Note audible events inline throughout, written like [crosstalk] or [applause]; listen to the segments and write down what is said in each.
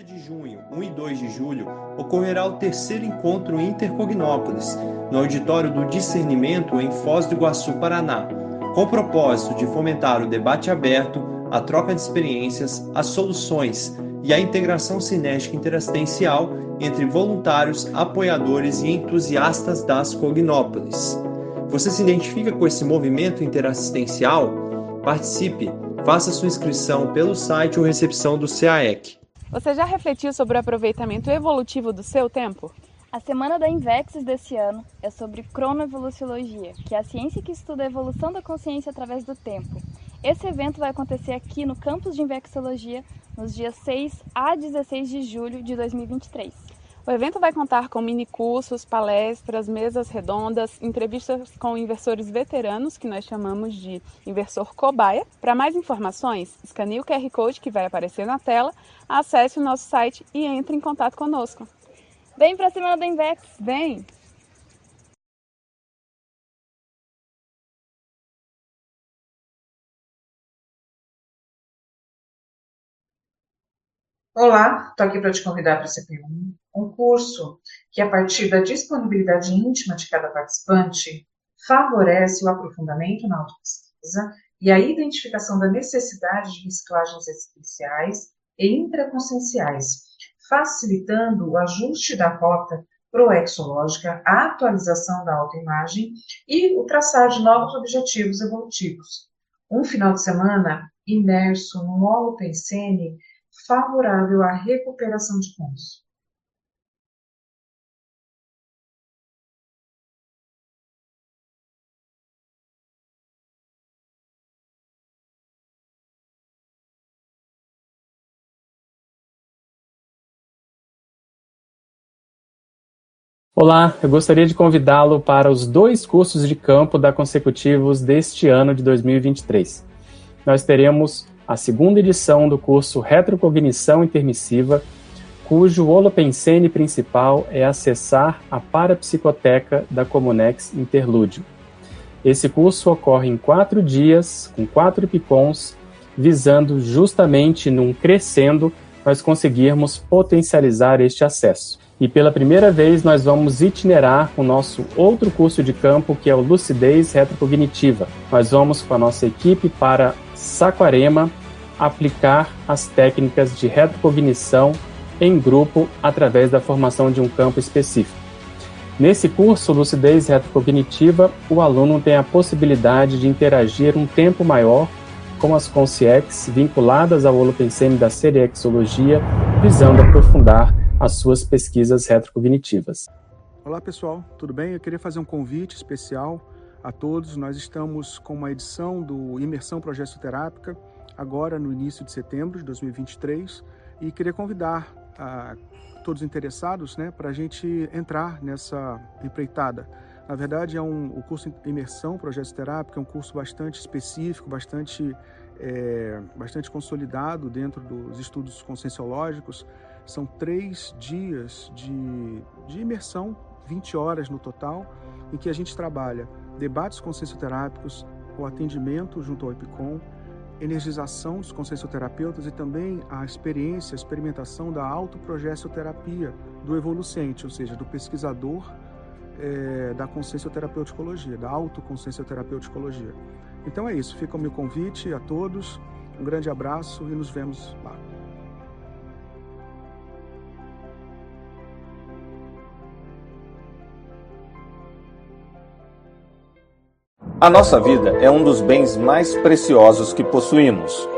30 de junho, 1 e 2 de julho, ocorrerá o terceiro encontro Intercognópolis, no auditório do Discernimento em Foz do Iguaçu, Paraná, com o propósito de fomentar o debate aberto, a troca de experiências, as soluções e a integração cinética interassistencial entre voluntários, apoiadores e entusiastas das Cognópolis. Você se identifica com esse movimento interassistencial? Participe! Faça sua inscrição pelo site ou recepção do CAEC. Você já refletiu sobre o aproveitamento evolutivo do seu tempo? A semana da Invexis desse ano é sobre cronoevoluciologia, que é a ciência que estuda a evolução da consciência através do tempo. Esse evento vai acontecer aqui no campus de Invexologia nos dias 6 a 16 de julho de 2023. O evento vai contar com minicursos, palestras, mesas redondas, entrevistas com inversores veteranos, que nós chamamos de inversor cobaia. Para mais informações, escaneie o QR Code que vai aparecer na tela, acesse o nosso site e entre em contato conosco. Vem para a Semana da Invex! Vem! Olá, estou aqui para te convidar para a CP1, um curso que, a partir da disponibilidade íntima de cada participante, favorece o aprofundamento na autopesquisa e a identificação da necessidade de reciclagens especiais e intraconscienciais, facilitando o ajuste da rota proexológica, a atualização da autoimagem e o traçar de novos objetivos evolutivos. Um final de semana imerso no holopensene favorável à recuperação de pontos. Olá, eu gostaria de convidá-lo para os dois cursos de campo da consecutivos deste ano de 2023. Nós teremos a segunda edição do curso Retrocognição Intermissiva, cujo holopensene principal é acessar a parapsicoteca da Comunex Interlúdio. Esse curso ocorre em quatro dias, com quatro picons, visando justamente num crescendo nós conseguirmos potencializar este acesso. E pela primeira vez nós vamos itinerar o nosso outro curso de campo, que é o Lucidez Retrocognitiva. Nós vamos com a nossa equipe para Saquarema aplicar as técnicas de retrocognição em grupo através da formação de um campo específico. Nesse curso Lucidez Retrocognitiva, o aluno tem a possibilidade de interagir um tempo maior com as consciex vinculadas ao holopensene da seriexologia, visando aprofundar as suas pesquisas retrocognitivas. Olá pessoal, tudo bem? Eu queria fazer um convite especial a todos. Nós estamos com uma edição do Imersão Progestoterápica, agora no início de setembro de 2023 e queria convidar a todos interessados né, para a gente entrar nessa empreitada. Na verdade, é um, o curso Imersão Projeto Terápico é um curso bastante específico, bastante, é, bastante consolidado dentro dos estudos conscienciológicos. São três dias de, de imersão, 20 horas no total, em que a gente trabalha debates consciencioterápicos, o atendimento junto ao EPICOM, energização dos consciencioterapeutas e também a experiência, a experimentação da autoprogessoterapia do evolucente, ou seja, do pesquisador é, da consciencioterapeuticologia, da autoconsciencioterapeuticologia. Então é isso, fica o meu convite a todos, um grande abraço e nos vemos lá. A nossa vida é um dos bens mais preciosos que possuímos.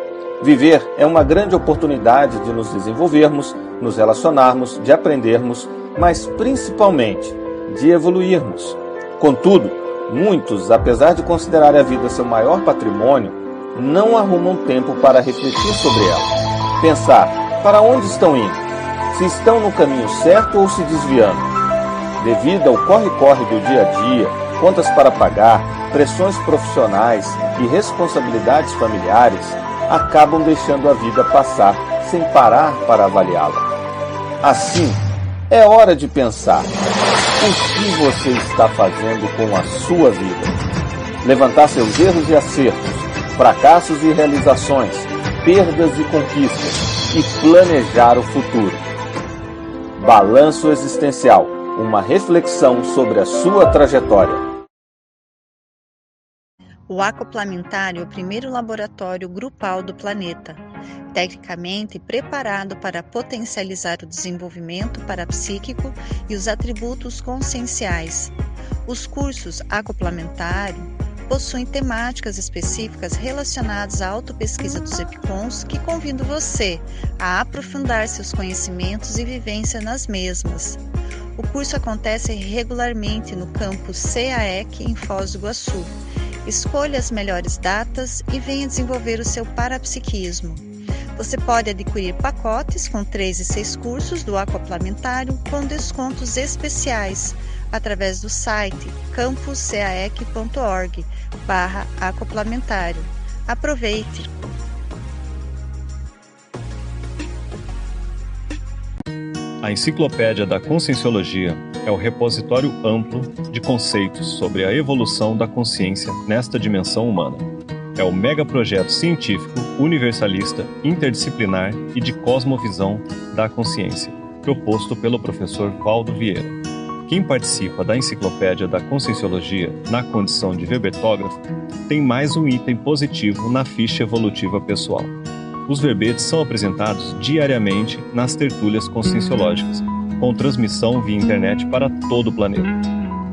Viver é uma grande oportunidade de nos desenvolvermos, nos relacionarmos, de aprendermos, mas principalmente de evoluirmos. Contudo, muitos, apesar de considerar a vida seu maior patrimônio, não arrumam tempo para refletir sobre ela. Pensar para onde estão indo, se estão no caminho certo ou se desviando. Devido ao corre-corre do dia a dia, contas para pagar, pressões profissionais e responsabilidades familiares acabam deixando a vida passar sem parar para avaliá-la. Assim, é hora de pensar: o que você está fazendo com a sua vida? Levantar seus erros e acertos, fracassos e realizações, perdas e conquistas e planejar o futuro. Balanço Existencial uma reflexão sobre a sua trajetória. O Acoplamentário é o primeiro laboratório grupal do planeta, tecnicamente preparado para potencializar o desenvolvimento parapsíquico e os atributos conscienciais. Os cursos Acoplamentário possuem temáticas específicas relacionadas à autopesquisa dos EPICONs que convido você a aprofundar seus conhecimentos e vivência nas mesmas. O curso acontece regularmente no campus CAEC em Foz do Iguaçu Escolha as melhores datas e venha desenvolver o seu parapsiquismo. Você pode adquirir pacotes com 3 e 6 cursos do Aquaplamentário com descontos especiais através do site campuscaec.org barra. Aproveite! A Enciclopédia da Conscienciologia é o repositório amplo de conceitos sobre a evolução da consciência nesta dimensão humana. É o megaprojeto científico, universalista, interdisciplinar e de cosmovisão da consciência, proposto pelo professor Valdo Vieira. Quem participa da Enciclopédia da Conscienciologia na condição de verbetógrafo tem mais um item positivo na ficha evolutiva pessoal. Os verbetes são apresentados diariamente nas tertúlias conscienciológicas, com transmissão via internet para todo o planeta.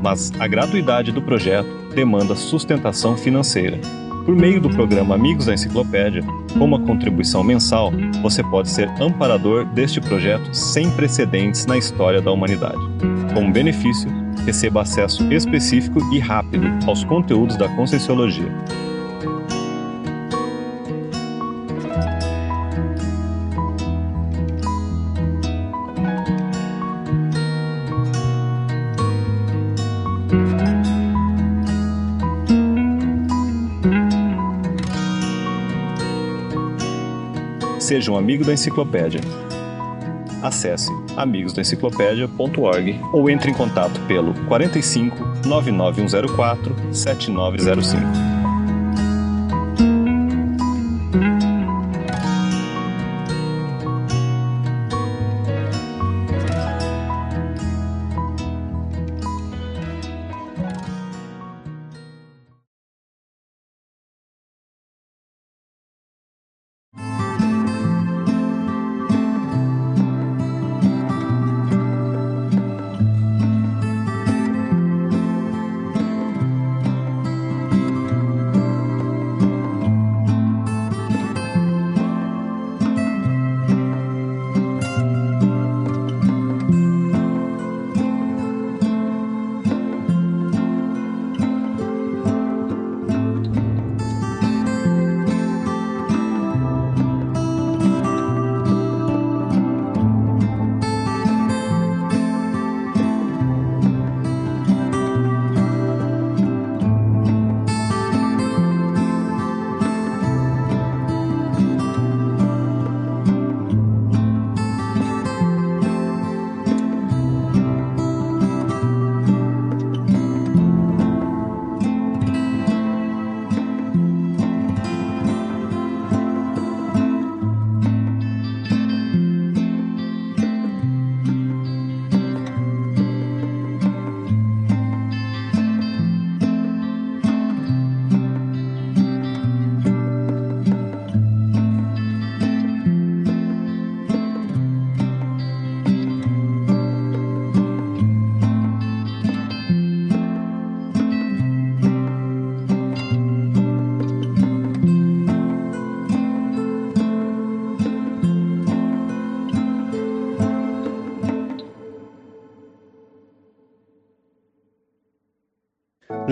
Mas a gratuidade do projeto demanda sustentação financeira. Por meio do programa Amigos da Enciclopédia, com uma contribuição mensal, você pode ser amparador deste projeto sem precedentes na história da humanidade. Como benefício, receba acesso específico e rápido aos conteúdos da Conscienciologia Seja um amigo da enciclopédia. Acesse amigosdaenciclopédia.org ou entre em contato pelo 45 99104 7905.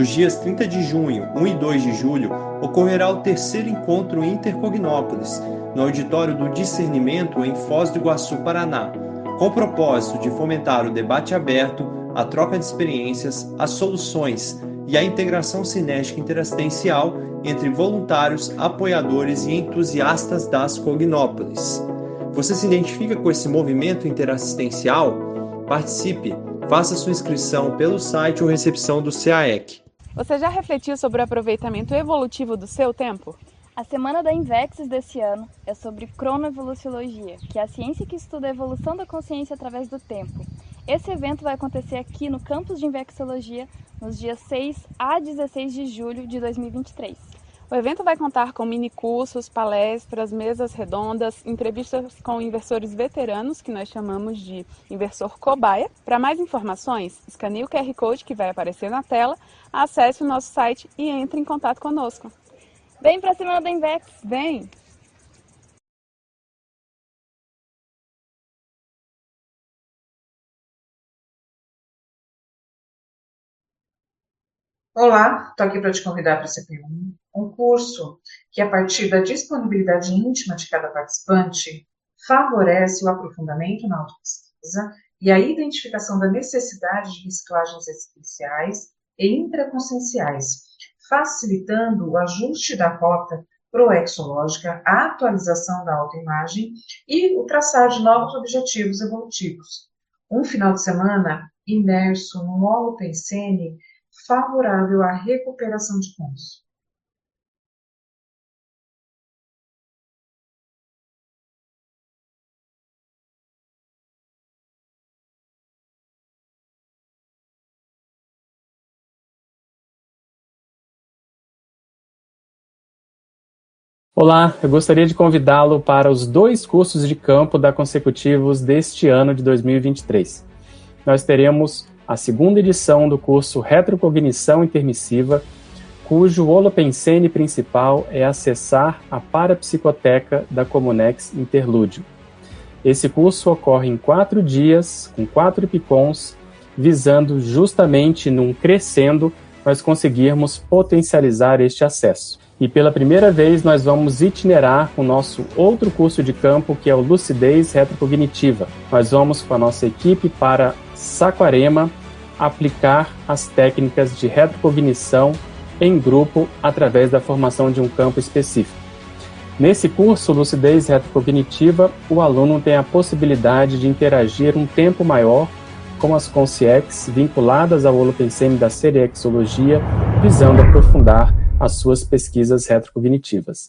Nos dias 30 de junho, 1 e 2 de julho, ocorrerá o terceiro encontro Intercognópolis, no auditório do Discernimento em Foz do Iguaçu, Paraná, com o propósito de fomentar o debate aberto, a troca de experiências, as soluções e a integração cinética interassistencial entre voluntários, apoiadores e entusiastas das Cognópolis. Você se identifica com esse movimento interassistencial? Participe! Faça sua inscrição pelo site ou recepção do CAEC. Você já refletiu sobre o aproveitamento evolutivo do seu tempo? A semana da Invexis desse ano é sobre cronoevoluciologia, que é a ciência que estuda a evolução da consciência através do tempo. Esse evento vai acontecer aqui no campus de Invexologia nos dias 6 a 16 de julho de 2023. O evento vai contar com minicursos, palestras, mesas redondas, entrevistas com inversores veteranos, que nós chamamos de inversor cobaia. Para mais informações, escaneie o QR Code que vai aparecer na tela, acesse o nosso site e entre em contato conosco. Vem pra Semana da Invex! Vem! Olá, estou aqui para te convidar para CP1, um curso que, a partir da disponibilidade íntima de cada participante, favorece o aprofundamento na autopesquisa e a identificação da necessidade de reciclagens existenciais e intraconscienciais, facilitando o ajuste da rota proexológica, a atualização da autoimagem e o traçar de novos objetivos evolutivos. Um final de semana imerso num holopensene favorável à recuperação de pontos. Olá, eu gostaria de convidá-lo para os dois cursos de campo da consecutivos deste ano de 2023. Nós teremos a segunda edição do curso Retrocognição Intermissiva, cujo holopensene principal é acessar a parapsicoteca da Comunex Interlúdio. Esse curso ocorre em quatro dias, com quatro picons, visando justamente num crescendo nós conseguirmos potencializar este acesso. E pela primeira vez nós vamos itinerar o nosso outro curso de campo, que é o Lucidez Retrocognitiva. Nós vamos com a nossa equipe para Saquarema aplicar as técnicas de retrocognição em grupo através da formação de um campo específico. Nesse curso Lucidez Retrocognitiva, o aluno tem a possibilidade de interagir um tempo maior com as consciex vinculadas ao holopensene da seriexologia, visando aprofundar as suas pesquisas retrocognitivas.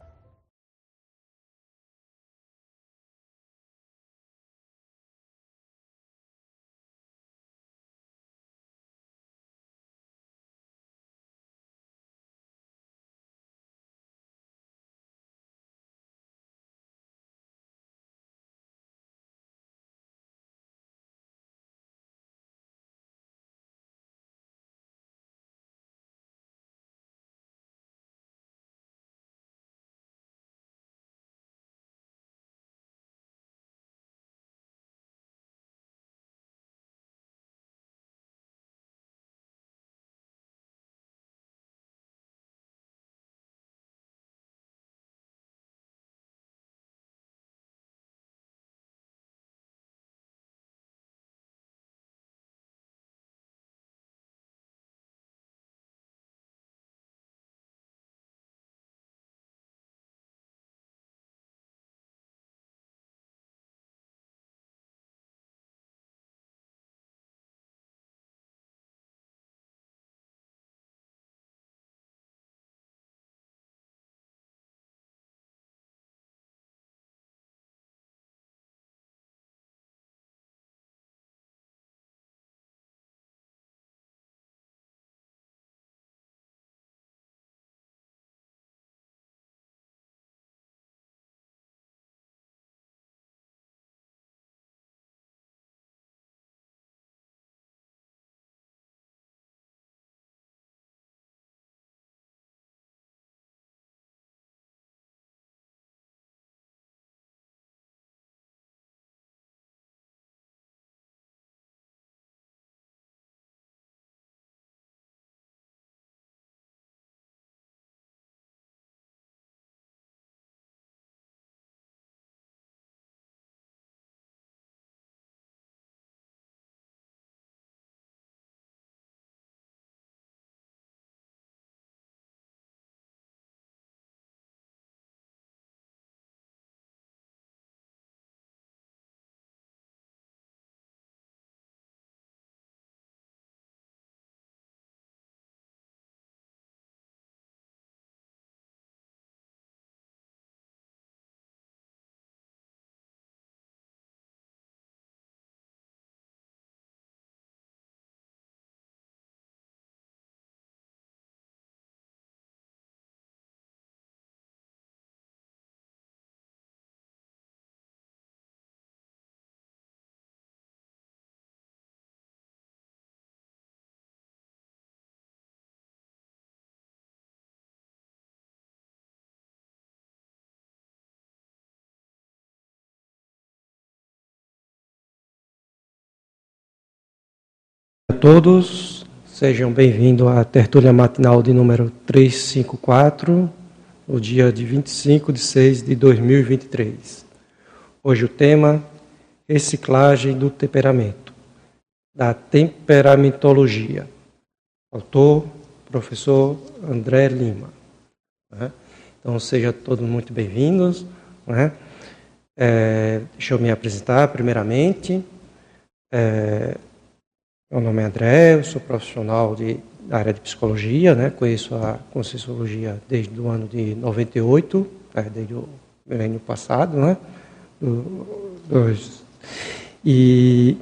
Todos, sejam bem-vindos à tertúlia matinal de número 354, no dia de 25 de 6 de 2023. Hoje o tema reciclagem do temperamento, da temperamentologia. Autor, professor André Lima. Né? Então, sejam todos muito bem-vindos. Né? É, deixa eu me apresentar primeiramente. É, meu nome é André, eu sou profissional de, da área de psicologia, né? conheço a Conscienciologia desde o ano de 98, é, desde o ano passado, né? E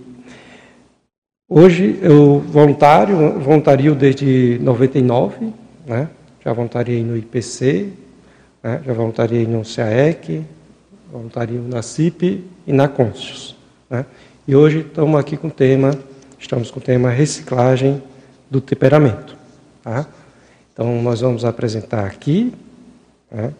hoje eu voluntário, voluntario desde 99, né? já voluntariei no IPC, né? já voluntariei no CAEC, voluntario na CIP e na Conscius. Né? E hoje estamos aqui com o tema Estamos com o tema reciclagem do temperamento. Tá? Então, nós vamos apresentar aqui né,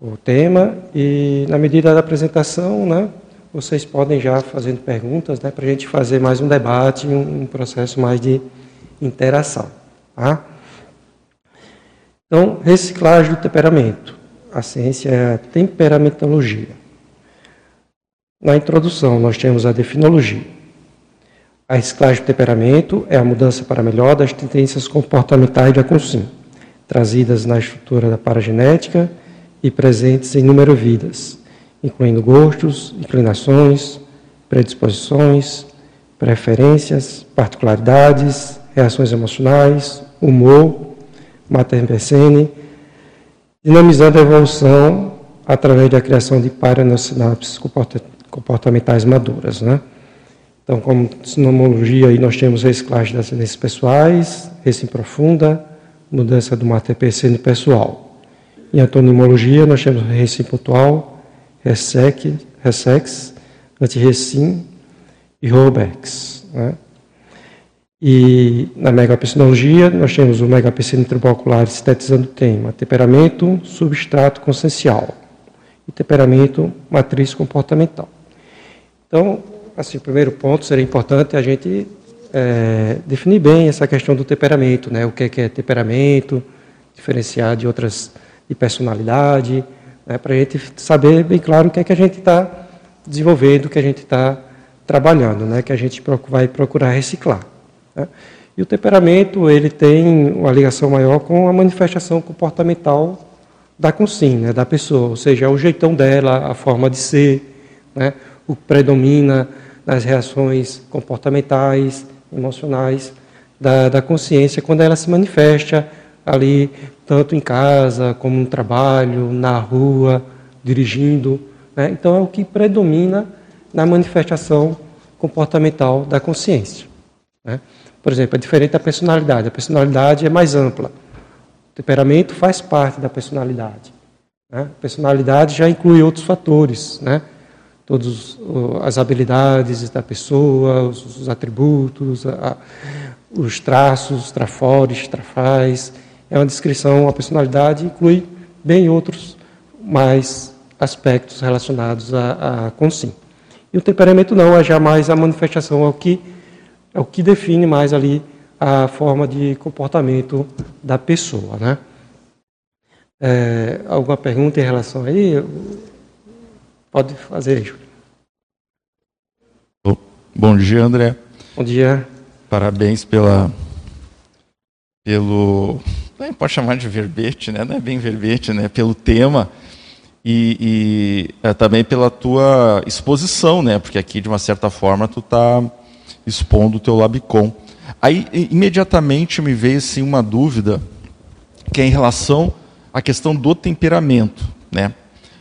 o tema e, na medida da apresentação, né, vocês podem já fazendo perguntas né, para a gente fazer mais um debate, um, um processo mais de interação. Tá? Então, reciclagem do temperamento. A ciência é a temperamentologia. Na introdução, nós temos a definologia. A reciclagem do temperamento é a mudança para melhor das tendências comportamentais da consciência, trazidas na estrutura da paragenética e presentes em inúmeras vidas, incluindo gostos, inclinações, predisposições, preferências, particularidades, reações emocionais, humor, materno dinamizando a evolução através da criação de paranassinapses comportamentais maduras, né? Então, como sinomologia, aí nós temos reciclagem das tendências pessoais, recém profunda, mudança do ATP pessoal. Em antonimologia, nós temos recém pontual, resec, ressex, antirrecim e robex. Né? E na megapsinologia, nós temos o megapsino tribocular sintetizando o tema temperamento, substrato consciencial e temperamento, matriz comportamental. Então, assim, o primeiro ponto seria importante a gente é, definir bem essa questão do temperamento, né? O que é, que é temperamento, diferenciar de outras de personalidade, né? para a gente saber bem claro o que é que a gente está desenvolvendo, o que a gente está trabalhando, né? Que a gente vai procurar reciclar. Né? E o temperamento ele tem uma ligação maior com a manifestação comportamental da consciência, né? da pessoa, ou seja, o jeitão dela, a forma de ser, né? O que predomina nas reações comportamentais, emocionais da, da consciência quando ela se manifesta ali, tanto em casa, como no trabalho, na rua, dirigindo. Né? Então, é o que predomina na manifestação comportamental da consciência. Né? Por exemplo, é diferente da personalidade. A personalidade é mais ampla. O temperamento faz parte da personalidade. Né? A personalidade já inclui outros fatores, né? Todas as habilidades da pessoa, os, os atributos, a, os traços, os trafores, trafais. É uma descrição, a personalidade inclui bem outros mais aspectos relacionados a, a. E o temperamento não, é jamais a manifestação, é o que, é o que define mais ali a forma de comportamento da pessoa. Né? É, alguma pergunta em relação aí? Pode fazer, Júlio. Bom dia, André. Bom dia. Parabéns pela pelo pode chamar de verbete, né? Não é bem verbete, né? Pelo tema e, e é, também pela tua exposição, né? Porque aqui de uma certa forma tu está expondo o teu labicon. Aí imediatamente me veio assim uma dúvida que é em relação à questão do temperamento, né?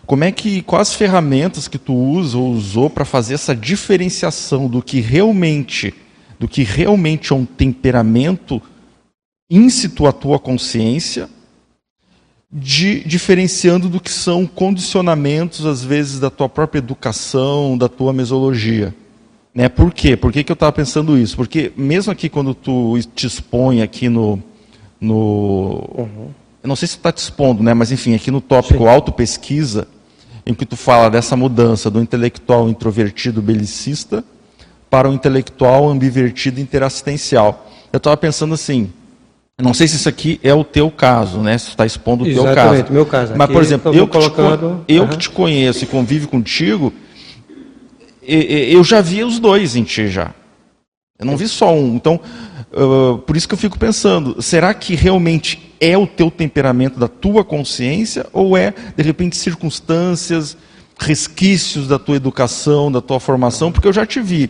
Como é que quais ferramentas que tu usa ou usou para fazer essa diferenciação do que realmente do que realmente é um temperamento íncito à tua consciência, de, diferenciando do que são condicionamentos às vezes da tua própria educação, da tua mesologia. Né? Por quê? Por que, que eu estava pensando isso? Porque mesmo aqui quando tu te expõe aqui no, no uhum. não sei se tu está te expondo, né? Mas enfim, aqui no tópico autopesquisa, em que tu fala dessa mudança do intelectual introvertido belicista para o intelectual ambivertido interassistencial. Eu estava pensando assim, não sei se isso aqui é o teu caso, né? Se está expondo o teu caso. Exatamente, meu caso. Mas, por exemplo, eu, que, colocando... te, eu uhum. que te conheço e convivo contigo, eu já vi os dois em ti já. Eu não vi só um. Então, por isso que eu fico pensando, será que realmente é o teu temperamento da tua consciência ou é, de repente, circunstâncias, resquícios da tua educação, da tua formação? Porque eu já te vi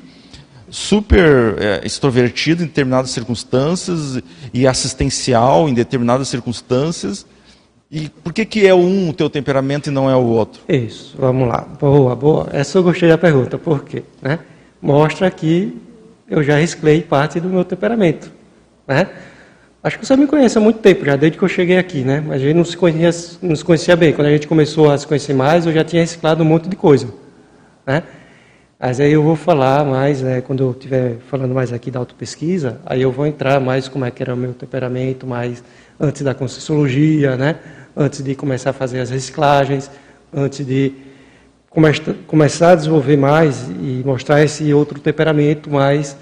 super é, extrovertido em determinadas circunstâncias e assistencial em determinadas circunstâncias. E por que, que é um o teu temperamento e não é o outro? Isso, vamos lá. Boa, boa. Essa eu gostei da pergunta. Por quê? Né? Mostra que eu já reciclei parte do meu temperamento. Né? Acho que você me conhece há muito tempo, já desde que eu cheguei aqui, né? Mas a gente não se, conhecia, não se conhecia bem. Quando a gente começou a se conhecer mais, eu já tinha reciclado um monte de coisa. Né? Mas aí eu vou falar mais, né, quando eu estiver falando mais aqui da autopesquisa, aí eu vou entrar mais como é que era o meu temperamento, mais antes da conscienciologia, né, antes de começar a fazer as reciclagens, antes de come começar a desenvolver mais e mostrar esse outro temperamento mais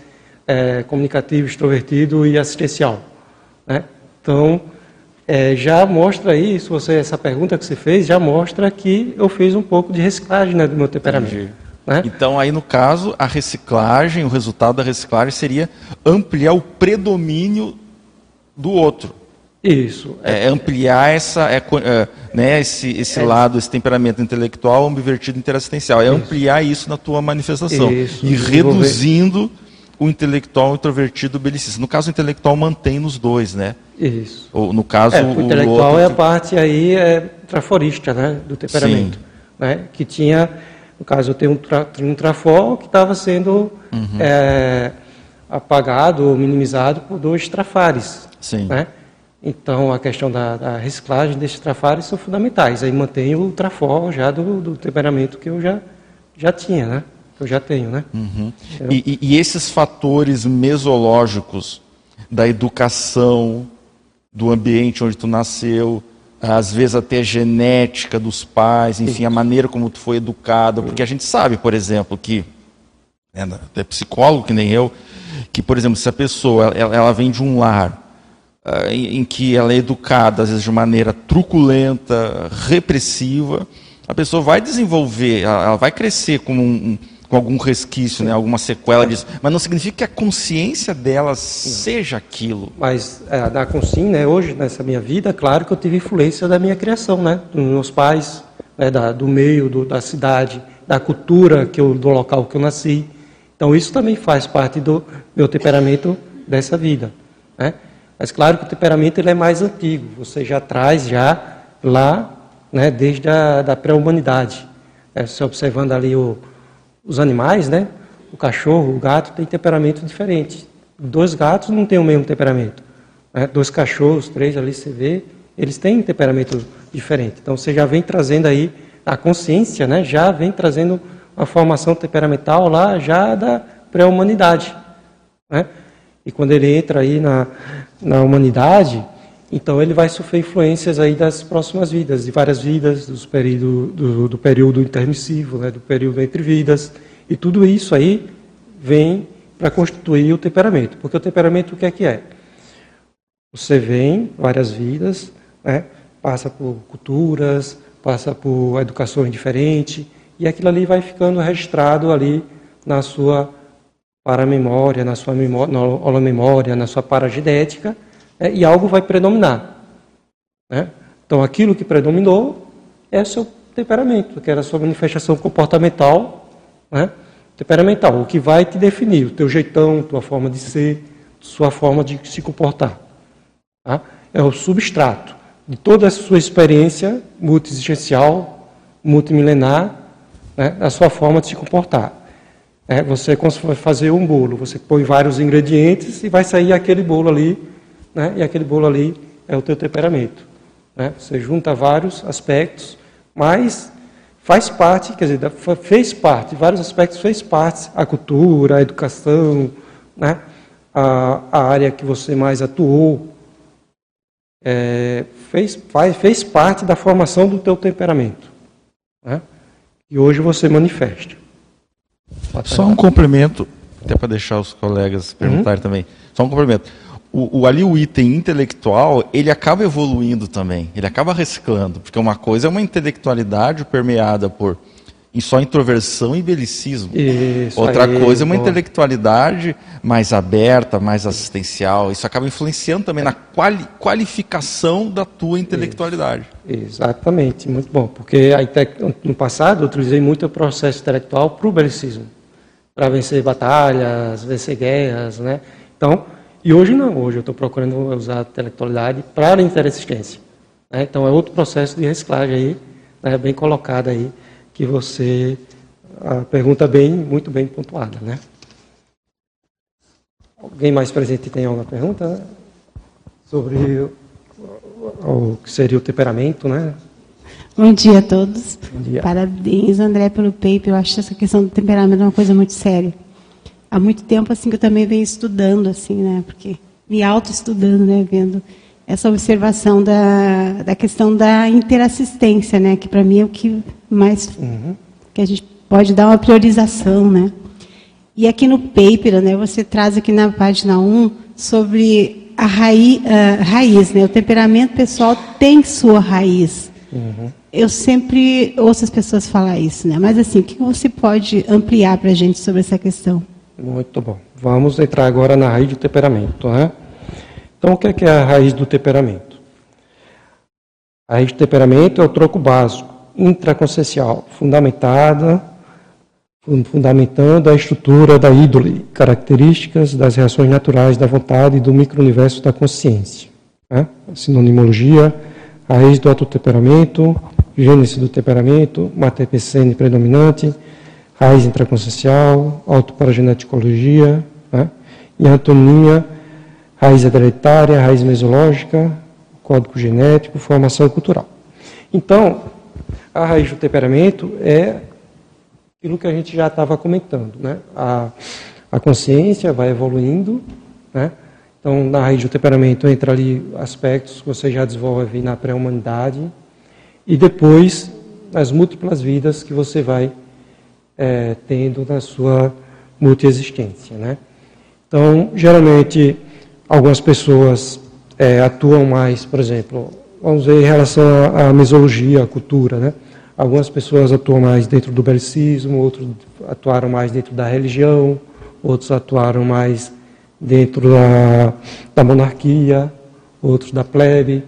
é, comunicativo, extrovertido e assistencial. Né? Então, é, já mostra aí, se você essa pergunta que você fez, já mostra que eu fiz um pouco de reciclagem né, do meu temperamento. Né? Então, aí no caso, a reciclagem, o resultado da reciclagem seria ampliar o predomínio do outro. Isso. É, é ampliar essa, é, é, né, esse, esse é. lado, esse temperamento intelectual ambivertido interassistencial. É isso. ampliar isso na tua manifestação. Isso. E reduzindo o intelectual introvertido belicista. No caso, o intelectual mantém nos dois, né? Isso. Ou, no caso, é, o, o intelectual outro... é a parte aí é, traforista, né, do temperamento. Né, que tinha no caso, eu tenho um, tra um trafol que estava sendo uhum. é, apagado ou minimizado por dois trafares. Sim. Né? Então, a questão da, da, reciclagem desses trafares são fundamentais. Aí mantenho o trafol já do, do, temperamento que eu já, já tinha, né? Eu já tenho, né? Uhum. E, e, esses fatores mesológicos da educação, do ambiente onde tu nasceu, às vezes até a genética dos pais, enfim, a maneira como tu foi educado, porque a gente sabe, por exemplo, que é, até psicólogo que nem eu, que por exemplo, se a pessoa ela, ela vem de um lar uh, em, em, que ela é educada às vezes de maneira truculenta, repressiva, a pessoa vai desenvolver, ela vai crescer como um, com algum resquício, né, alguma sequela disso. Mas não significa que a consciência dela seja aquilo. Mas é, da consciência, né, hoje, nessa minha vida, claro que eu tive influência da minha criação, né, dos meus pais, né, da, do meio, do, da cidade, da cultura que eu, do local que eu nasci. Então isso também faz parte do meu temperamento dessa vida. Né? Mas claro que o temperamento ele é mais antigo, você já traz já lá, né, desde a da pré-humanidade. É, você observando ali o, os animais, né? O cachorro, o gato tem temperamento diferente. Dois gatos não têm o mesmo temperamento. Né? Dois cachorros, três ali você vê, eles têm temperamento diferente. Então você já vem trazendo aí a consciência, né? Já vem trazendo uma formação temperamental lá já da pré-humanidade, né? E quando ele entra aí na, na humanidade, então ele vai sofrer influências aí das próximas vidas, de várias vidas, dos período, do, do período intermissivo, né, do período entre vidas, e tudo isso aí vem para constituir o temperamento. Porque o temperamento o que é que é? Você vem várias vidas, né, passa por culturas, passa por educações diferentes, e aquilo ali vai ficando registrado ali na sua paramemória, na sua memória, na memória, na sua paragidética, é, e algo vai predominar. Né? Então, aquilo que predominou é seu temperamento, que era a sua manifestação comportamental, né? temperamental, o que vai te definir, o teu jeitão, tua forma de ser, sua forma de se comportar. Tá? É o substrato de toda a sua experiência multiexistencial, multimilenar, né? a sua forma de se comportar. É, você, quando você vai fazer um bolo, você põe vários ingredientes e vai sair aquele bolo ali né? e aquele bolo ali é o teu temperamento. Né? Você junta vários aspectos, mas faz parte, quer dizer, fez parte, vários aspectos fez parte, a cultura, a educação, né? a, a área que você mais atuou, é, fez, faz, fez parte da formação do teu temperamento. Né? E hoje você manifesta. Só um complemento até para deixar os colegas perguntarem uhum. também. Só um complemento. O, o, ali o item intelectual, ele acaba evoluindo também, ele acaba reciclando, porque uma coisa é uma intelectualidade permeada por só introversão e belicismo. Isso Outra aí, coisa é uma intelectualidade mais aberta, mais assistencial. Isso acaba influenciando também na quali qualificação da tua intelectualidade. Isso. Exatamente, muito bom. Porque no passado eu utilizei muito o processo intelectual para o belicismo, para vencer batalhas, vencer guerras, né? Então, e hoje não. Hoje eu estou procurando usar a intelectualidade para a interassistência. Né? Então é outro processo de reciclagem aí, né? bem colocado aí que você a pergunta bem, muito bem pontuada, né? Alguém mais presente tem alguma pergunta né? sobre o, o, que seria o temperamento, né? Bom dia a todos. Bom dia. Parabéns, André, pelo paper. Eu acho essa questão do temperamento uma coisa muito séria. Há muito tempo assim que eu também venho estudando assim, né? Porque me auto-estudando, né, vendo essa observação da, da questão da interassistência, né, que para mim é o que mais uhum. que a gente pode dar uma priorização, né? E aqui no paper, né, você traz aqui na página 1 sobre a raiz, raiz né? O temperamento pessoal tem sua raiz. Uhum. Eu sempre ouço as pessoas falar isso, né? Mas assim, o que você pode ampliar para a gente sobre essa questão? Muito bom. Vamos entrar agora na raiz do temperamento, né? Então, o que é, é a raiz do temperamento? A raiz do temperamento é o troco básico, intraconsciencial, fundamentada, fundamentando a estrutura da ídole, características das reações naturais da vontade e do micro-universo da consciência. Né? Sinonimologia, raiz do autotemperamento, gênese do temperamento, PCN predominante, raiz intraconsciencial, autoparageneticologia, né? e antonia, raiz hereditária, raiz mesológica, código genético, formação cultural. Então, a raiz do temperamento é aquilo que a gente já estava comentando. Né? A, a consciência vai evoluindo, né? Então, na raiz do temperamento entra ali aspectos que você já desenvolve na pré-humanidade e depois as múltiplas vidas que você vai é, tendo na sua multiexistência, né? Então, geralmente Algumas pessoas é, atuam mais, por exemplo, vamos ver em relação à, à mesologia, à cultura, né? Algumas pessoas atuam mais dentro do belicismo, outros atuaram mais dentro da religião, outros atuaram mais dentro da, da monarquia, outros da plebe.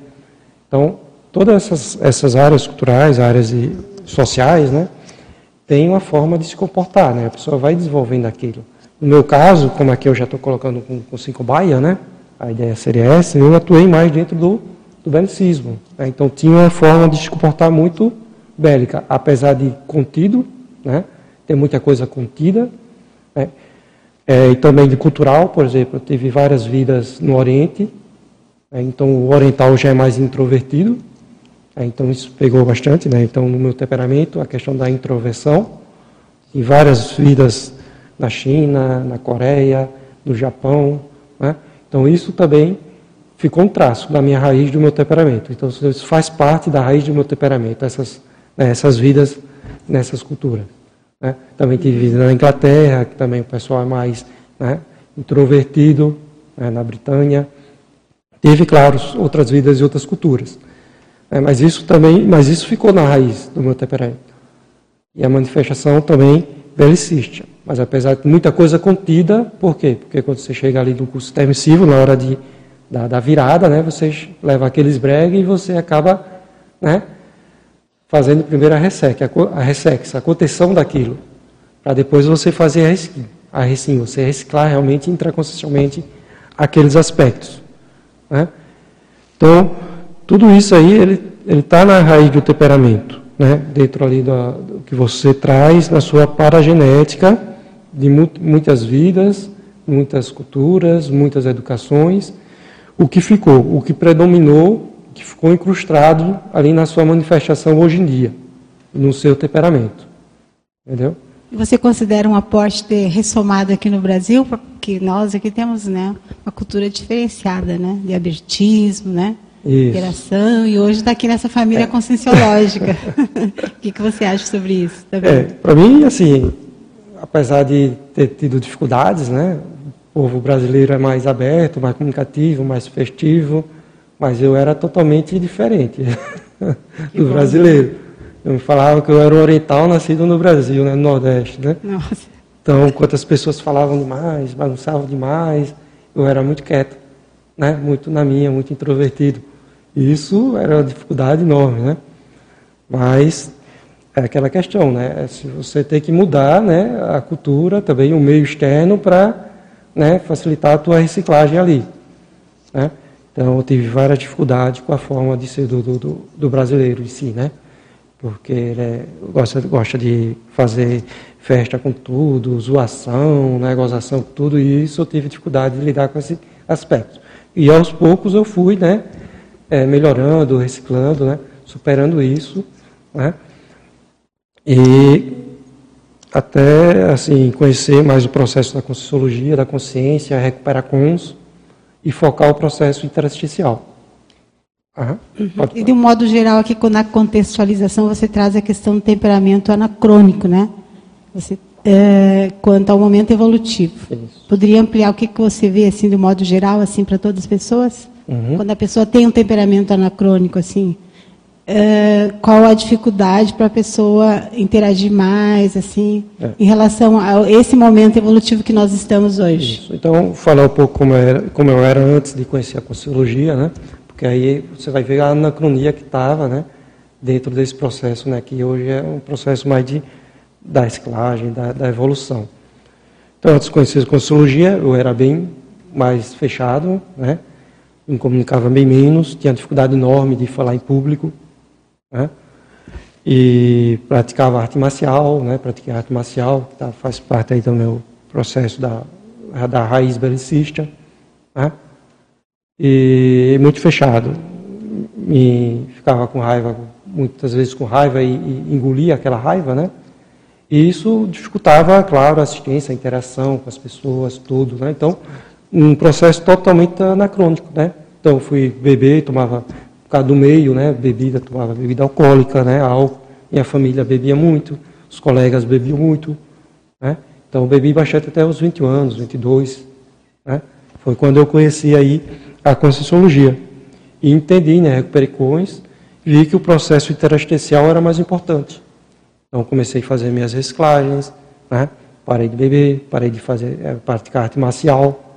Então, todas essas, essas áreas culturais, áreas sociais, né, tem uma forma de se comportar, né? A pessoa vai desenvolvendo aquilo. No meu caso, como aqui eu já estou colocando com, com cinco baia, né? A ideia seria essa, eu atuei mais dentro do, do belicismo. Né? Então tinha uma forma de se comportar muito bélica, apesar de contido, né? Tem muita coisa contida, né? É, e também de cultural, por exemplo, eu tive várias vidas no Oriente, né? então o oriental já é mais introvertido? Então isso pegou bastante, né? Então no meu temperamento a questão da introversão, e várias vidas na China, na Coreia, no Japão. Né? Então isso também ficou um traço da minha raiz do meu temperamento. Então isso faz parte da raiz do meu temperamento, essas, né, essas vidas nessas culturas. Né? Também tive vida na Inglaterra, que também o pessoal é mais né, introvertido, né, na Britânia. Teve, claro, outras vidas e outras culturas. É, mas isso também, mas isso ficou na raiz do meu temperamento. E a manifestação também belicista. Mas apesar de muita coisa contida, por quê? Porque quando você chega ali no curso permissivo, na hora de, da, da virada, né, você leva aqueles bregues e você acaba né, fazendo primeiro a resec, a, a ressex, a contenção daquilo, para depois você fazer a reskin, a reskin, você reciclar realmente intraconsciencialmente aqueles aspectos. Né? Então, tudo isso aí, ele está na raiz do temperamento, né? dentro ali do, do que você traz na sua paragenética, de muitas vidas, muitas culturas, muitas educações, o que ficou, o que predominou, que ficou incrustado ali na sua manifestação hoje em dia, no seu temperamento. Entendeu? Você considera um aporte ter ressomado aqui no Brasil, porque nós aqui temos né, uma cultura diferenciada, né, de abertismo, né, interação, e hoje está aqui nessa família é. conscienciológica. [laughs] o que, que você acha sobre isso? Tá é, Para mim, assim, apesar de ter tido dificuldades, né? O povo brasileiro é mais aberto, mais comunicativo, mais festivo, mas eu era totalmente diferente [laughs] do brasileiro. Eu me falava que eu era oriental nascido no Brasil, né, no Nordeste, né? Nossa. Então, quantas pessoas falavam demais, bagunçavam demais, eu era muito quieto, né? Muito na minha, muito introvertido. E isso era uma dificuldade enorme, né? Mas é aquela questão, né? É se você tem que mudar, né, a cultura, também o meio externo para, né, facilitar a tua reciclagem ali, né? Então eu tive várias dificuldades com a forma de ser do, do, do brasileiro em si, né? Porque ele é, gosta, gosta de fazer festa com tudo, zoação, né, gozação tudo, isso eu tive dificuldade de lidar com esse aspecto. E aos poucos eu fui, né, é, melhorando, reciclando, né, superando isso, né, e até assim conhecer mais o processo da conscienciologia, da consciência, recuperar cons e focar o processo intersticial. Uhum. E de um modo geral aqui na contextualização você traz a questão do temperamento anacrônico, né? Você é, quanto ao momento evolutivo. Isso. Poderia ampliar o que, que você vê assim de um modo geral assim para todas as pessoas? Uhum. Quando a pessoa tem um temperamento anacrônico assim, é, qual a dificuldade para a pessoa interagir mais, assim, é. em relação a esse momento evolutivo que nós estamos hoje? Isso. Então, falar um pouco como eu, era, como eu era antes de conhecer a Consciologia, né? Porque aí você vai ver a anacronia que estava, né? Dentro desse processo, né? Que hoje é um processo mais de da reciclagem, da, da evolução. Então, antes de conhecer a Consciologia, eu era bem mais fechado, né? Me comunicava bem menos, tinha dificuldade enorme de falar em público, né? E praticava arte marcial, né? Pratiquei arte marcial, que tá, faz parte aí do meu processo da, da raiz belicista, né? E muito fechado. E ficava com raiva, muitas vezes com raiva e, e engolia aquela raiva, né? E isso dificultava, claro, a assistência, a interação com as pessoas, tudo, né? Então, um processo totalmente anacrônico, né? Então, fui beber, tomava por causa do meio, né? Bebida, tomava bebida alcoólica, né? Álcool. Minha família bebia muito, os colegas bebiam muito, né? Então, bebi bastante até os 21 anos, 22, né? Foi quando eu conheci aí a Conscienciologia. E entendi, né? Recuperei cões, vi que o processo interassistencial era mais importante. Então, comecei a fazer minhas reciclagens, né? Parei de beber, parei de fazer, é, praticar arte marcial,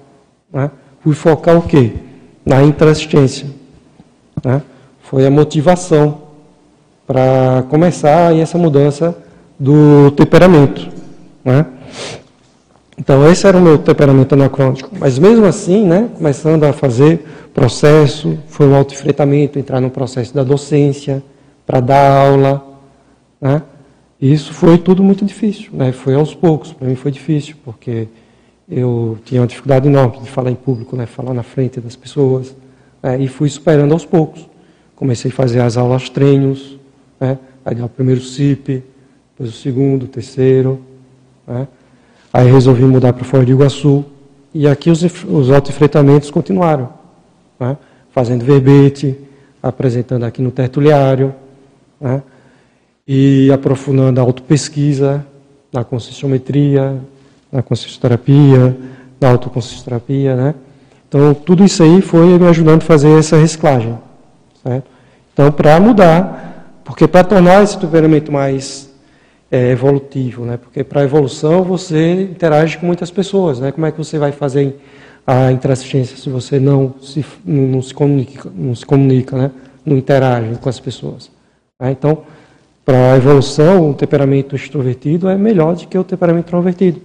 né? Fui focar o quê? Na interassistência né, foi a motivação para começar essa mudança do temperamento. Né? Então, esse era o meu temperamento anacrônico. Mas mesmo assim, né, começando a fazer processo, foi um autoenfrentamento, entrar no processo da docência, para dar aula. Né? Isso foi tudo muito difícil. Né? Foi aos poucos. Para mim foi difícil, porque eu tinha uma dificuldade enorme de falar em público, né? falar na frente das pessoas. É, e fui superando aos poucos. Comecei a fazer as aulas treinos, né? aí o primeiro CIP, depois o segundo, o terceiro. Né? Aí resolvi mudar para Fora de Iguaçu. E aqui os, os autoenfrentamentos continuaram. Né? Fazendo verbete, apresentando aqui no tertuliário. Né? E aprofundando a autopesquisa na conscienciometria, na consciencioterapia, na autoconsciencioterapia, né? Então, tudo isso aí foi me ajudando a fazer essa reciclagem. Certo? Então, para mudar, porque para tornar esse temperamento mais é, evolutivo, né? porque para a evolução você interage com muitas pessoas. Né? Como é que você vai fazer a interassistência se você não se, não, se comunica, não, se comunica né? não interage com as pessoas? Né? Então, para a evolução, o temperamento extrovertido é melhor do que o temperamento introvertido.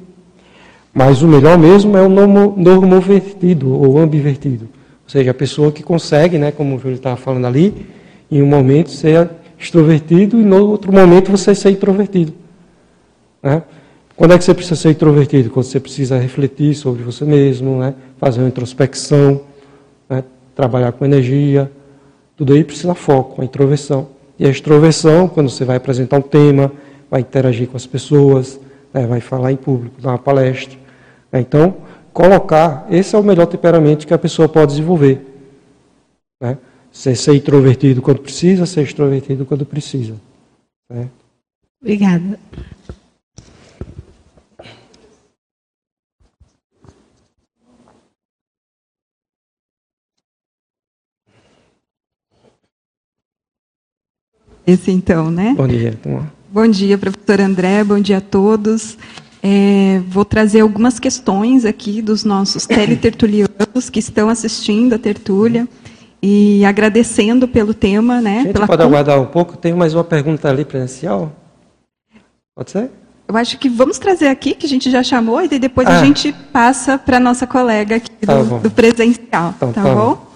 Mas o melhor mesmo é o normovertido ou ambivertido. Ou seja, a pessoa que consegue, né, como o Júlio estava falando ali, em um momento ser extrovertido e no outro momento você ser introvertido. Né? Quando é que você precisa ser introvertido? Quando você precisa refletir sobre você mesmo, né? fazer uma introspecção, né? trabalhar com energia. Tudo aí precisa foco, a introversão. E a extroversão, quando você vai apresentar um tema, vai interagir com as pessoas, né? vai falar em público, dar uma palestra. É, então, colocar, esse é o melhor temperamento que a pessoa pode desenvolver. Né? Ser, ser introvertido quando precisa, ser extrovertido quando precisa. Né? Obrigada. Esse então, né? Bom dia. Bom dia, professor André, bom dia a todos. É, vou trazer algumas questões aqui dos nossos [coughs] teletertulianos que estão assistindo a tertúlia e agradecendo pelo tema, né? Gente pode aguardar um pouco? Tem mais uma pergunta ali presencial? Pode ser? Eu acho que vamos trazer aqui, que a gente já chamou, e depois ah. a gente passa para a nossa colega aqui tá do, do, presencial, então, tá, tá bom? bom?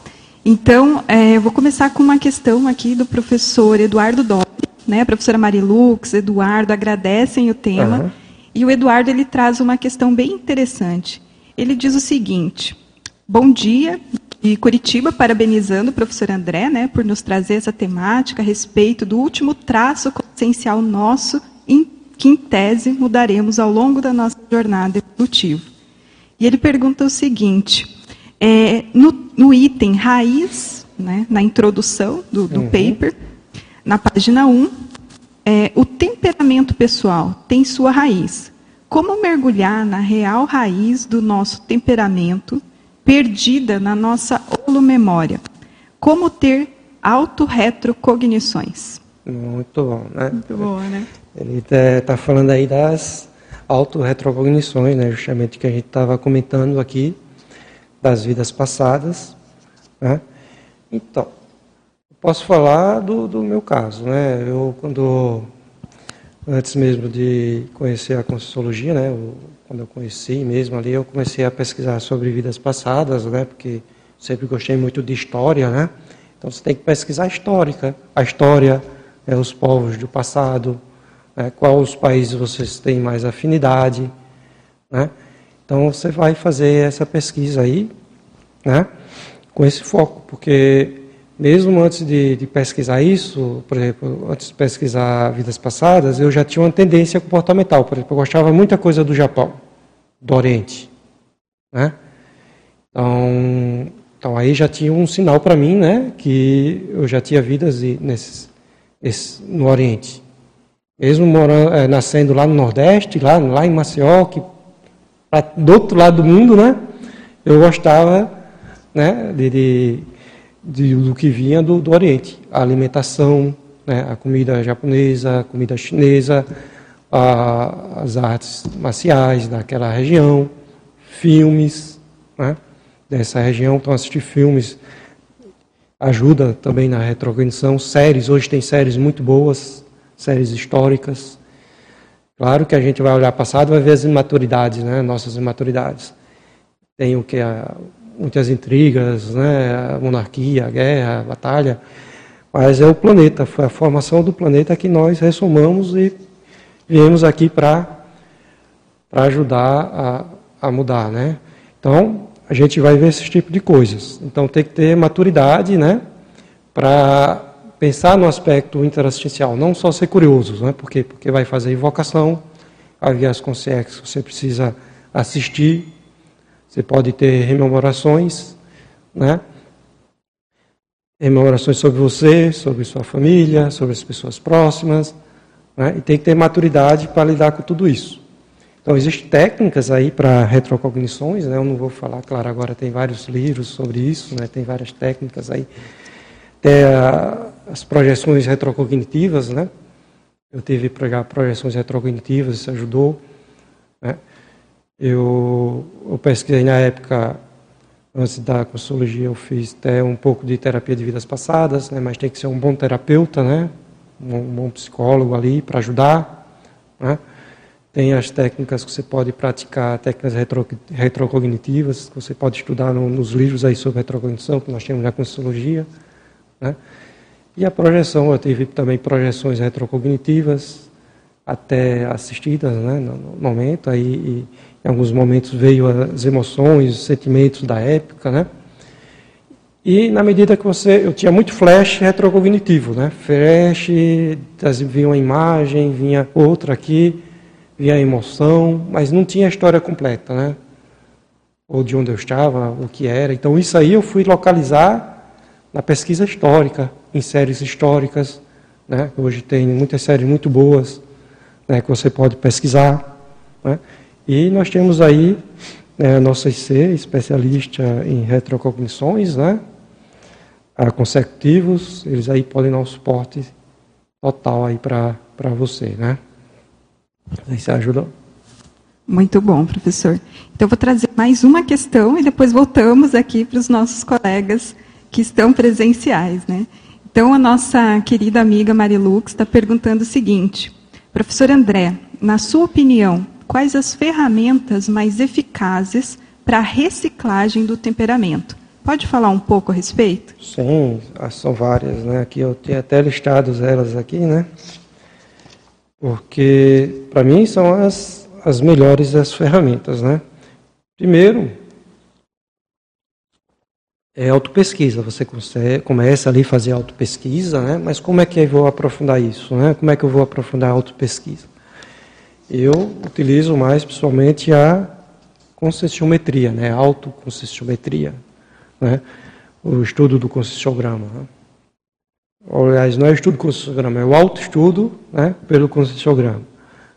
Então, é, eu vou começar com uma questão aqui do professor Eduardo Dobre, né? A professora Marilux, Eduardo, agradecem o tema. Uhum. E o Eduardo ele traz uma questão bem interessante. Ele diz o seguinte: Bom dia, de Curitiba, parabenizando o professor André né, por nos trazer essa temática a respeito do último traço consciencial nosso em que, em tese, mudaremos ao longo da nossa jornada evolutiva. E ele pergunta o seguinte: é, no, no, item raiz, né, na introdução do, do uhum. paper, na página 1, é, o temperamento pessoal tem sua raiz. Como mergulhar na real raiz do nosso temperamento, perdida na nossa holomemória? Como ter autorretrocognições? Muito bom, né? Muito bom, né? Ele está tá falando aí das autorretrocognições, né, justamente que a gente estava comentando aqui, das vidas passadas. Né? Então, posso falar do, do meu caso. Né? Eu, quando, antes mesmo de conhecer a Conscienciologia, né, eu, quando eu conheci mesmo ali, eu comecei a pesquisar sobre vidas passadas, né, porque sempre gostei muito de história, né? Então você tem que pesquisar a histórica, a história, é, os povos do passado, né, qual os países vocês têm mais afinidade. Né? Então você vai fazer essa pesquisa aí né, com esse foco, porque mesmo antes de, de, pesquisar isso, por exemplo, antes de pesquisar vidas passadas, eu já tinha uma tendência comportamental. Por exemplo, eu gostava muita coisa do Japão, do Oriente. Né? Então, então aí já tinha um sinal para mim, né, que eu já tinha vidas nesses, esse, no Oriente. Mesmo morando, é, nascendo lá no Nordeste, lá, lá em Maceió, que, pra, do outro lado do mundo, né? Eu gostava né, de, de, de do que vinha do, do Oriente. A alimentação, né, a comida japonesa, a comida chinesa, a, as artes marciais daquela região, filmes né, dessa região. Então, assistir filmes ajuda também na retrocognição. Séries, hoje tem séries muito boas séries históricas. Claro que a gente vai olhar passado vai ver as imaturidades, né? nossas imaturidades. Tem o que muitas intrigas, né? monarquia, guerra, batalha, mas é o planeta, foi a formação do planeta que nós ressomamos e viemos aqui para ajudar a, a mudar, né? Então, a gente vai ver esse tipo de coisas. Então, tem que ter maturidade, né? Para pensar no aspecto interassistencial, não só ser curioso, né? Por quê? Porque vai fazer invocação, as consciências que você precisa assistir, você pode ter rememorações, né? Rememorações sobre você, sobre sua família, sobre as pessoas próximas, né? E tem que ter maturidade para lidar com tudo isso. Então, existem técnicas aí para retrocognições, né? Eu não vou falar, claro, agora tem vários livros sobre isso, né? Tem várias técnicas aí. Tem a, as projeções retrocognitivas, né? Eu tive projeções retrocognitivas, isso ajudou. Né? Eu, eu pesquisei na época, antes da consologia, eu fiz até um pouco de terapia de vidas passadas, né? mas tem que ser um bom terapeuta, né? um, um bom psicólogo ali para ajudar. Né? Tem as técnicas que você pode praticar, técnicas retro, retrocognitivas, que você pode estudar no, nos livros aí sobre retrocognição, que nós temos na consologia. Né? E a projeção, eu tive também projeções retrocognitivas, até assistidas né, no momento, aí e, em alguns momentos veio as emoções, os sentimentos da época, né? E na medida que você, eu tinha muito flash retrocognitivo, né? Flash, vinha uma imagem, vinha outra aqui, vinha a emoção, mas não tinha a história completa, né? Ou de onde eu estava, o que era. Então isso aí eu fui localizar na pesquisa histórica, em séries históricas. Né? Hoje tem muitas séries muito boas né, que você pode pesquisar. Né? E nós temos aí né, a nossa IC, especialista em retrocognições, né? consecutivos, eles aí podem dar um suporte total aí para você, né? Isso ajuda. Muito bom, professor. Então, vou trazer mais uma questão e depois voltamos aqui para os nossos colegas que estão presenciais, né? Então, a nossa querida amiga Marilux está perguntando o seguinte: Professor André, na sua opinião, quais as ferramentas mais eficazes para a reciclagem do temperamento? Pode falar um pouco a respeito? Sim, são várias, né? Aqui eu tenho até listado elas aqui, né? Porque para mim são as, as melhores as ferramentas, né? Primeiro, é autopesquisa. Você começa ali a fazer autopesquisa, né? mas como é que eu vou aprofundar isso? Né? Como é que eu vou aprofundar a autopesquisa? Eu utilizo mais, pessoalmente, a concessiometria, né? autoconcessiometria, né? o estudo do concessiograma. Né? Aliás, não é o estudo do concessiograma, é o autoestudo né? pelo concessiograma.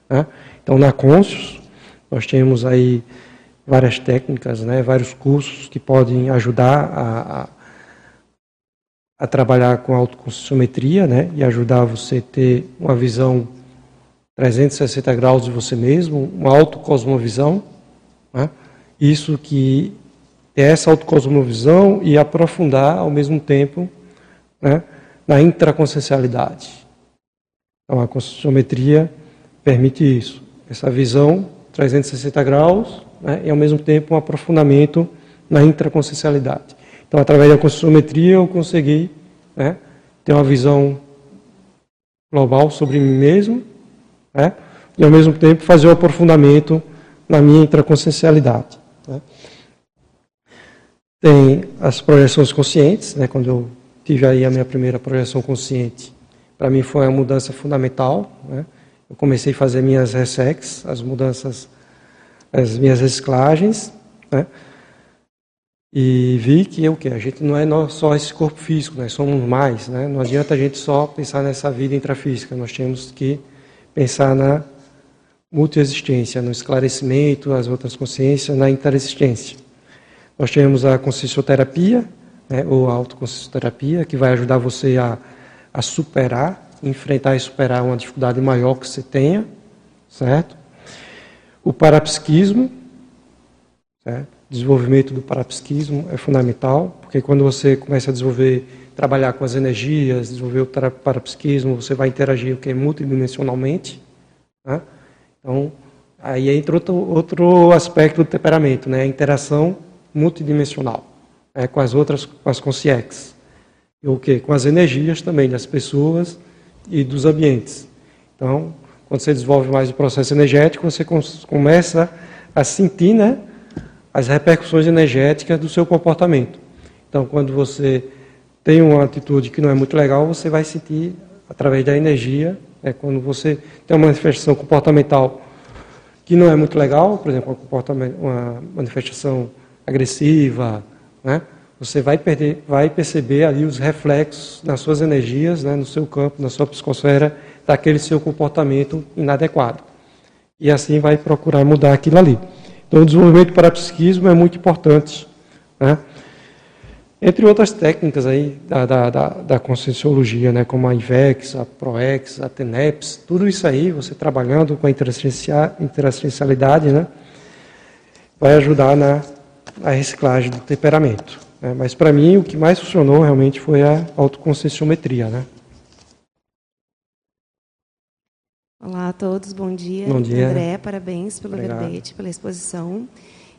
Né? Então, na Conscius, nós temos aí várias técnicas, né, vários cursos que podem ajudar a, a, a trabalhar com autoconsciometria né, e ajudar você a ter uma visão 360 graus de você mesmo, uma autocosmovisão. Né, isso que é essa autocosmovisão e aprofundar ao mesmo tempo né, na intraconsciencialidade. Então, a consciometria permite isso, essa visão 360 graus né, e, ao mesmo tempo, um aprofundamento na intraconsciencialidade. Então, através da conscienciometria, eu consegui né, ter uma visão global sobre mim mesmo né, e, ao mesmo tempo, fazer o um aprofundamento na minha intraconsciencialidade. Né. Tem as projeções conscientes, né, quando eu tive aí a minha primeira projeção consciente, para mim foi uma mudança fundamental. Né. Eu comecei a fazer minhas ressex, as mudanças as minhas reciclagens, né? E vi que o que a gente não é só esse corpo físico, nós somos mais, né? Não adianta a gente só pensar nessa vida intrafísica, nós temos que pensar na multiexistência, no esclarecimento, as outras consciências, na interexistência. Nós temos a consciencioterapia, né, ou a autoconsciencioterapia, que vai ajudar você a, a superar, enfrentar e superar uma dificuldade maior que você tenha, certo? O parapsiquismo, certo? desenvolvimento do parapsiquismo é fundamental, porque quando você começa a desenvolver, trabalhar com as energias, desenvolver o parapsiquismo, você vai interagir que multidimensionalmente. Né? Então, aí entra outro, outro aspecto do temperamento, né? a interação multidimensional né? com as outras, com as consciências. E o que? Com as energias também das pessoas e dos ambientes. Então, quando você desenvolve mais o processo energético, você começa a sentir né, as repercussões energéticas do seu comportamento. Então, quando você tem uma atitude que não é muito legal, você vai sentir através da energia. Né, quando você tem uma manifestação comportamental que não é muito legal, por exemplo, uma manifestação agressiva, né, você vai, perder, vai perceber ali os reflexos nas suas energias, né, no seu campo, na sua psicosfera, daquele seu comportamento inadequado. E assim vai procurar mudar aquilo ali. Então, o desenvolvimento do parapsiquismo é muito importante. Né? Entre outras técnicas aí da, da, da, da conscienciologia, né, como a IVEX, a PROEX, a TENEPS, tudo isso aí, você trabalhando com a interassistencialidade, né, vai ajudar na, na reciclagem do temperamento. Né? Mas, para mim, o que mais funcionou realmente foi a autoconscienciometria, né? Olá a todos, bom dia. Bom dia. André, parabéns pelo Obrigado. verbete, pela exposição.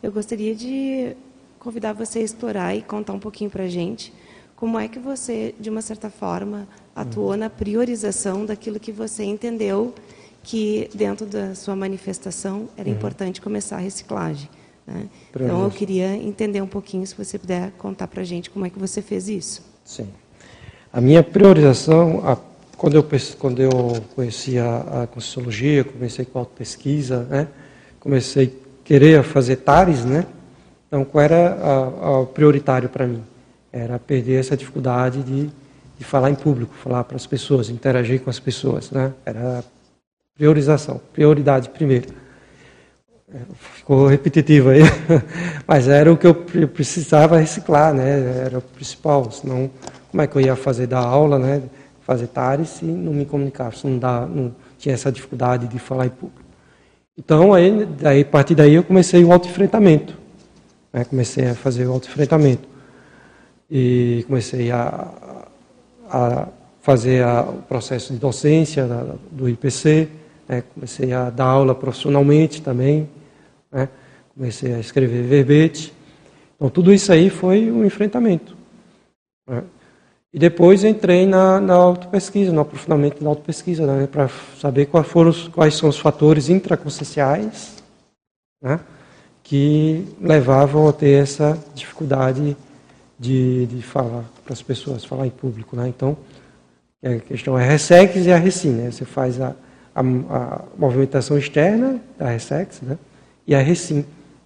Eu gostaria de convidar você a explorar e contar um pouquinho para a gente como é que você, de uma certa forma, atuou Uhum. na priorização daquilo que você entendeu que, dentro da sua manifestação, era Uhum. importante começar a reciclagem. né? Então, eu queria entender um pouquinho, se você puder contar para a gente como é que você fez isso. Sim. A minha priorização, a, quando, eu, quando eu conheci a, a Conscienciologia, comecei com a pesquisa, né? comecei a querer fazer TARES, né? então qual era a prioritário para mim? Era perder essa dificuldade de, de falar em público, falar para as pessoas, interagir com as pessoas. Né? Era priorização, prioridade primeiro. É, Ficou repetitivo aí, [laughs] mas era o que eu pre- precisava reciclar, né? Era o principal, senão como é que eu ia fazer da aula, né? Fazer TARES se não me comunicava, se não, dá, não tinha essa dificuldade de falar em público. Então, aí, daí, a partir daí eu comecei o auto-enfrentamento. Né? Comecei a fazer o auto-enfrentamento. E comecei a, a fazer a, o processo de docência da, do IPC, né? comecei a dar aula profissionalmente também, né? comecei a escrever verbete. Então, tudo isso aí foi um enfrentamento. Né? E depois entrei na, na autopesquisa, no aprofundamento da autopesquisa, né, para saber quais, foram os, quais são os fatores intraconscienciais né, que levavam a ter essa dificuldade de, de falar para as pessoas, falar em público. Né? Então, a questão é a RESEX e a RECIN. Né? Você faz a, a, a, movimentação externa da RESEX né? e a RECIN.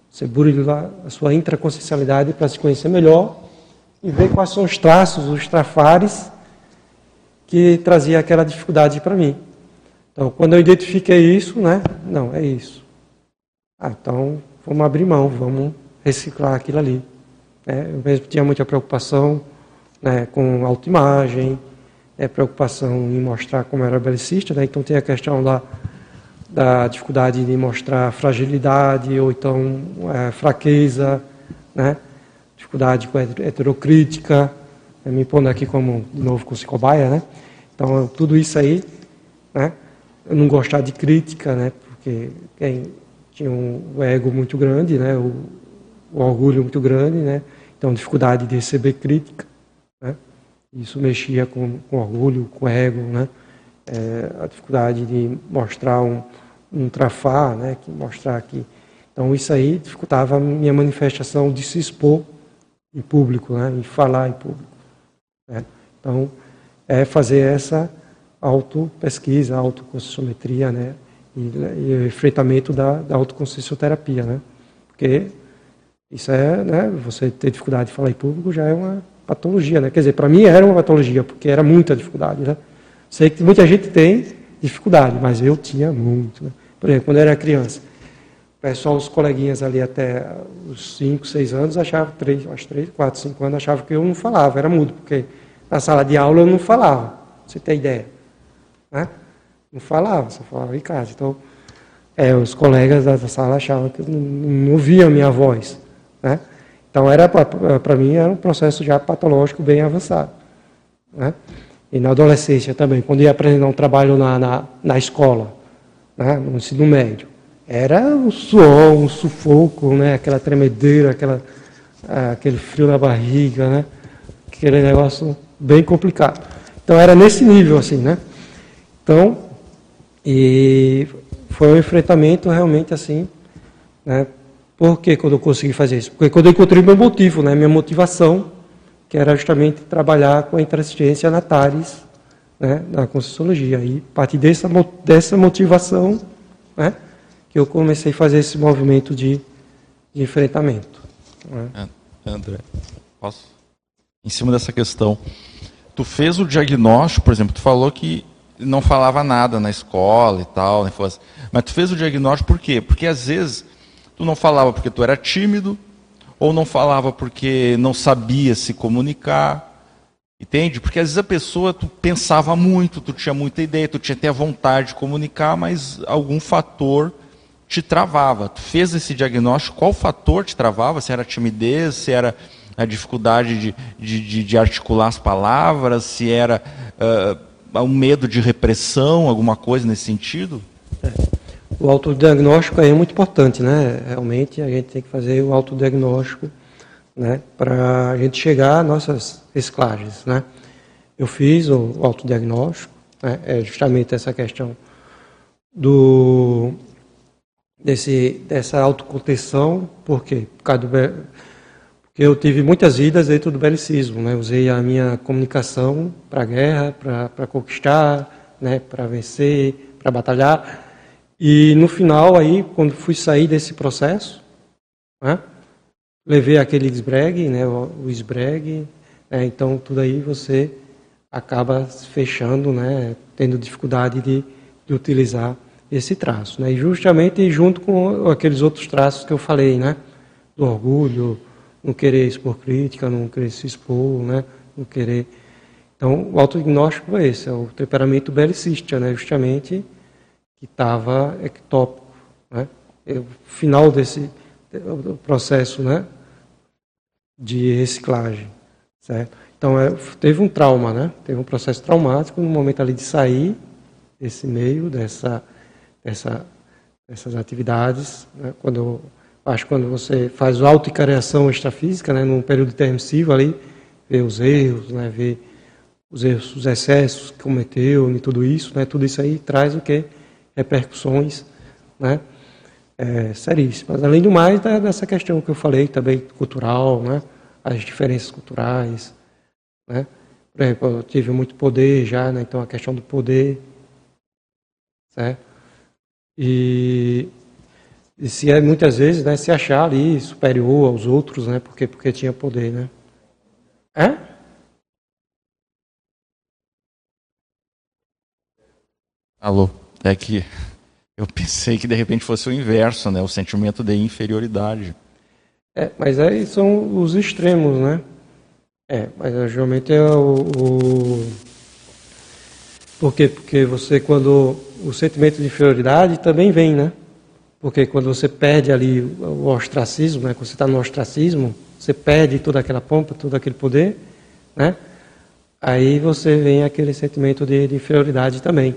Você burila a sua intraconsciencialidade para se conhecer melhor e ver quais são os traços, os trafares que trazia aquela dificuldade para mim. Então, quando eu identifiquei isso, né? Não, é isso. Ah, então, vamos abrir mão, vamos reciclar aquilo ali. É, eu mesmo tinha muita preocupação né, com autoimagem, é, preocupação em mostrar como era belicista, né? então tem a questão da, da dificuldade de mostrar fragilidade ou então é, fraqueza, né? Dificuldade com a heterocrítica, né, me pondo aqui como, de novo, com cobaia, né? Então, tudo isso aí, né? Eu não gostar de crítica, né? Porque quem tinha um ego muito grande, né? O, o orgulho muito grande, né? Então, dificuldade de receber crítica, né? Isso mexia com, com orgulho, com ego, né? É, a dificuldade de mostrar um, um trafar, né? Que mostrar que... Então, isso aí dificultava a minha manifestação de se expor em público, né? em falar em público. Né? Então, é fazer essa auto-pesquisa, autoconscienciometria, né? E, e, o enfrentamento da, da né? Porque isso é, né? Você ter dificuldade de falar em público já é uma patologia, né? Quer dizer, para mim era uma patologia, porque era muita dificuldade, né? Sei que muita gente tem dificuldade, mas eu tinha muito, né? Por exemplo, quando eu era criança, pessoal, os coleguinhas ali até os 5, 6 anos achavam, 3, acho 3, 4, 5 anos, achavam que eu não falava, era mudo, porque na sala de aula eu não falava, você tem ideia. Né? Não falava, só falava em casa. Então, é, os colegas da sala achavam que não, não ouviam a minha voz. Né? Então, era para mim, era um processo já patológico bem avançado. Né? E na adolescência também, quando ia aprender um trabalho na, na, na escola, né? no ensino médio, era um suor, um sufoco, né? aquela tremedeira, aquela, ah, aquele frio na barriga, né? aquele negócio bem complicado. Então era nesse nível assim, né? Então, e foi um enfrentamento realmente assim, né? Por que quando eu consegui fazer isso? Porque quando eu encontrei meu motivo, né? Minha motivação, que era justamente trabalhar com a interassistência na né? Na Conscienciologia. E a partir dessa, dessa motivação, né? Que eu comecei a fazer esse movimento de, de enfrentamento. Né? André, posso? Em cima dessa questão, tu fez o diagnóstico, por exemplo, tu falou que não falava nada na escola e tal, né? mas tu fez o diagnóstico por quê? Porque às vezes tu não falava porque tu era tímido, ou não falava porque não sabia se comunicar, entende? Porque às vezes a pessoa, tu pensava muito, tu tinha muita ideia, tu tinha até a vontade de comunicar, mas algum fator te travava. Tu fez esse diagnóstico, qual fator te travava? Se era timidez, se era a dificuldade de, de, de articular as palavras, se era uh, um medo de repressão, alguma coisa nesse sentido? É. O autodiagnóstico é muito importante, né? Realmente a gente tem que fazer o autodiagnóstico né? para a gente chegar às nossas reciclagens, né? Eu fiz o autodiagnóstico, né? é justamente essa questão do desse, dessa autocontenção, por quê? Por causa do, porque eu tive muitas vidas dentro do belicismo, né? Usei a minha comunicação para a guerra, para conquistar, né? para vencer, para batalhar. E no final aí, quando fui sair desse processo, né? levei aquele esbregue, né? o esbregue, né? então tudo aí você acaba fechando, né? tendo dificuldade de, de utilizar esse traço. Né? E justamente junto com aqueles outros traços que eu falei, né? do orgulho, não querer expor crítica, não querer se expor, né? não querer. Então, o autodiagnóstico é esse, é o temperamento belicista, né, justamente, que estava ectópico. Né? É o final desse processo né, de reciclagem. Certo? Então, é, teve um trauma, né? teve um processo traumático no momento ali de sair desse meio, dessa, dessa, dessas atividades. Né? Quando, acho que quando você faz o autoicariação extrafísica, né, num período intermissivo ali, vê os erros, né, os erros, os excessos que cometeu e tudo isso, né? Tudo isso aí traz o que repercussões, né? É, seríssimas. Além do mais, dessa questão que eu falei também cultural, né? As diferenças culturais, né? Por exemplo, eu tive muito poder já, né? Então a questão do poder, certo? E, e se é muitas vezes, né? Se achar ali superior aos outros, né? Porque porque tinha poder, né? É? Alô, é que eu pensei que de repente fosse o inverso, né? O sentimento de inferioridade. É, mas aí são os extremos, né? É, mas geralmente é o, o... Por quê? Porque você, quando o sentimento de inferioridade também vem, né? Porque quando você perde ali o ostracismo, né? quando você está no ostracismo, você perde toda aquela pompa, todo aquele poder, né? Aí você vem aquele sentimento de, de inferioridade também.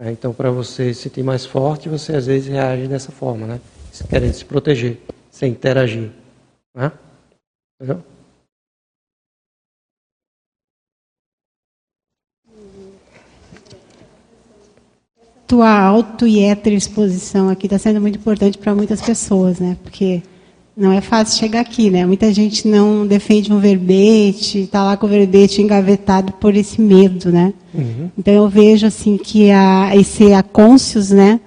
É, então, para você se sentir mais forte, você às vezes reage dessa forma, né? Querendo se proteger, sem interagir. Né? Entendeu? Tua auto e exposição aqui está sendo muito importante para muitas pessoas, né? Porque não é fácil chegar aqui, né? Muita gente não defende um verbete, está lá com o verbete engavetado por esse medo, né? Uhum. Então eu vejo assim que a esse a conscious, né?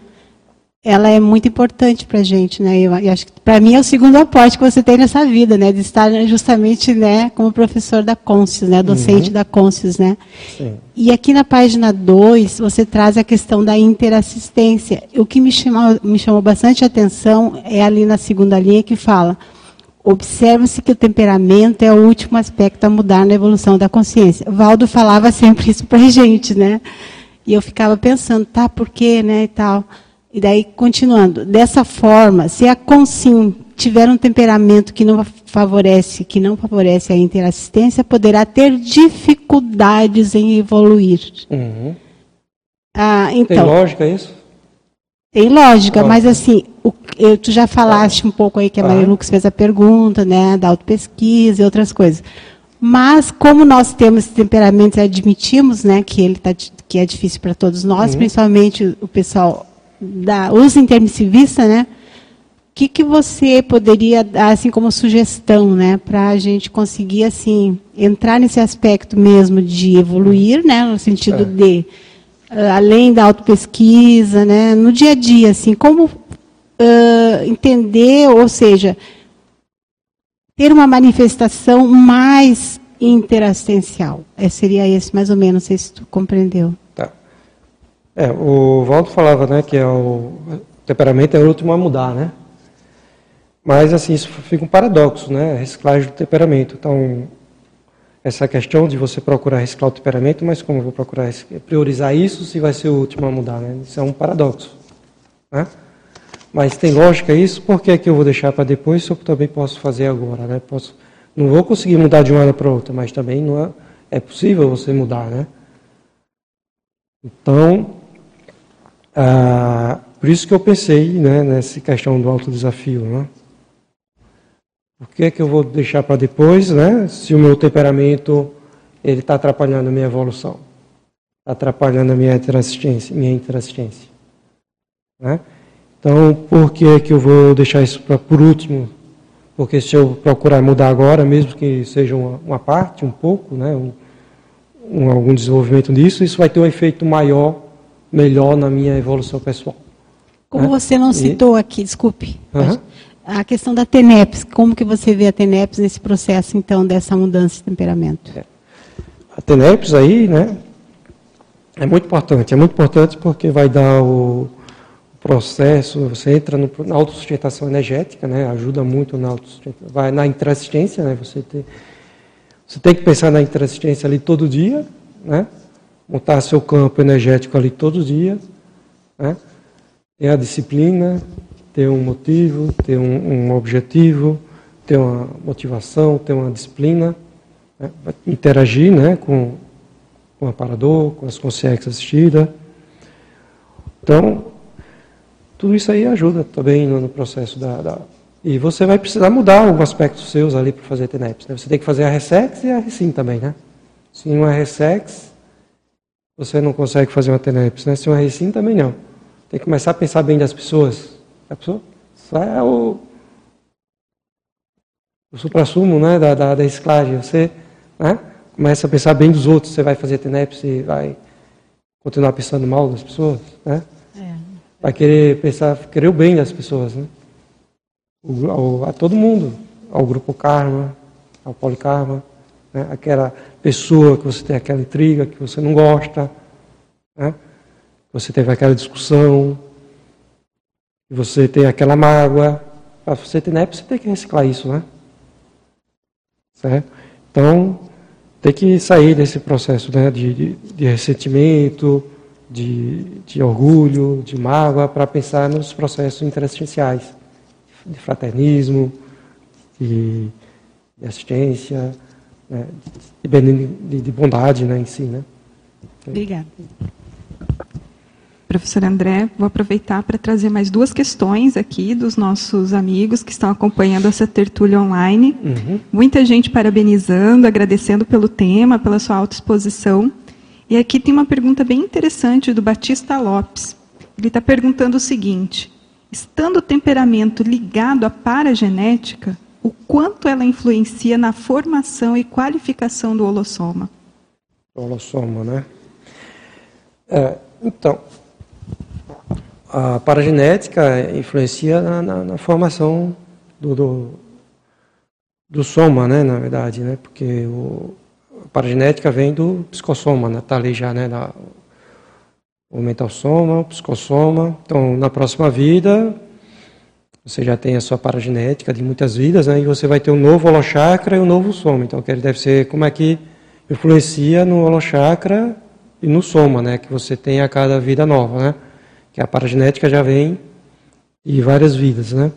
Ela é muito importante para a gente, né? Eu, eu acho que para mim é o segundo aporte que você tem nessa vida, né? De estar justamente, né, como professor da conscious, né? Docente uhum. da conscious, né? Sim. E aqui na página 2, você traz a questão da interassistência. O que me chamou, me chamou bastante atenção é ali na segunda linha que fala: observa-se que o temperamento é o último aspecto a mudar na evolução da consciência. Valdo falava [laughs] sempre isso para a gente, né? E eu ficava pensando, tá, por quê, né, e tal. E daí, continuando, dessa forma, se a consim tiver um temperamento que não favorece, que não favorece a interassistência, poderá ter dificuldades em evoluir. Uhum. Ah, então, tem lógica isso? Tem lógica, mas assim, o, eu, tu já falaste um pouco aí que a Maria Lucas fez a pergunta, né, da autopesquisa e outras coisas. Mas como nós temos esse temperamento e admitimos, né, que ele tá, que é difícil para todos nós, uhum. principalmente o pessoal da uso intermissivista, né? O que, que você poderia dar assim como sugestão, né, para a gente conseguir assim entrar nesse aspecto mesmo de evoluir, né, no sentido é. de uh, além da autopesquisa, né, no dia a dia, assim, como uh, entender, ou seja, ter uma manifestação mais interassistencial. É, seria esse mais ou menos, não sei se tu compreendeu. É, o Valdo falava, né, que é o, temperamento é o último a mudar, né? Mas assim, isso fica um paradoxo, né? A reciclagem do temperamento. Então, essa questão de você procurar reciclar o temperamento, mas como eu vou procurar priorizar isso se vai ser o último a mudar, né? Isso é um paradoxo, né? Mas tem lógica isso, por que, é que eu vou deixar para depois se eu também posso fazer agora, né? Posso, não vou conseguir mudar de uma hora para outra, mas também não é, é possível você mudar, né? Então, ah, por isso que eu pensei né, nessa questão do alto desafio. Né? Por que, é que eu vou deixar para depois, né, se o meu temperamento ele está atrapalhando a minha evolução? Está atrapalhando a minha interassistência. Minha interassistência né? Então, por que, é que eu vou deixar isso pra, por último? Porque se eu procurar mudar agora, mesmo que seja uma, uma parte, um pouco, né, um, um, algum desenvolvimento disso, isso vai ter um efeito maior melhor na minha evolução pessoal. Como né? você não citou e... aqui, desculpe, uhum. a questão da TENEPS, como que você vê a TENEPS nesse processo, então, dessa mudança de temperamento? É. A TENEPS aí, né, é muito importante, é muito importante porque vai dar o processo, você entra no, na autossustentação energética, né, ajuda muito na autossustentação, vai na interassistência, né, você ter Você tem que pensar na interassistência ali todo dia, né? Montar seu campo energético ali todos os dias, né? ter a disciplina, ter um motivo, ter um, um objetivo, ter uma motivação, ter uma disciplina, né? interagir né? com, o aparador, com as consciências assistidas. Então, tudo isso aí ajuda também no, no processo da, da e você vai precisar mudar alguns aspectos seus ali para fazer TENEPS. Né? Você tem que fazer a RESEX e a RESIM também, né? Se uma RESEX, você não consegue fazer uma TENEPS, né? Se uma RESIM, também não. Tem que começar a pensar bem das pessoas. A pessoa, isso é o, o supra-sumo né, da, da, da. Você né, começa a pensar bem dos outros. Você vai fazer TENEPS e vai continuar pensando mal das pessoas, né? É. Vai querer pensar, querer o bem das pessoas, né? ao, a todo mundo, ao grupo karma, ao polikarma, né? aquela pessoa que você tem aquela intriga, que você não gosta, né? você teve aquela discussão, que você tem aquela mágoa. Para você ter NEP, você tem que reciclar isso, né? Certo? Então, tem que sair desse processo né, de, de, de ressentimento, de, de orgulho, de mágoa, para pensar nos processos interassistenciais de fraternismo, de, de assistência, né, de, de, bondade né, em si. Né? Obrigada. Professor André, vou aproveitar para trazer mais duas questões aqui dos nossos amigos que estão acompanhando essa tertúlia online. Uhum. Muita gente parabenizando, agradecendo pelo tema, pela sua autoexposição. E aqui tem uma pergunta bem interessante do Batista Lopes. Ele está perguntando o seguinte: estando o temperamento ligado à paragenética, o quanto ela influencia na formação e qualificação do holossoma? O holossoma, né? É, então, a paragenética influencia na, na, na formação do, do, do, soma, né, na verdade, né? Porque o, a paragenética vem do psicossoma, né? Tá ali já, né? Na, o mental soma, o psicossoma. Então, na próxima vida, você já tem a sua paragenética de muitas vidas, né? E você vai ter um novo holochakra e um novo soma. Então, que deve ser como é que influencia no holochakra e no soma, né? Que você tem a cada vida nova, né? Que a paragenética já vem de várias vidas, né?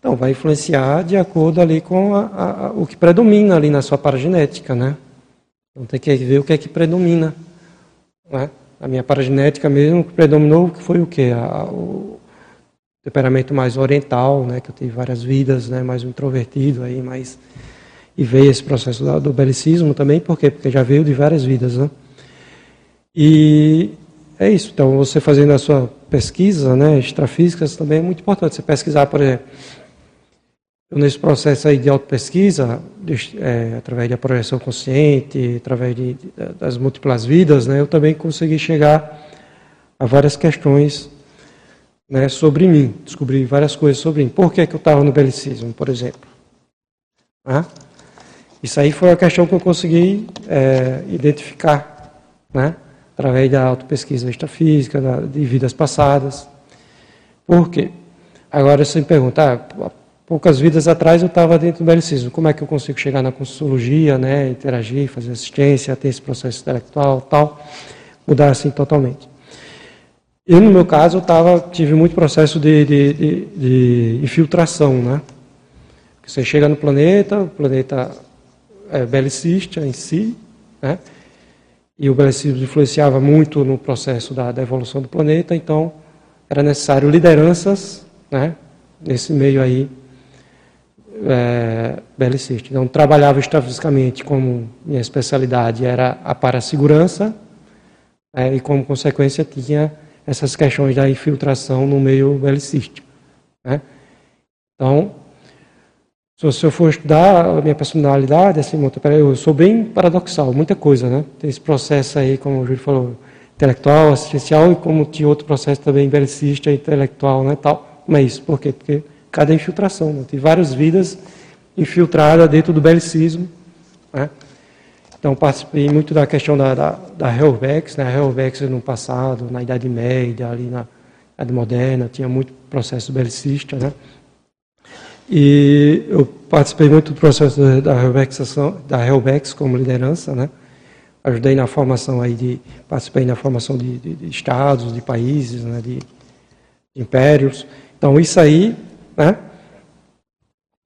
Então, vai influenciar de acordo ali com a, a, o que predomina ali na sua paragenética, né? Então, tem que ver o que é que predomina, né? a minha paragenética mesmo que predominou foi o quê? A, o temperamento mais oriental, né, que eu tive várias vidas, né, mais introvertido aí, mais e veio esse processo do, belicismo também, por quê? Porque já veio de várias vidas, né? E é isso. Então, você fazendo a sua pesquisa, né, extrafísicas também é muito importante. Você pesquisar, por exemplo, nesse processo aí de autopesquisa, é, através da projeção consciente, através de, das múltiplas vidas, né, eu também consegui chegar a várias questões né, sobre mim, descobri várias coisas sobre mim. Por que, que eu estava no belicismo, por exemplo? Ah? Isso aí foi a questão que eu consegui é, identificar, né, através da autopesquisa extrafísica, da, de vidas passadas. Por quê? Agora você me pergunta, ah, poucas vidas atrás eu estava dentro do belicismo. Como é que eu consigo chegar na consciologia, né, interagir, fazer assistência, ter esse processo intelectual, tal, mudar assim totalmente. Eu, no meu caso, eu tava, tive muito processo de, de, de, de infiltração, né? Você chega no planeta, o planeta é belicista em si, né? E o belicismo influenciava muito no processo da, da evolução do planeta, então era necessário lideranças, né? Nesse meio aí é, belicista. Então, trabalhava extrafisicamente como minha especialidade era a parasegurança é, e, como consequência, tinha essas questões da infiltração no meio belicístico. Né? Então, se eu for estudar a minha personalidade, assim, eu sou bem paradoxal, muita coisa, né? Tem esse processo aí, como o Júlio falou, intelectual, assistencial, e como tinha outro processo também belicista, intelectual, né, tal. Como é isso? Por quê? Porque cada infiltração. Né? Tem várias vidas infiltradas dentro do belicismo. Né? Então, participei muito da questão da, da, da Helvex, né? Helvex no passado, na Idade Média, ali na Idade Moderna, tinha muito processo belicista, né? E eu participei muito do processo da Helbexização, da Helbex como liderança, né? Ajudei na formação aí de, participei na formação de, de, de estados, de países, né? de, de impérios. Então isso aí, né?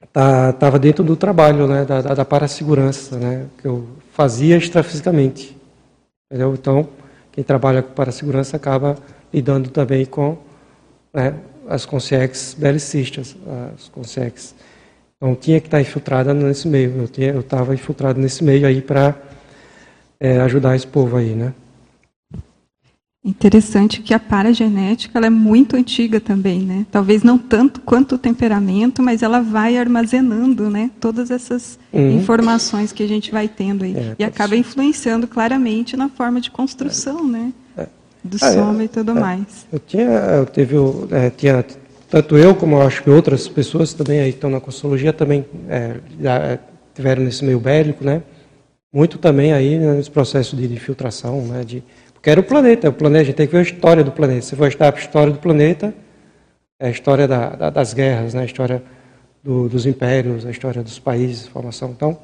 Estava tá, dentro do trabalho, né? Da, da, da parassegurança, né? Que eu fazia extrafisicamente. Entendeu? Então, quem trabalha com parassegurança acaba lidando também com né, as consciências belicistas, as consciências. Então tinha que estar infiltrada nesse meio. Eu estava infiltrado nesse meio aí para é, ajudar esse povo aí, né? Interessante que a paragenética ela é muito antiga também, né? Talvez não tanto quanto o temperamento, mas ela vai armazenando, né? Todas essas uhum. informações que a gente vai tendo aí é, e acaba influenciando claramente na forma de construção, é. né? do ah, soma é, e tudo é, mais. Eu tinha, eu teve, é, tinha tanto eu como eu acho que outras pessoas também aí estão na cosmologia também já tiveram nesse meio bélico, né? Muito também aí nesse processo de, de filtração, né? De, porque era o planeta, o planeta, a gente tem que ver a história do planeta. Se for estudar a história do planeta, é a história da, da, das guerras, né? A história do, dos impérios, a história dos países, formação. Então,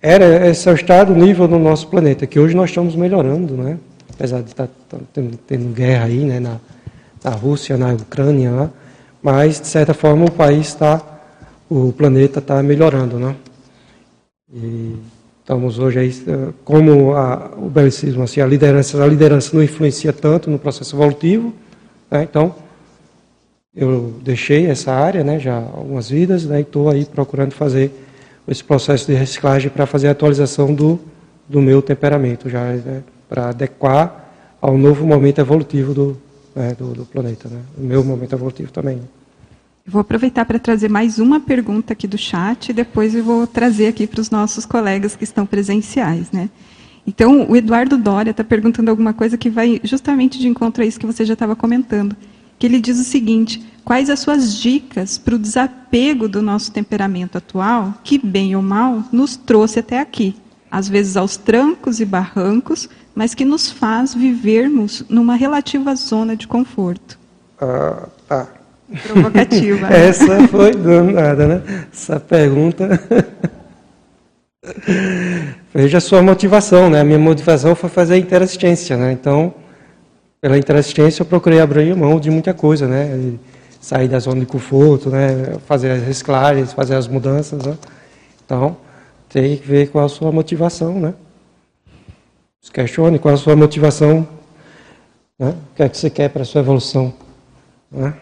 era esse é o estado, nível do nosso planeta, que hoje nós estamos melhorando, né? apesar de estar tá, tá tendo, tendo, guerra aí, né, na, na Rússia, na Ucrânia, lá, mas de certa forma o país está, o planeta está melhorando, né? E estamos hoje aí, como a, o belicismo, assim, a liderança, a liderança não influencia tanto no processo evolutivo, né? então eu deixei essa área, né, já algumas vidas, né, e estou aí procurando fazer esse processo de reciclagem para fazer a atualização do, do meu temperamento, já né, para adequar ao novo momento evolutivo do, né, do, do, planeta, né? o meu momento evolutivo também. Vou aproveitar para trazer mais uma pergunta aqui do chat e depois eu vou trazer aqui para os nossos colegas que estão presenciais. Né? Então, o Eduardo Dória está perguntando alguma coisa que vai justamente de encontro a isso que você já estava comentando. Que ele diz o seguinte: quais as suas dicas para o desapego do nosso temperamento atual, que, bem ou mal, nos trouxe até aqui? Às vezes aos trancos e barrancos, mas que nos faz vivermos numa relativa zona de conforto. Ah, tá. Provocativa. [laughs] Essa foi nada, né? Essa pergunta. [laughs] Veja a sua motivação, né? A minha motivação foi fazer interassistência, né? Então, pela interassistência eu procurei abrir mão de muita coisa, né? Sair da zona de conforto, né? Fazer as reciclagens, fazer as mudanças, né? Então, tem que ver qual a sua motivação, né? Se questione qual a sua motivação, né? o que é que você quer para a sua evolução. Né?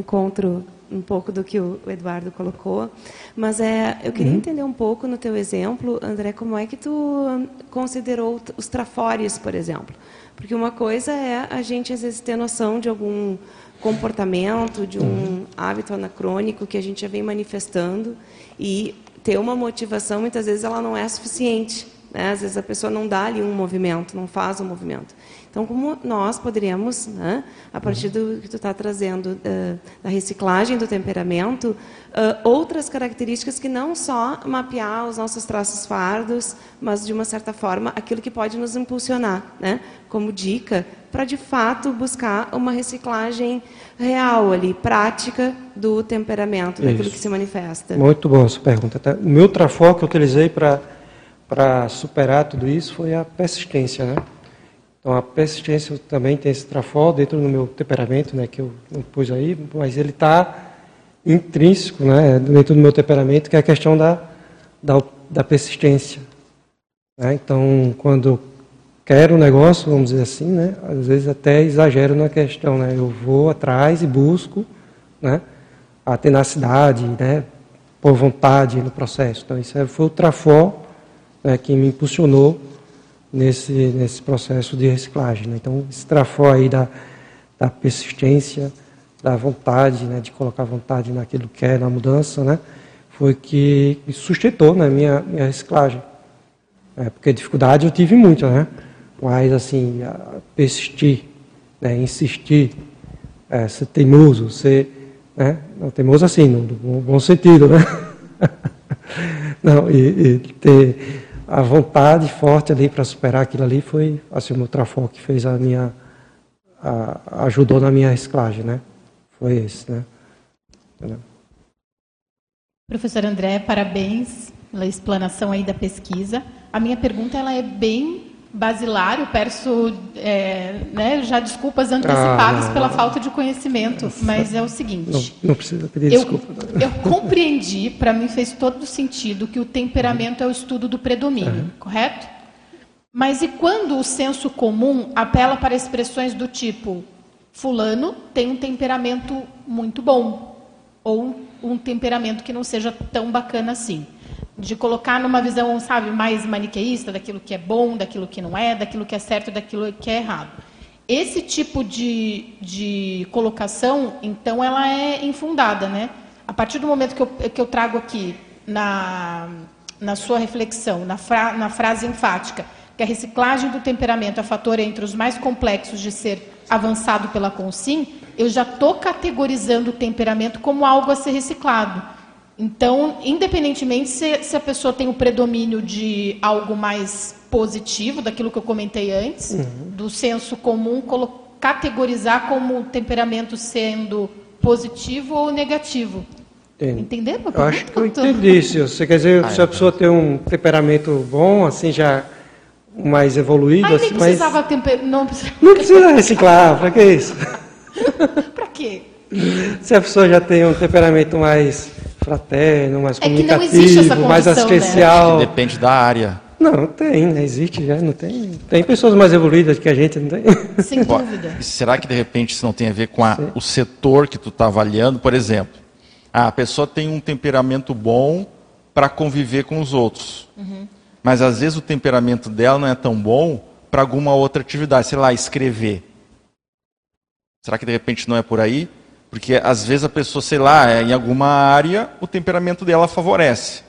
Encontro um pouco do que o Eduardo colocou, mas é, eu queria uhum. entender um pouco no teu exemplo, André, como é que tu considerou os trafores, por exemplo? Porque uma coisa é a gente às vezes ter noção de algum comportamento, de um uhum. hábito anacrônico que a gente já vem manifestando e ter uma motivação, muitas vezes ela não é suficiente. Né? Às vezes a pessoa não dá ali um movimento, não faz um movimento. Então, como nós poderíamos, né, a partir do que tu está trazendo uh, da reciclagem do temperamento, uh, outras características que não só mapear os nossos traços fardos, mas de uma certa forma aquilo que pode nos impulsionar, né, como dica para de fato buscar uma reciclagem real ali, prática do temperamento, Isso. daquilo que se manifesta. Muito boa essa pergunta. Tá? O meu trafó que eu utilizei para para superar tudo isso foi a persistência, né? Então a persistência também tem esse trafó dentro do meu temperamento, né, que eu não pus aí, mas ele está intrínseco, né, dentro do meu temperamento, que é a questão da, da, da persistência. Né? Então, quando quero um negócio, vamos dizer assim, né, às vezes até exagero na questão, né, eu vou atrás e busco, né, a tenacidade, né, por vontade no processo. Então, isso foi o trafó né, que me impulsionou nesse, nesse processo de reciclagem. Né? Então, trafó aí da, da persistência, da vontade, né, de colocar vontade naquilo que é, na mudança, né, foi que sustentou né, minha, minha reciclagem. É, porque dificuldade eu tive muito, né? Mas, assim, persistir, né, insistir, é, ser teimoso, ser... Né, não, teimoso assim, no, no bom sentido, né? [laughs] não, e, e ter a vontade forte ali para superar aquilo ali foi assim o meu trafó que fez a minha a, ajudou na minha reciclagem, né? Foi esse, né? Professor André, parabéns pela explanação aí da pesquisa. A minha pergunta ela é bem basilar, eu peço é, né, já desculpas antecipadas ah, pela falta de conhecimento, mas é o seguinte. Não, não precisa pedir eu, desculpa. Eu compreendi, para mim fez todo sentido, que o temperamento é o estudo do predomínio, uhum. correto? Mas e quando o senso comum apela para expressões do tipo fulano tem um temperamento muito bom ou um temperamento que não seja tão bacana assim? De colocar numa visão, sabe, mais maniqueísta daquilo que é bom, daquilo que não é, daquilo que é certo, daquilo que é errado. Esse tipo de, de colocação, então, ela é infundada, né? A partir do momento que eu, que eu trago aqui na, na sua reflexão, na, fra, na frase enfática, que a reciclagem do temperamento é fator entre os mais complexos de ser avançado pela Consim, eu já estou categorizando o temperamento como algo a ser reciclado. Então, independentemente se, se, a pessoa tem o predomínio de algo mais positivo, daquilo que eu comentei antes, uhum. do senso comum, categorizar como temperamento sendo positivo ou negativo. Entendi. Entenderam? Eu acho que eu entendi isso. Você quer dizer, se a pessoa tem um temperamento bom, assim, já mais evoluído... Aí assim, nem precisava mais... temper... não, precisa... não precisa reciclar, para que isso? [laughs] para quê? Se a pessoa já tem um temperamento mais fraterno, mais é comunicativo, mais né? assistencial. Né? Depende da área. Não, tem, né? existe já, não tem. Tem pessoas mais evoluídas que a gente, não tem? [laughs] Sem dúvida. Será que de repente isso não tem a ver com a, o setor que tu está avaliando? Por exemplo, ah, a pessoa tem um temperamento bom para conviver com os outros. Uhum. Mas às vezes o temperamento dela não é tão bom para alguma outra atividade, sei lá, escrever. Será que de repente não é por aí? Porque às vezes a pessoa, sei lá, é, em alguma área, o temperamento dela favorece.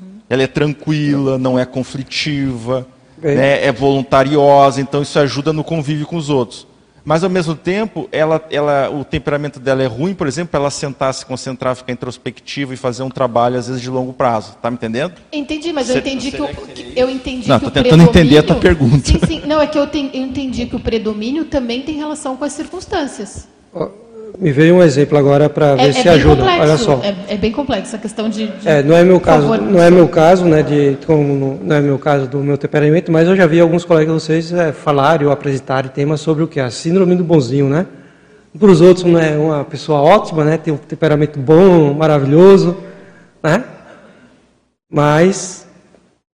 Uhum. Ela é tranquila, não é conflitiva, né, é voluntariosa, então isso ajuda no convívio com os outros. Mas ao mesmo tempo, ela, ela, o temperamento dela é ruim, por exemplo, para ela sentar, se concentrar, ficar introspectiva e fazer um trabalho às vezes de longo prazo. Tá me entendendo? Entendi, mas eu entendi que, o, que eu entendi não, que tô tentando entender a tua pergunta. Sim, sim. Não, é que eu, te, eu entendi que o predomínio também tem relação com as circunstâncias. Me veio um exemplo agora para ver é, se é ajuda. Complexo, Olha só. É, é, bem complexo a questão de. de é, não é meu caso, favor, não é meu caso, né? De como não é meu caso do meu temperamento, mas eu já vi alguns colegas de vocês é, falarem ou apresentarem temas sobre o que a síndrome do bonzinho, né? Para os outros não é uma pessoa ótima, né? Tem um temperamento bom, maravilhoso, né? Mas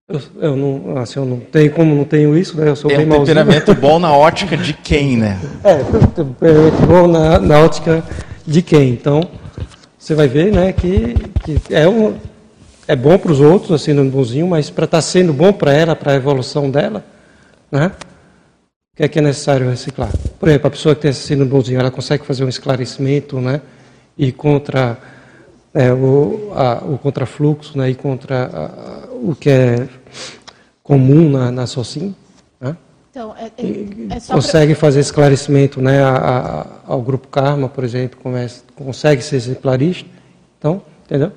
eu, eu, não, assim, eu não tenho como não tenho isso, né? Eu sou Tem bem um temperamento [laughs] bom na ótica de quem, né? É, temperamento bom na, na ótica de quem. Então, você vai ver, né, que, que é um é bom para os outros, assim, no bonzinho, mas para estar tá sendo bom para ela, para a evolução dela, né? O que é que é necessário reciclar? Por exemplo, a pessoa que tem esse síndrome bonzinho, ela consegue fazer um esclarecimento, né? E contra é, o, a, o contrafluxo, né? E contra a, o que é comum na, na SOCIM. Né? Então, é, é, é consegue pra... fazer esclarecimento né, a, a, ao grupo Karma, por exemplo, consegue ser exemplarista. Então, entendeu?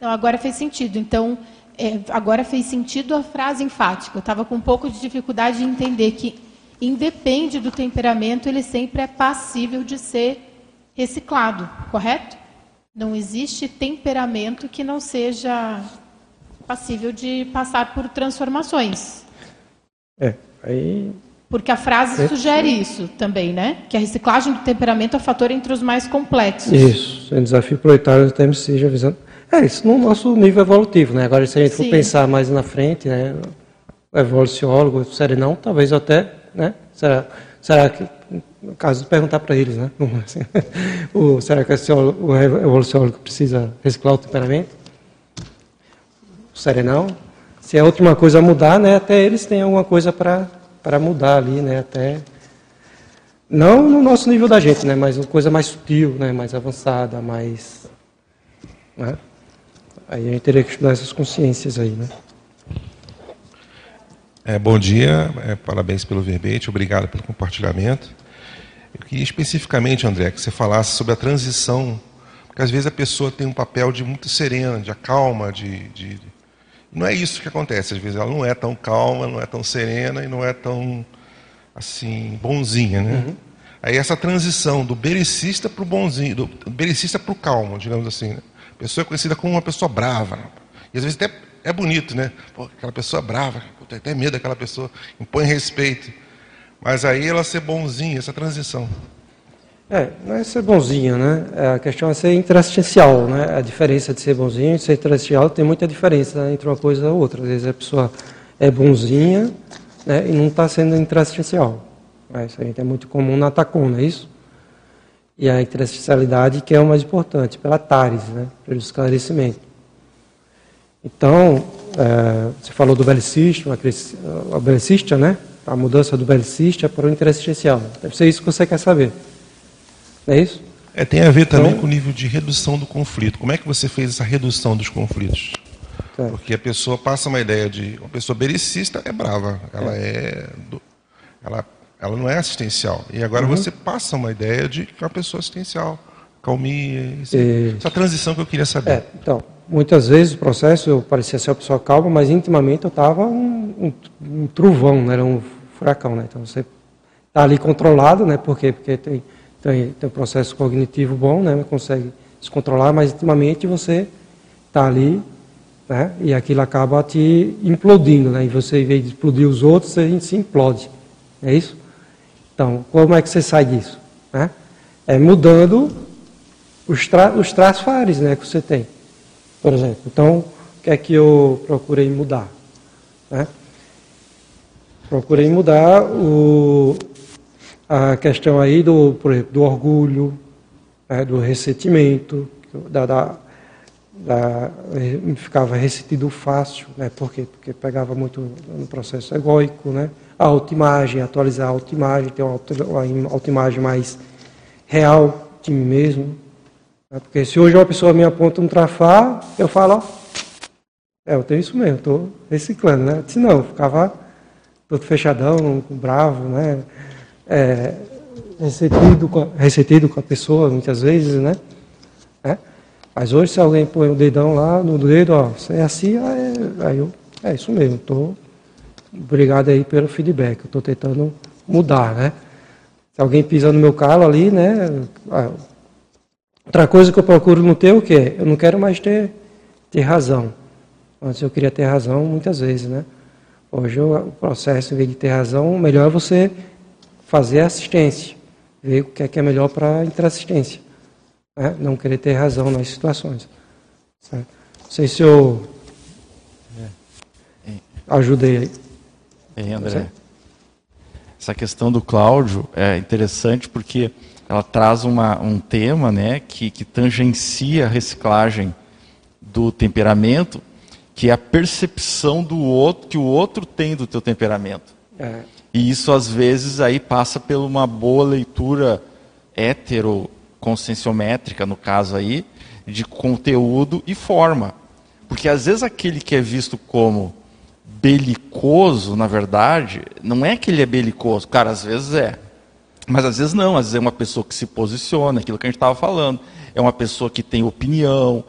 Não, agora fez sentido. Então, é, agora fez sentido a frase enfática. Eu estava com um pouco de dificuldade de entender que, independe do temperamento, ele sempre é passível de ser reciclado, correto? Não existe temperamento que não seja passível de passar por transformações. É, aí. Porque a frase é. sugere isso também, né? Que a reciclagem do temperamento é o fator entre os mais complexos. Isso, é um desafio proletário do TMC, já avisando. É, isso no nosso nível evolutivo, né? Agora, se a gente Sim. for pensar mais na frente, né? O evoluciólogo, o serenão, talvez até, né? Será, será que, no caso, perguntar para eles, né? [laughs] O, será que o evoluciólogo precisa reciclar o temperamento? Serenão. Se é última coisa a mudar, né, até eles têm alguma coisa para mudar ali, né, até não no nosso nível da gente, né, mas uma coisa mais sutil, né, mais avançada, mais né? Aí a gente teria que estudar essas consciências aí, né? É, bom dia, é, parabéns pelo verbete, obrigado pelo compartilhamento. Eu queria especificamente, André, que você falasse sobre a transição, porque às vezes a pessoa tem um papel de muito serena, de acalma, de, de, não é isso que acontece. Às vezes ela não é tão calma, não é tão serena e não é tão assim bonzinha, né? Uhum. Aí essa transição do belicista para o bonzinho, do belicista para o calmo, digamos assim. Né? A pessoa é conhecida como uma pessoa brava. E às vezes até é bonito, né? Pô, aquela pessoa brava, eu tenho até medo daquela pessoa, impõe respeito. Mas aí ela ser bonzinha, essa transição. É, não é ser bonzinho, né? É, a questão é ser interassistencial, né? A diferença de ser bonzinho e ser interassistencial tem muita diferença né, entre uma coisa e outra. Às vezes a pessoa é bonzinha né, e não está sendo interassistencial. É, isso aí é muito comum na TACOM, não é isso? E a interassistencialidade que é o mais importante, pela TARES, né? Pelo esclarecimento. Então, é, você falou do belicista, a belicista, né? A mudança do belicista para o interassistencial. Deve ser isso que você quer saber. É isso? É, tem a ver também então, com o nível de redução do conflito. Como é que você fez essa redução dos conflitos? Tá. Porque a pessoa passa uma ideia de. Uma pessoa belicista é brava. Ela é. é do, ela, ela não é assistencial. E agora uhum. você passa uma ideia de que é uma pessoa assistencial. Calmia. E... Essa transição que eu queria saber. É, então, muitas vezes o processo eu parecia ser uma pessoa calma, mas intimamente eu estava um, um, um, trovão, né? era um furacão. Né? Então você está ali controlado, né? Por quê? Porque tem tem, tem um processo cognitivo bom, né? Consegue se controlar, mas intimamente você está ali, né? E aquilo acaba te implodindo, né? E você, em vez de explodir os outros, você se implode. É isso? Então, como é que você sai disso? Né? É mudando os, tra os né, que você tem. Por exemplo, então, o que é que eu procurei mudar? Né? Procurei mudar o, a questão aí do, exemplo, do orgulho, é, do ressentimento, da, da, da, ficava ressentido fácil, né? Por quê? Porque pegava muito no processo egóico, né? A autoimagem, atualizar a autoimagem, ter uma autoimagem mais real de mim mesmo. Né? Porque se hoje uma pessoa me aponta um trafar, eu falo, ó, é, eu tenho isso mesmo, estou reciclando, né? Se não, ficava todo fechadão, bravo, né? É, ressentido, com, ressentido com a pessoa, muitas vezes, né? É? Mas hoje, se alguém põe o dedão lá no dedo, ó, é assim, é, aí eu, é isso mesmo, tô, obrigado aí pelo feedback, estou tentando mudar, né? Se alguém pisa no meu calo ali, né? Ah, outra coisa que eu procuro no teu, o quê? Eu não quero mais ter, ter razão. Antes eu queria ter razão muitas vezes, né? Hoje o processo, em vez de ter razão, melhor é você fazer assistência, ver o que é, que é melhor para interassistência. Né? Não querer ter razão nas situações. Certo? Não sei se eu é. ajudei aí. Ei, André. Essa questão do Cláudio é interessante porque ela traz uma, um tema né, que, que tangencia a reciclagem do temperamento, que é a percepção do outro que o outro tem do teu temperamento. É. E isso às vezes aí passa por uma boa leitura heteroconscienciométrica, no caso aí, de conteúdo e forma. Porque às vezes aquele que é visto como belicoso, na verdade, não é que ele é belicoso, cara, às vezes é. Mas às vezes não, às vezes é uma pessoa que se posiciona, aquilo que a gente estava falando. É uma pessoa que tem opinião,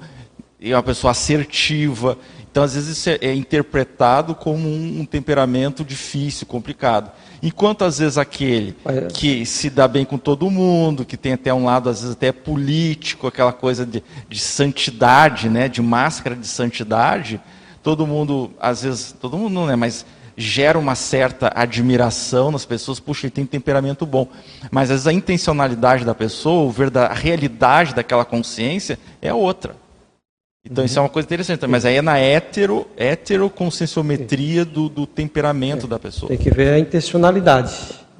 é uma pessoa assertiva. Então, às vezes, isso é, é interpretado como um, um, temperamento difícil, complicado. Enquanto, às vezes, aquele que se dá bem com todo mundo, que tem até um lado, às vezes, até político, aquela coisa de, de santidade, né, de máscara de santidade, todo mundo, às vezes, todo mundo não é, mas gera uma certa admiração nas pessoas, puxa, ele tem temperamento bom. Mas às vezes a intencionalidade da pessoa, a realidade daquela consciência é outra. Então, uhum. isso é uma coisa interessante. Mas aí é na hétero, heteroconscienciometria do, do temperamento é. da pessoa. Tem que ver a intencionalidade,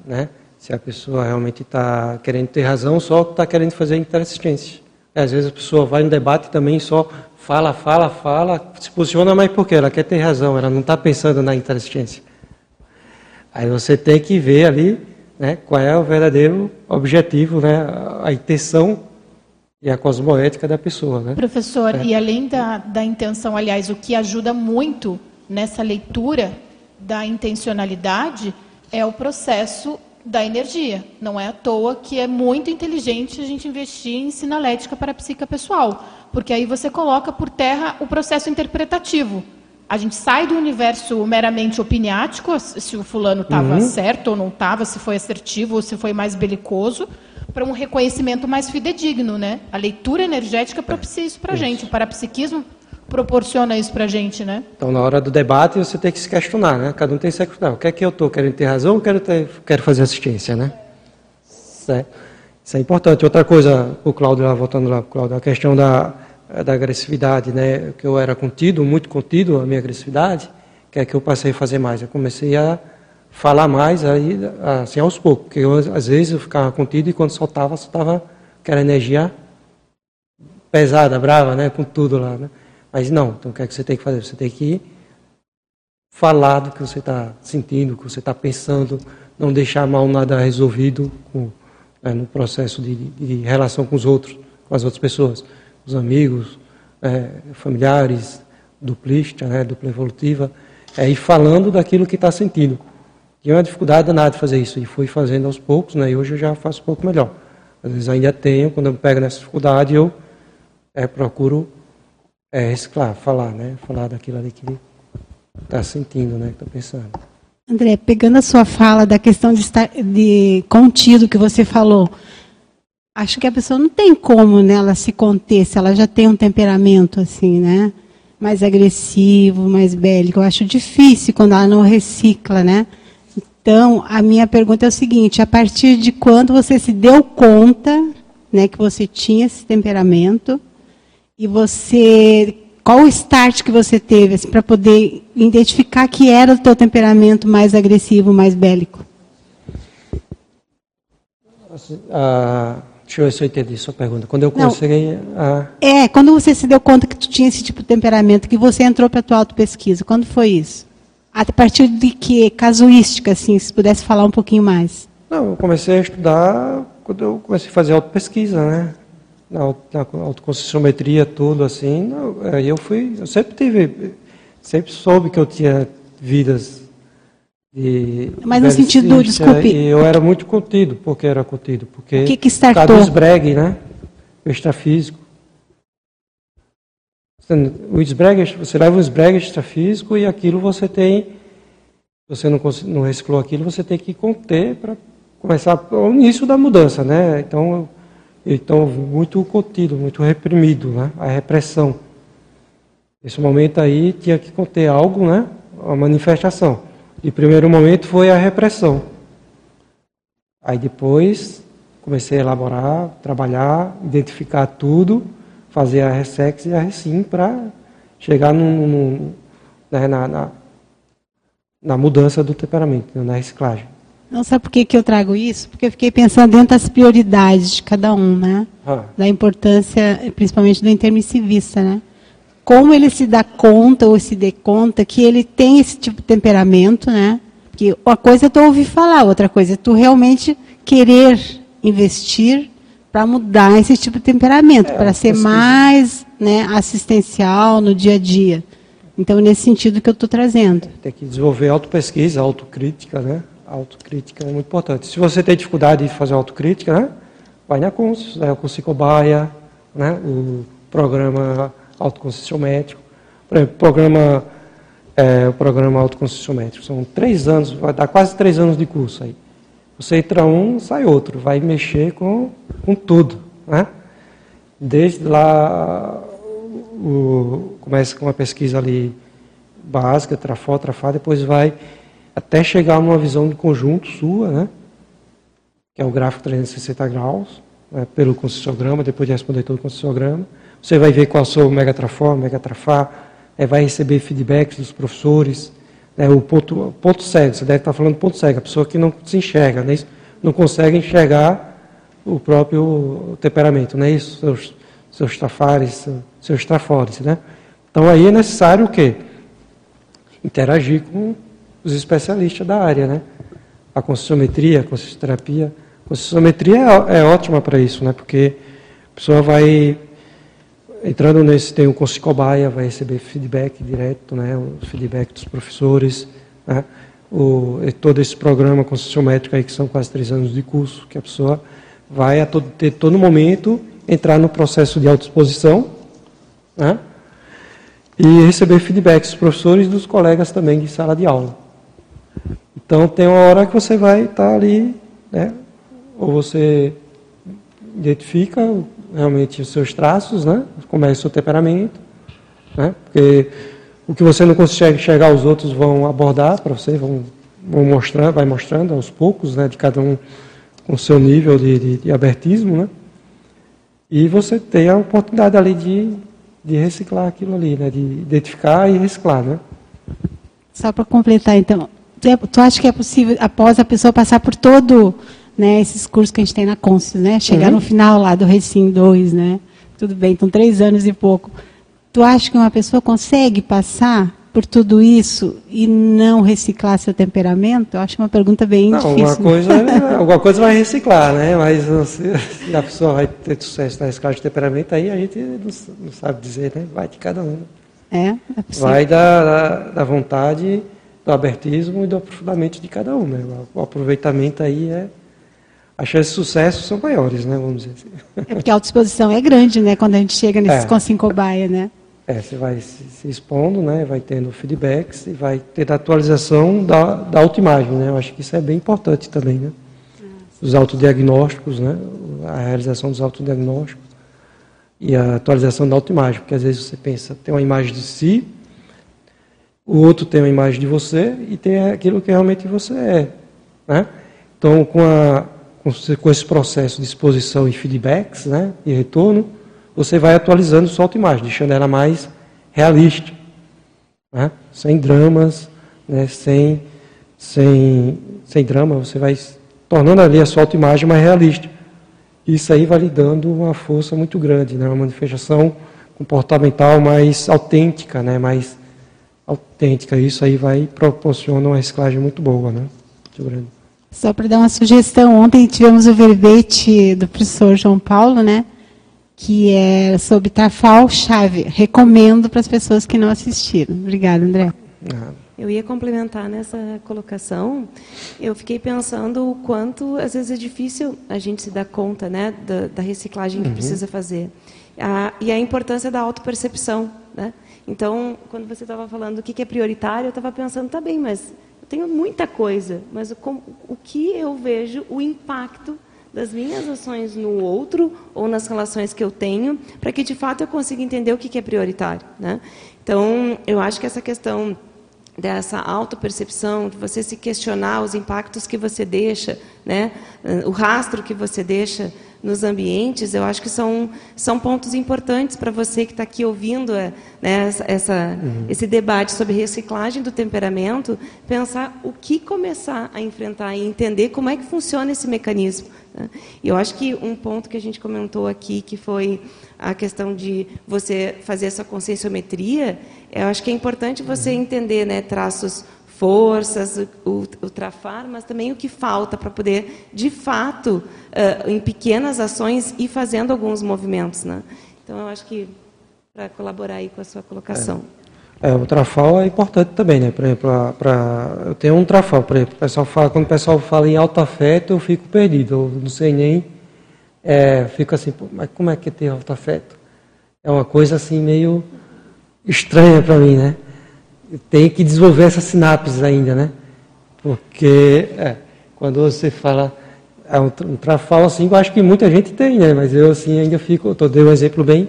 né? Se a pessoa realmente está querendo ter razão, só está querendo fazer interassistência. Às vezes a pessoa vai no debate também só fala, fala, fala, se posiciona, mas por quê? Ela quer ter razão, ela não está pensando na interassistência. Aí você tem que ver ali né, qual é o verdadeiro objetivo, né, a intenção e a cosmoética da pessoa. Né? Professor, é. e além da, da intenção, aliás, o que ajuda muito nessa leitura da intencionalidade é o processo da energia. Não é à toa que é muito inteligente a gente investir em sinalética para a psica pessoal, porque aí você coloca por terra o processo interpretativo. A gente sai do universo meramente opiniático, se o fulano estava uhum. certo ou não estava, se foi assertivo ou se foi mais belicoso, para um reconhecimento mais fidedigno, né? A leitura energética propicia isso para a gente, o parapsiquismo proporciona isso para a gente, né? Então, na hora do debate, você tem que se questionar, né? Cada um tem que se questionar. O que é que eu estou querendo ter razão ou quero, ter, quero fazer assistência, né? Isso é, isso é importante. Outra coisa, o Cláudio, lá, voltando lá, Cláudio, a questão da, da agressividade, né? Que eu era contido, muito contido, a minha agressividade, que é que eu passei a fazer mais. Eu comecei a falar mais aí, assim, aos poucos. Porque eu, às vezes eu ficava contido e quando soltava, soltava aquela energia pesada, brava, né? Com tudo lá, né? Mas não, então o que é que você tem que fazer? Você tem que falar do que você está sentindo, do que você está pensando, não deixar mal nada resolvido com, né, no processo de, de, relação com os outros, com as outras pessoas, os amigos, é, familiares, duplista, né, dupla evolutiva, é ir falando daquilo que está sentindo. Tinha uma dificuldade danada fazer isso, e fui fazendo aos poucos, né, e hoje eu já faço um pouco melhor. Às vezes ainda tenho, quando eu pego nessa dificuldade, eu é, procuro é, reciclar, falar, né? Falar daquilo ali que está sentindo, né? Que está pensando. André, pegando a sua fala da questão de estar de contido que você falou, acho que a pessoa não tem como né, ela se conter se ela já tem um temperamento assim, né? Mais agressivo, mais bélico. Eu acho difícil quando ela não recicla, né? Então, a minha pergunta é o seguinte: a partir de quando você se deu conta, né, que você tinha esse temperamento? E você, qual o start que você teve assim, para poder identificar que era o teu temperamento mais agressivo, mais bélico? Assim, ah, deixa eu ver se eu entendi sua pergunta. Quando eu comecei a... É, quando você se deu conta que tu tinha esse tipo de temperamento, que você entrou para a tua auto-pesquisa, quando foi isso? A partir de que casuística, assim, se pudesse falar um pouquinho mais? Não, eu comecei a estudar quando eu comecei a fazer auto-pesquisa, né? na, na autoconscienciometria, tudo assim, aí eu fui, eu sempre tive, sempre soube que eu tinha vidas de Mas no sentido, desculpe. E eu era muito contido, porque era contido, porque o que que startou? o esbregue, né? O extrafísico. O esbregue, você leva o esbregue extrafísico e aquilo você tem, você não, não reciclou aquilo, você tem que conter para começar o início da mudança, né? Então então muito contido, muito reprimido, né? A repressão. Nesse momento aí tinha que conter algo, né? A manifestação. E primeiro momento foi a repressão. Aí depois comecei a elaborar, trabalhar, identificar tudo, fazer a Ressex e a Recim para chegar num, num, né, na, na, na, mudança do temperamento, né, na reciclagem. Não sabe por que, que eu trago isso? Porque eu fiquei pensando dentro das prioridades de cada um, né? Ah. Da importância, principalmente do intermissivista, né? Como ele se dá conta ou se dê conta que ele tem esse tipo de temperamento, né? Porque uma coisa é tu ouvir falar, outra coisa é tu realmente querer investir para mudar esse tipo de temperamento, é, para ser mais né, assistencial no dia a dia. Então, nesse sentido que eu estou trazendo. Tem que desenvolver autopesquisa, autocrítica, né? autocrítica é muito importante. Se você tem dificuldade de fazer autocrítica, né, vai na CUNS, né, o curso Cobaia, né, o programa autoconscienciométrico. Por exemplo, o programa, é, o programa autoconscienciométrico. São três anos, vai dar quase três anos de curso aí. Você entra um, sai outro. Vai mexer com, com tudo. Né? Desde lá, o, começa com uma pesquisa ali básica, trafó, trafá, depois vai até chegar numa visão de conjunto sua, né? que é o gráfico 360 graus, né? pelo concessiograma, depois de responder todo o concessiograma. Você vai ver qual é o seu megatrafó, megatrafá, é, vai receber feedbacks dos professores. Né? O ponto, ponto cego, você deve estar falando ponto cego, a pessoa que não se enxerga, né? não consegue enxergar o próprio temperamento, não é isso? Seus, seus trafares, seus trafores, né? Então aí é necessário o quê? Interagir com os especialistas da área, né? A conscienciometria, a consciencioterapia. A conscienciometria é, é ótima para isso, né? Porque a pessoa vai entrando nesse, tem o Cobaia, vai receber feedback direto, né? O feedback dos professores, né? O, todo esse programa conscienciométrico aí, que são quase três anos de curso, que a pessoa vai a todo, ter todo momento entrar no processo de autoexposição, né? e receber feedbacks dos professores e dos colegas também de sala de aula. Então tem uma hora que você vai estar tá ali, né? Ou você identifica realmente os seus traços, né? Como é o seu temperamento, né? Porque o que você não consegue enxergar, os outros vão abordar para você, vão, vão mostrar, vai mostrando aos poucos, né? De cada um com o seu nível de, de, de abertismo, né? E você tem a oportunidade ali de, de reciclar aquilo ali, né? De identificar e reciclar, né? Só para completar, então, é, tu acha que é possível, após a pessoa passar por todo né, esses cursos que a gente tem na Conscius, né? Chegar uhum. no final lá do Recim 2, né? Tudo bem, estão três anos e pouco. Tu acha que uma pessoa consegue passar por tudo isso e não reciclar seu temperamento? Eu acho uma pergunta bem não, difícil. Alguma coisa, né? [laughs] alguma coisa vai reciclar, né? Mas se, se a pessoa vai ter sucesso na reciclagem de temperamento, aí a gente não, não sabe dizer, né? Vai de cada um. É? é vai da, da, da vontade do abertismo e do aprofundamento de cada um. Né? O aproveitamento aí é. As chances de sucesso são maiores, né? Vamos dizer assim. É porque a autoexposição é grande, né? Quando a gente chega nesse é. consim cobaia, né? É, você vai se, expondo, né? Vai tendo feedbacks e vai ter a atualização da, da autoimagem, né? Eu acho que isso é bem importante também, né? Os autodiagnósticos, né? A realização dos autodiagnósticos e a atualização da autoimagem, porque às vezes você pensa, tem uma imagem de si, o outro tem uma imagem de você e tem aquilo que realmente você é. Né? Então, com, a, com, esse processo de exposição e feedbacks né, e retorno, você vai atualizando sua autoimagem, deixando ela mais realista, né? sem dramas, né? sem, sem, sem drama, você vai tornando ali a sua autoimagem mais realista. Isso aí vai lhe dando uma força muito grande, né? uma manifestação comportamental mais autêntica, né? mais autêntica. Isso aí vai proporcionar uma reciclagem muito boa, né? Muito grande. Só para dar uma sugestão, ontem tivemos o verbete do professor João Paulo, né? Que é sobre Tafal Chave. Recomendo para as pessoas que não assistiram. Obrigada, André. Eu ia complementar nessa colocação. Eu fiquei pensando o quanto, às vezes, é difícil a gente se dar conta né, da, da reciclagem que uhum. precisa fazer. A, e a importância da autopercepção. Né? Então, quando você estava falando o que, é prioritário, eu estava pensando, tá bem, mas tenho muita coisa, mas o, o que eu vejo, o impacto das minhas ações no outro ou nas relações que eu tenho, para que de fato eu consiga entender o que, é prioritário. Né? Então, eu acho que essa questão dessa autopercepção, de você se questionar os impactos que você deixa, né? o rastro que você deixa nos ambientes, eu acho que são, são pontos importantes para você que está aqui ouvindo é, né, essa, uhum. esse debate sobre reciclagem do temperamento, pensar o que começar a enfrentar e entender como é que funciona esse mecanismo. Né? E eu acho que um ponto que a gente comentou aqui, que foi a questão de você fazer essa conscienciometria, eu acho que é importante você uhum. entender né, traços forças, o, o, trafar, mas também o que falta para poder, de fato, uh, em pequenas ações, ir fazendo alguns movimentos. Né? Então, eu acho que para colaborar aí com a sua colocação. É. é o trafal é importante também, né? Por exemplo, pra, eu tenho um trafal, por exemplo, pessoal fala, quando o pessoal fala em alto afeto, eu fico perdido, eu não sei nem, é, fico assim, mas como é que é ter alto afeto? É uma coisa assim meio estranha para mim, né? Tem que desenvolver essas sinapses ainda, né? Porque é, quando você fala é um, um trafal assim, eu acho que muita gente tem, né? Mas eu assim ainda fico, eu dei um exemplo bem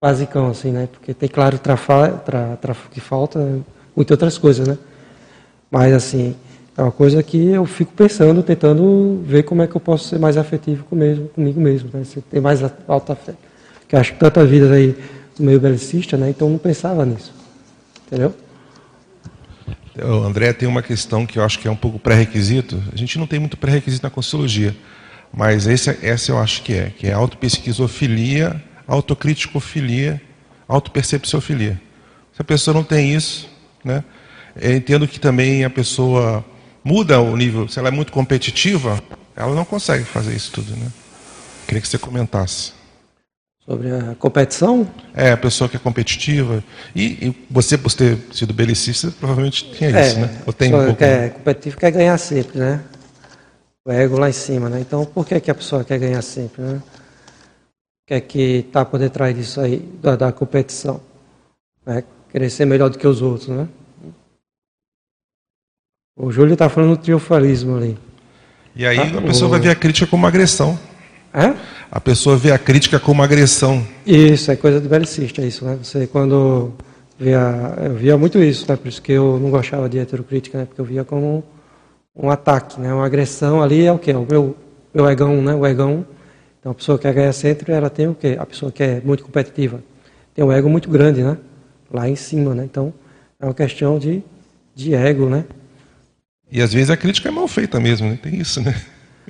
basicão assim, né? Porque tem claro trafal, tra, tra, que falta muitas outras coisas, né? Mas assim, é uma coisa que eu fico pensando, tentando ver como é que eu posso ser mais afetivo com mesmo, comigo mesmo, né? Ter mais alta fé. Porque eu acho que tanta vida aí meio belicista, né? Então eu não pensava nisso. Entendeu? O André tem uma questão que eu acho que é um pouco pré-requisito. A gente não tem muito pré-requisito na Consciologia, mas esse, essa eu acho que é, que é autopesquisofilia, autocriticofilia, autopercepciofilia. Se a pessoa não tem isso, né, eu entendo que também a pessoa muda o nível, se ela é muito competitiva, ela não consegue fazer isso tudo. Né? Queria que você comentasse. Sobre a competição? É, a pessoa que é competitiva. E, e você, por ter sido belicista, provavelmente tinha é, isso, né? Ou tem um pouco... é competitivo quer ganhar sempre, né? O ego lá em cima, né? Então, por que, que a pessoa quer ganhar sempre, né? O que é que está por detrás disso aí, da, da competição? Né? Querer ser melhor do que os outros, né? O Júlio está falando do triunfalismo ali. E aí tá? a pessoa o... vai ver a crítica como agressão. É? A pessoa vê a crítica como agressão. Isso, é coisa do belicista, é isso, né? Você quando via, eu via muito isso, né? Por isso que eu não gostava de heterocrítica, né? Porque eu via como um, um ataque, né? Uma agressão ali é o quê? O meu, meu egão, né? O egão. Então a pessoa que ganha centro, ela tem o quê? A pessoa que é muito competitiva tem um ego muito grande, né? Lá em cima, né? Então é uma questão de, de ego, né? E às vezes a crítica é mal feita mesmo, né? Tem isso, né?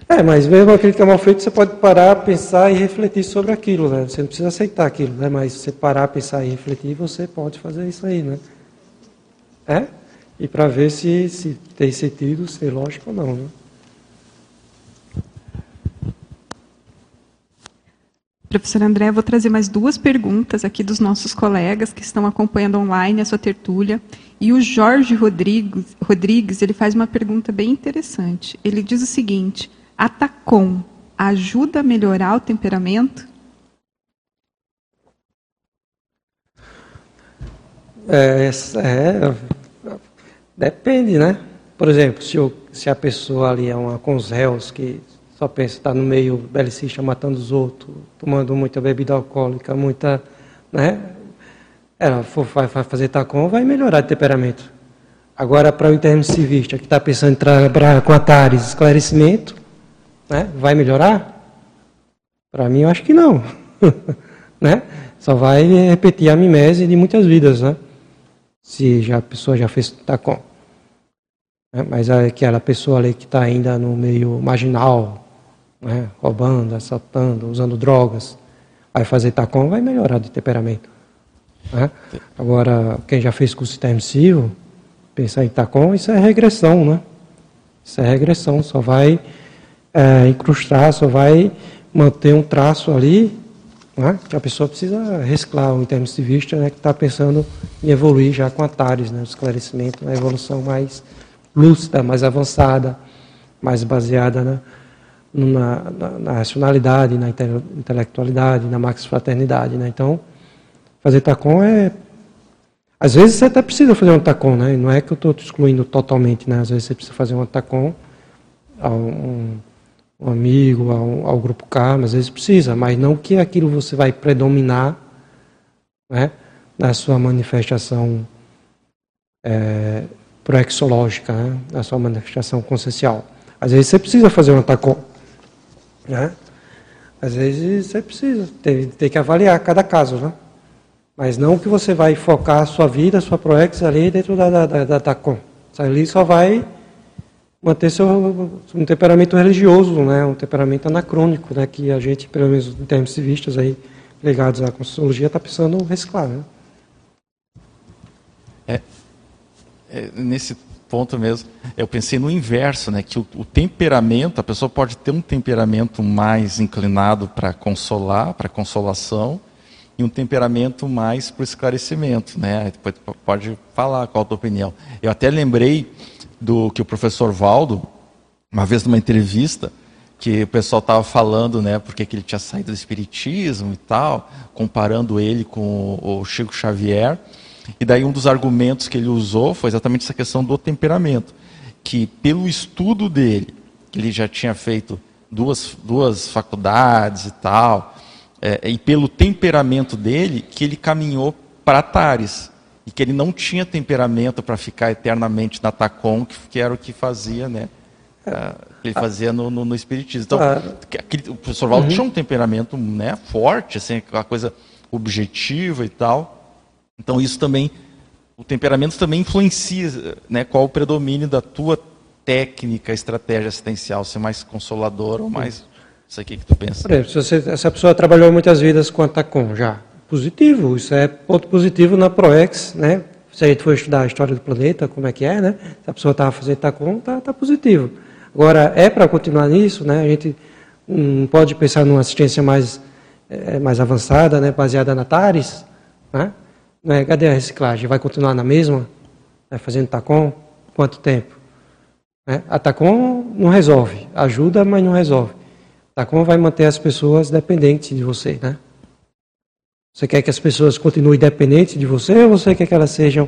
É, mas mesmo a crítica mal feita, você pode parar, pensar e refletir sobre aquilo, né? Você não precisa aceitar aquilo, né? Mas você parar, pensar e refletir, você pode fazer isso aí, né? É? E para ver se, se tem sentido ser lógico ou não, né? Professor André, vou trazer mais duas perguntas aqui dos nossos colegas que estão acompanhando online a sua tertúlia. E o Jorge Rodrigues, Rodrigues ele faz uma pergunta bem interessante. Ele diz o seguinte: a Tacom ajuda a melhorar o temperamento? É, é, depende, né? Por exemplo, se, eu, se a pessoa ali é uma com os réus que só pensa estar tá no meio belicista matando os outros, tomando muita bebida alcoólica, muita, né? Ela for, vai, vai fazer tacom, vai melhorar de temperamento. Agora, para o internecivista que está pensando em trabalhar com atares, esclarecimento, né? vai melhorar? Para mim, eu acho que não. [laughs] né? Só vai repetir a mimese de muitas vidas, né? Se já, a pessoa já fez tacom. Né? Mas aquela pessoa ali que está ainda no meio marginal, né? roubando, assaltando, usando drogas, vai fazer tacom, vai melhorar de temperamento. Né? Agora, quem já fez curso intermissivo, pensar em tacom, isso é regressão, né? Isso é regressão, só vai é, incrustar, só vai manter um traço ali, né? que a pessoa precisa reciclar o intermissivista, né? que está pensando em evoluir já com Atares, né? o esclarecimento, uma evolução mais lúcida, mais avançada, mais baseada né? na, na, na, racionalidade, na intelectualidade, na max-fraternidade. Né? Então, fazer tacom é. Às vezes você até precisa fazer um tacom, né? Não é que eu estou excluindo totalmente, né? Às vezes você precisa fazer um tacom a um, um amigo, ao, ao grupo Karma, às vezes precisa, mas não que aquilo você vai predominar né, na sua manifestação é, proexológica, né, na sua manifestação consciencial. Às vezes você precisa fazer um tacom. Né? Às vezes você precisa, tem, tem que avaliar cada caso, né? Mas não que você vai focar a sua vida, a sua proex ali dentro da, da, da, da TACOM. Isso ali só vai manter seu, um temperamento religioso, né? um temperamento anacrônico, né? que a gente, pelo menos em termos civistas aí, ligados à Conscienciologia, está precisando reciclar. Né? É, é, nesse ponto mesmo, eu pensei no inverso, né? que o, o temperamento, a pessoa pode ter um temperamento mais inclinado para consolar, para consolação, e um temperamento mais para o esclarecimento, né? Depois pode falar qual a tua opinião. Eu até lembrei do que o professor Valdo, uma vez numa entrevista, que o pessoal estava falando, né, porque que ele tinha saído do espiritismo e tal, comparando ele com o Chico Xavier. E daí um dos argumentos que ele usou foi exatamente essa questão do temperamento, que pelo estudo dele, que ele já tinha feito duas, duas faculdades e tal, é, e pelo temperamento dele, que ele caminhou para Tares. E que ele não tinha temperamento para ficar eternamente na Tacom, que, que, era o que fazia, né? Uh, ele fazia no, no, no Espiritismo. Então, ah. aquele, o professor Valdo uhum. tinha um temperamento né, forte, assim, aquela coisa objetiva e tal. Então, isso também, o temperamento também influencia né, qual o predomínio da tua técnica, estratégia assistencial, ser mais consolador ou mais isso aqui que tu pensa. Exemplo, você, essa pessoa trabalhou muitas vidas com a TACOM já, positivo, isso é ponto positivo na ProEx, né? Se a gente for estudar a história do planeta, como é que é, né? Se a pessoa estava fazendo TACOM, está tá positivo. Agora, é para continuar nisso, né? A gente não pode pensar numa assistência mais, é, mais avançada, né? baseada na TARES, né? né? Cadê a reciclagem? Vai continuar na mesma? Né? Fazendo TACOM? Quanto tempo? Né? A TACOM não resolve. Ajuda, mas não resolve. Tá? Como vai manter as pessoas dependentes de você, né? Você quer que as pessoas continuem dependentes de você ou você quer que elas sejam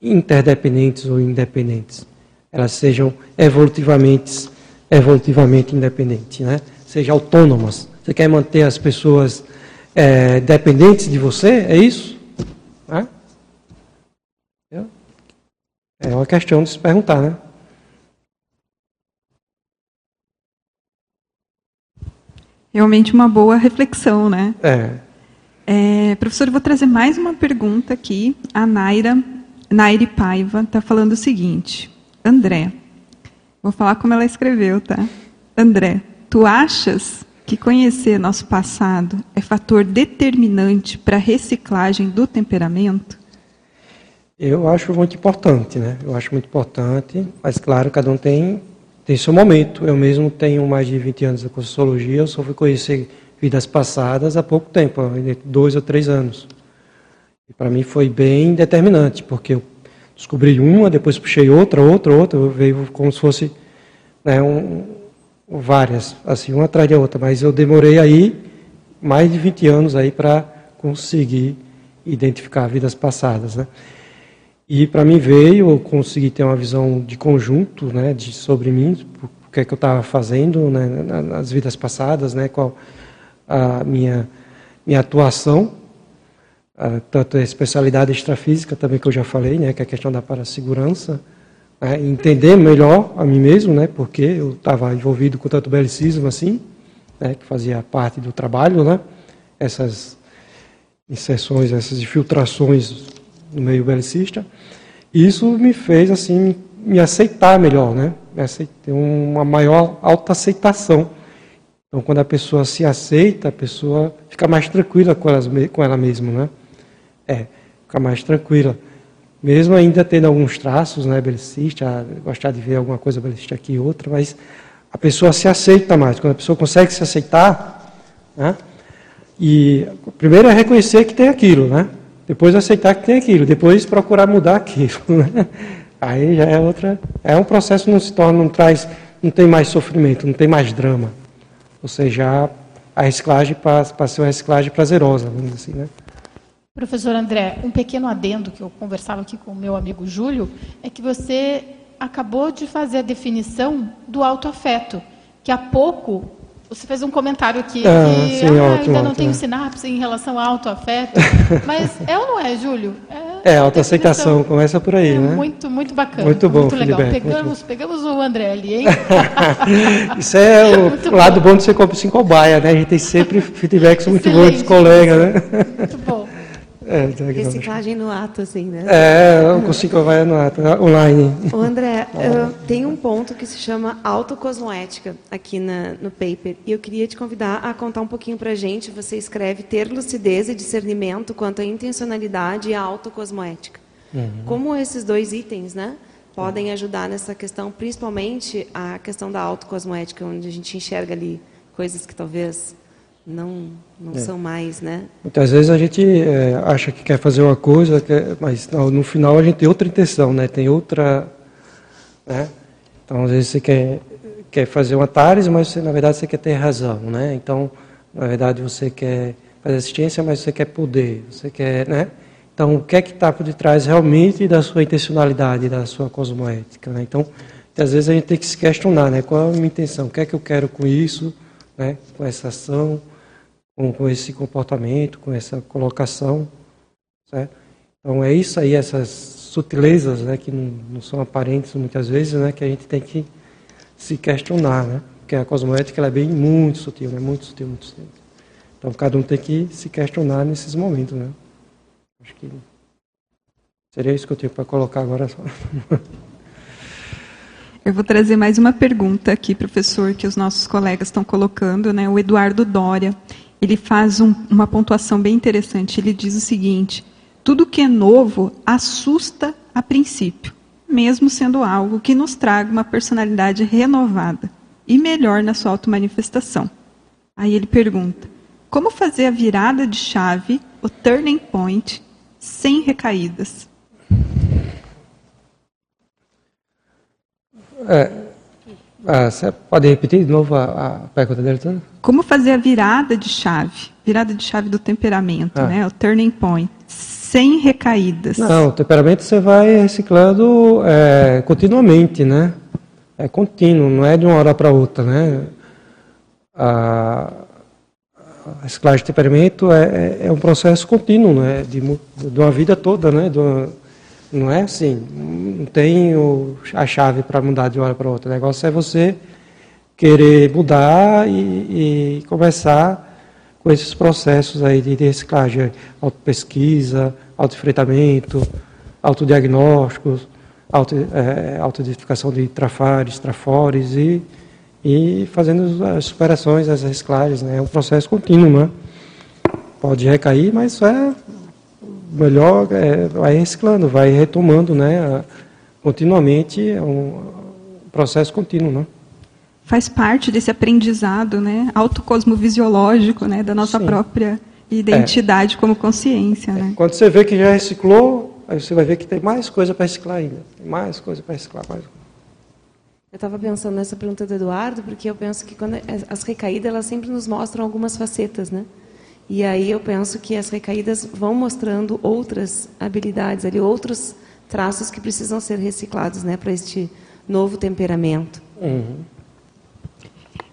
interdependentes ou independentes? Elas sejam evolutivamente, evolutivamente independentes, né? Sejam autônomas. Você quer manter as pessoas é, dependentes de você? É isso? É? é uma questão de se perguntar, né? Realmente uma boa reflexão, né? É. é professor, eu vou trazer mais uma pergunta aqui. A Naira, Naire Paiva está falando o seguinte. André, vou falar como ela escreveu, tá? André, tu achas que conhecer nosso passado é fator determinante para a reciclagem do temperamento? Eu acho muito importante, né? Eu acho muito importante, mas claro, cada um tem, tem seu momento. Eu mesmo tenho mais de 20 anos de Conscienciologia, eu só fui conhecer vidas passadas há pouco tempo, dois ou três anos. E para mim foi bem determinante, porque eu descobri uma, depois puxei outra, outra, outra, veio como se fosse né, um, várias, assim, uma atrás da outra, mas eu demorei aí mais de 20 anos aí para conseguir identificar vidas passadas, né? E para mim veio, eu consegui ter uma visão de conjunto, né, de sobre mim, o que é que eu estava fazendo, né, nas vidas passadas, né, qual a minha minha atuação, tanto a especialidade extrafísica também que eu já falei, né, que é a questão da parasegurança, né, entender melhor a mim mesmo, né, porque eu estava envolvido com tanto belicismo assim, né, que fazia parte do trabalho, né, essas inserções, essas infiltrações no meio belicista. Isso me fez assim me aceitar melhor, né, ter uma maior autoaceitação. Então, quando a pessoa se aceita, a pessoa fica mais tranquila com, com ela mesma, né? É, fica mais tranquila. Mesmo ainda tendo alguns traços, né, belicista, gostar de ver alguma coisa belicista aqui e outra, mas a pessoa se aceita mais. Quando a pessoa consegue se aceitar, né, e primeiro é reconhecer que tem aquilo, né? Depois aceitar que tem aquilo, depois procurar mudar aquilo, [laughs] né? Aí já é outra, é um processo não se torna, não traz, não tem mais sofrimento, não tem mais drama. Ou seja, a reciclagem passa a ser uma reciclagem prazerosa, vamos assim, né? Professor André, um pequeno adendo que eu conversava aqui com o meu amigo Júlio é que você acabou de fazer a definição do autoafeto, que há pouco você fez um comentário aqui ah, que sim, ah, ainda não ótimo. tenho sinapse em relação ao autoafeto, [laughs] mas é ou não é, Júlio? É, autoaceitação, começa por aí, É né? muito, muito bacana. Muito bom, muito legal. feedback, muito Pegamos, pegamos o André ali, hein? [laughs] Isso é o [laughs] Muito lado bom de ser sem cobaia, né? A gente tem sempre [laughs] feedbacks muito bons dos colegas, né? Muito bom. É. Reciclagem no ato, assim, né? É, o com cobaia no ato, online. Ô, André, [laughs] uh, tem um ponto que se chama autocosmoética aqui na, no paper. E eu queria te convidar a contar um pouquinho para a gente. Você escreve ter lucidez e discernimento quanto à intencionalidade e à autocosmoética. Uhum. Como esses dois itens, né? Podem ajudar nessa questão, principalmente a questão da autocosmoética, onde a gente enxerga ali coisas que talvez não, não É. são mais, né? Muitas vezes a gente é, acha que quer fazer uma coisa, quer- mas no, no final a gente tem outra intenção, né? Tem outra, né? Então às vezes você quer quer fazer uma TARES, mas você, na verdade você quer ter razão, né? Então na verdade você quer fazer assistência, mas você quer poder, você quer, né? Então o que é que está por detrás realmente da sua intencionalidade, da sua cosmoética, né? Então às vezes a gente tem que se questionar, né? Qual é a minha intenção? O que é que eu quero com isso, né? Com essa ação? Com, com esse comportamento, com essa colocação, certo? Então é isso aí, essas sutilezas, né, que não, não são aparentes muitas vezes, né, que a gente tem que se questionar, né? Porque a cosmoética ela é bem muito sutil, né? Muito sutil, muito sutil. Então cada um tem que se questionar nesses momentos, né? Acho que seria isso que eu tenho para colocar agora só. [laughs] Eu vou trazer mais uma pergunta aqui, professor, que os nossos colegas estão colocando, né? O Eduardo Dória, ele faz um- uma pontuação bem interessante. Ele diz o seguinte: tudo que é novo assusta a princípio, mesmo sendo algo que nos traga uma personalidade renovada e melhor na sua automanifestação. Aí ele pergunta: como fazer a virada de chave, o turning point, sem recaídas? É, Ah, você pode repetir de novo a, a pergunta dele toda? Como fazer a virada de chave, virada de chave do temperamento, ah. né? O turning point, sem recaídas. Não, o temperamento você vai reciclando é, continuamente, né? É contínuo, não é de uma hora para outra, né? A, a reciclagem de temperamento é, é, é, um processo contínuo, né? De, de uma vida toda, né? De uma, não é assim, não tem o, a chave para mudar de uma hora para outra. O negócio é você querer mudar e, e começar com esses processos aí de reciclagem, autopesquisa, autofreitamento, autodiagnósticos, auto, é, autoidentificação de trafares, trafores e, e fazendo as superações, as reciclagens. Né? É um processo contínuo, né? Pode recair, mas é melhor é, vai reciclando, vai retomando, né? Continuamente, é um processo contínuo, né? Faz parte desse aprendizado, né? Autocosmovisiológico, né? Da nossa Sim. própria identidade é. como consciência, né? Quando você vê que já reciclou, aí você vai ver que tem mais coisa para reciclar ainda. Tem mais coisa para reciclar, mais eu estava pensando nessa pergunta do Eduardo, porque eu penso que quando as recaídas elas sempre nos mostram algumas facetas, né? E aí eu penso que as recaídas vão mostrando outras habilidades ali, outros traços que precisam ser reciclados, né, para este novo temperamento. Uhum.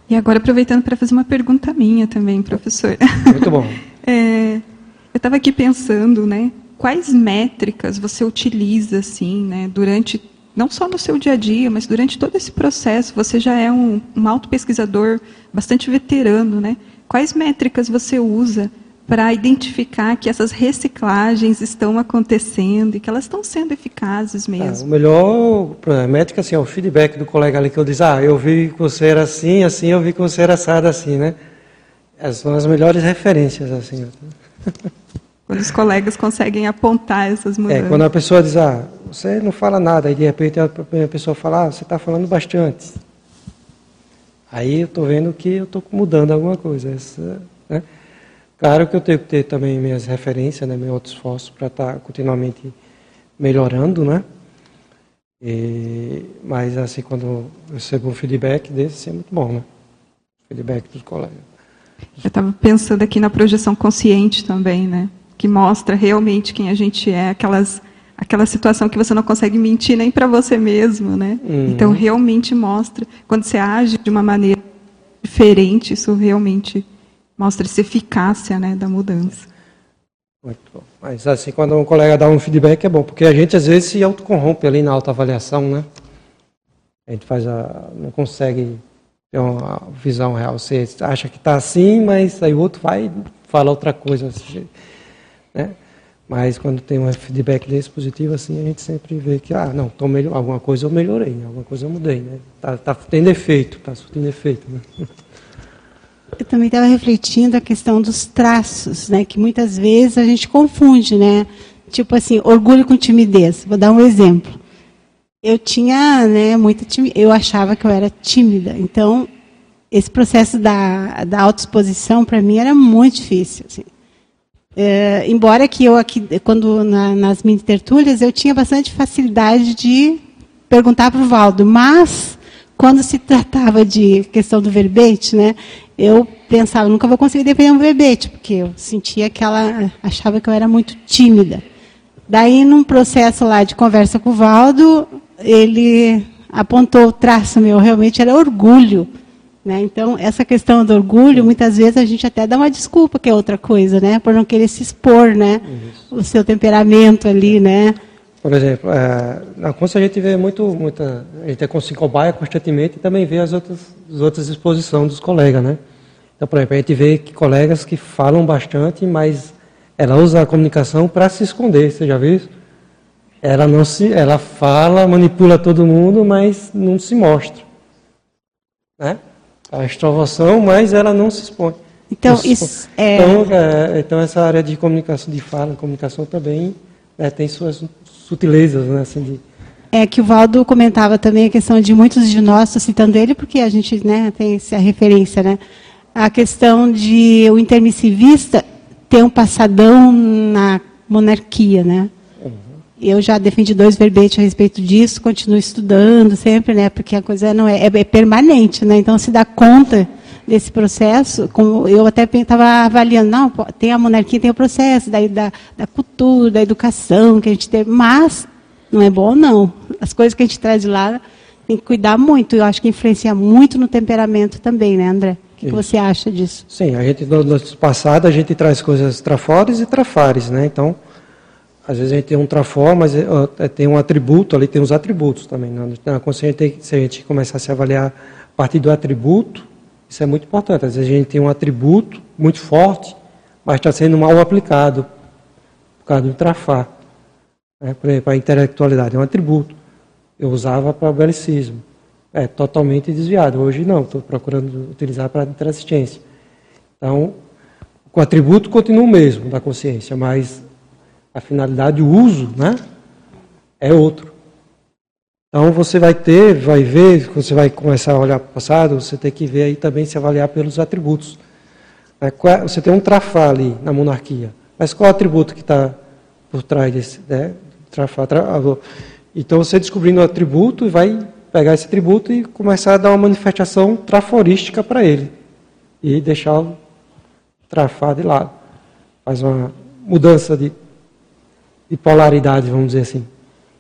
E agora aproveitando para fazer uma pergunta minha também, professor. Muito bom. [laughs] é, eu estava aqui pensando, né, quais métricas você utiliza assim, né, durante não só no seu dia a dia, mas durante todo esse processo, você já é um, um auto-pesquisador bastante veterano, né? Quais métricas você usa para identificar que essas reciclagens estão acontecendo e que elas estão sendo eficazes ah, mesmo? Ah, o melhor a métrica assim, é o feedback do colega ali que eu diz, ah, eu vi que você era assim, assim, eu vi que você era assado assim, né? Essas são as melhores referências, assim. [laughs] Quando os colegas conseguem apontar essas mudanças. É, quando a pessoa diz, ah, você não fala nada, e de repente a pessoa fala, ah, você está falando bastante. Aí eu estou vendo que eu estou mudando alguma coisa. Essa, né? Claro que eu tenho que ter também minhas referências, né, meu esforço para estar tá continuamente melhorando, né? E, mas assim, quando eu recebo um feedback desse, é muito bom, né? Feedback dos colegas. Eu estava pensando aqui na projeção consciente também, né? Que mostra realmente quem a gente é, aquelas aquela situação que você não consegue mentir nem para você mesmo, né? Uhum. Então realmente mostra quando você age de uma maneira diferente, isso realmente mostra essa eficácia, né, da mudança. Muito bom. Mas assim, quando um colega dá um feedback é bom, porque a gente às vezes se autocorrompe ali na autoavaliação, né? A gente faz a, não consegue ter uma visão real. Você acha que está assim, mas aí o outro vai falar outra coisa. Assim, né? Mas quando tem um feedback desse positivo, assim, a gente sempre vê que, ah, não, tô melhor, alguma coisa eu melhorei, alguma coisa eu mudei, né? Tá, tá tendo efeito, tá surtindo efeito, né? Eu também estava refletindo a questão dos traços, né? Que muitas vezes a gente confunde, né? Tipo assim, orgulho com timidez. Vou dar um exemplo. Eu tinha, né, muita timidez. Eu achava que eu era tímida. Então, esse processo da, da autoexposição, para mim, era muito difícil, assim. É, embora que eu aqui, quando na, nas mini tertúlias, eu tinha bastante facilidade de perguntar para o Valdo, mas quando se [laughs] tratava de questão do verbete, né, eu pensava, nunca vou conseguir defender um verbete, porque eu sentia que ela achava que eu era muito tímida. Daí, num processo lá de conversa com o Valdo, ele apontou o traço meu, realmente era orgulho né? Então, essa questão do orgulho, muitas vezes a gente até dá uma desculpa, que é outra coisa, né? por não querer se expor né? o seu temperamento ali. Né? Por exemplo, é, na Consta a gente vê muito, muita, a gente é com cobaia constantemente e também vê as outras, as outras exposições dos colegas. Né? Então, por exemplo, a gente vê que colegas que falam bastante, mas ela usa a comunicação para se esconder, você já viu isso? Ela, não se, ela fala, manipula todo mundo, mas não se mostra. Né? A extroversão, mas ela não se expõe. Então, isso é... Então, é, então, essa área de comunicação, de fala, comunicação também é, tem suas sutilezas, né, assim, de... É que o Valdo comentava também a questão de muitos de nós, estou citando ele porque a gente né, tem essa referência, né? A questão de o intermissivista ter um passadão na monarquia, né? Eu já defendi dois verbetes a respeito disso, continuo estudando sempre, né? Porque a coisa não é, é, é permanente, né? Então se dá conta desse processo, como eu até estava avaliando, não, tem a monarquia, tem o processo da, da, da cultura, da educação que a gente teve, mas não é bom não. As coisas que a gente traz de lá tem que cuidar muito. Eu acho que influencia muito no temperamento também, né, André? O que, que você acha disso? Sim, a gente no, no passado a gente traz coisas trafores e trafares, né? Então, às vezes a gente tem um trafor, mas uh, tem um atributo, ali tem os atributos também. Né? Na consciência, se a gente começar a se avaliar a partir do atributo, isso é muito importante. Às vezes a gente tem um atributo muito forte, mas está sendo mal aplicado por causa do trafar. Né? Por exemplo, a intelectualidade é um atributo. Eu usava para o belicismo. É totalmente desviado. Hoje não, estou procurando utilizar para a interassistência. Então, o atributo continua o mesmo da consciência, mas a finalidade, o uso, né, é outro. Então você vai ter, vai ver, você vai começar a olhar para o passado, você tem que ver aí também se avaliar pelos atributos. É, você tem um trafá ali na monarquia, mas qual é o atributo que está por trás desse né, trafá? Então você descobrindo o atributo vai pegar esse atributo e começar a dar uma manifestação traforística para ele e deixar o trafá de lado. Faz uma mudança de, de polaridade, vamos dizer assim.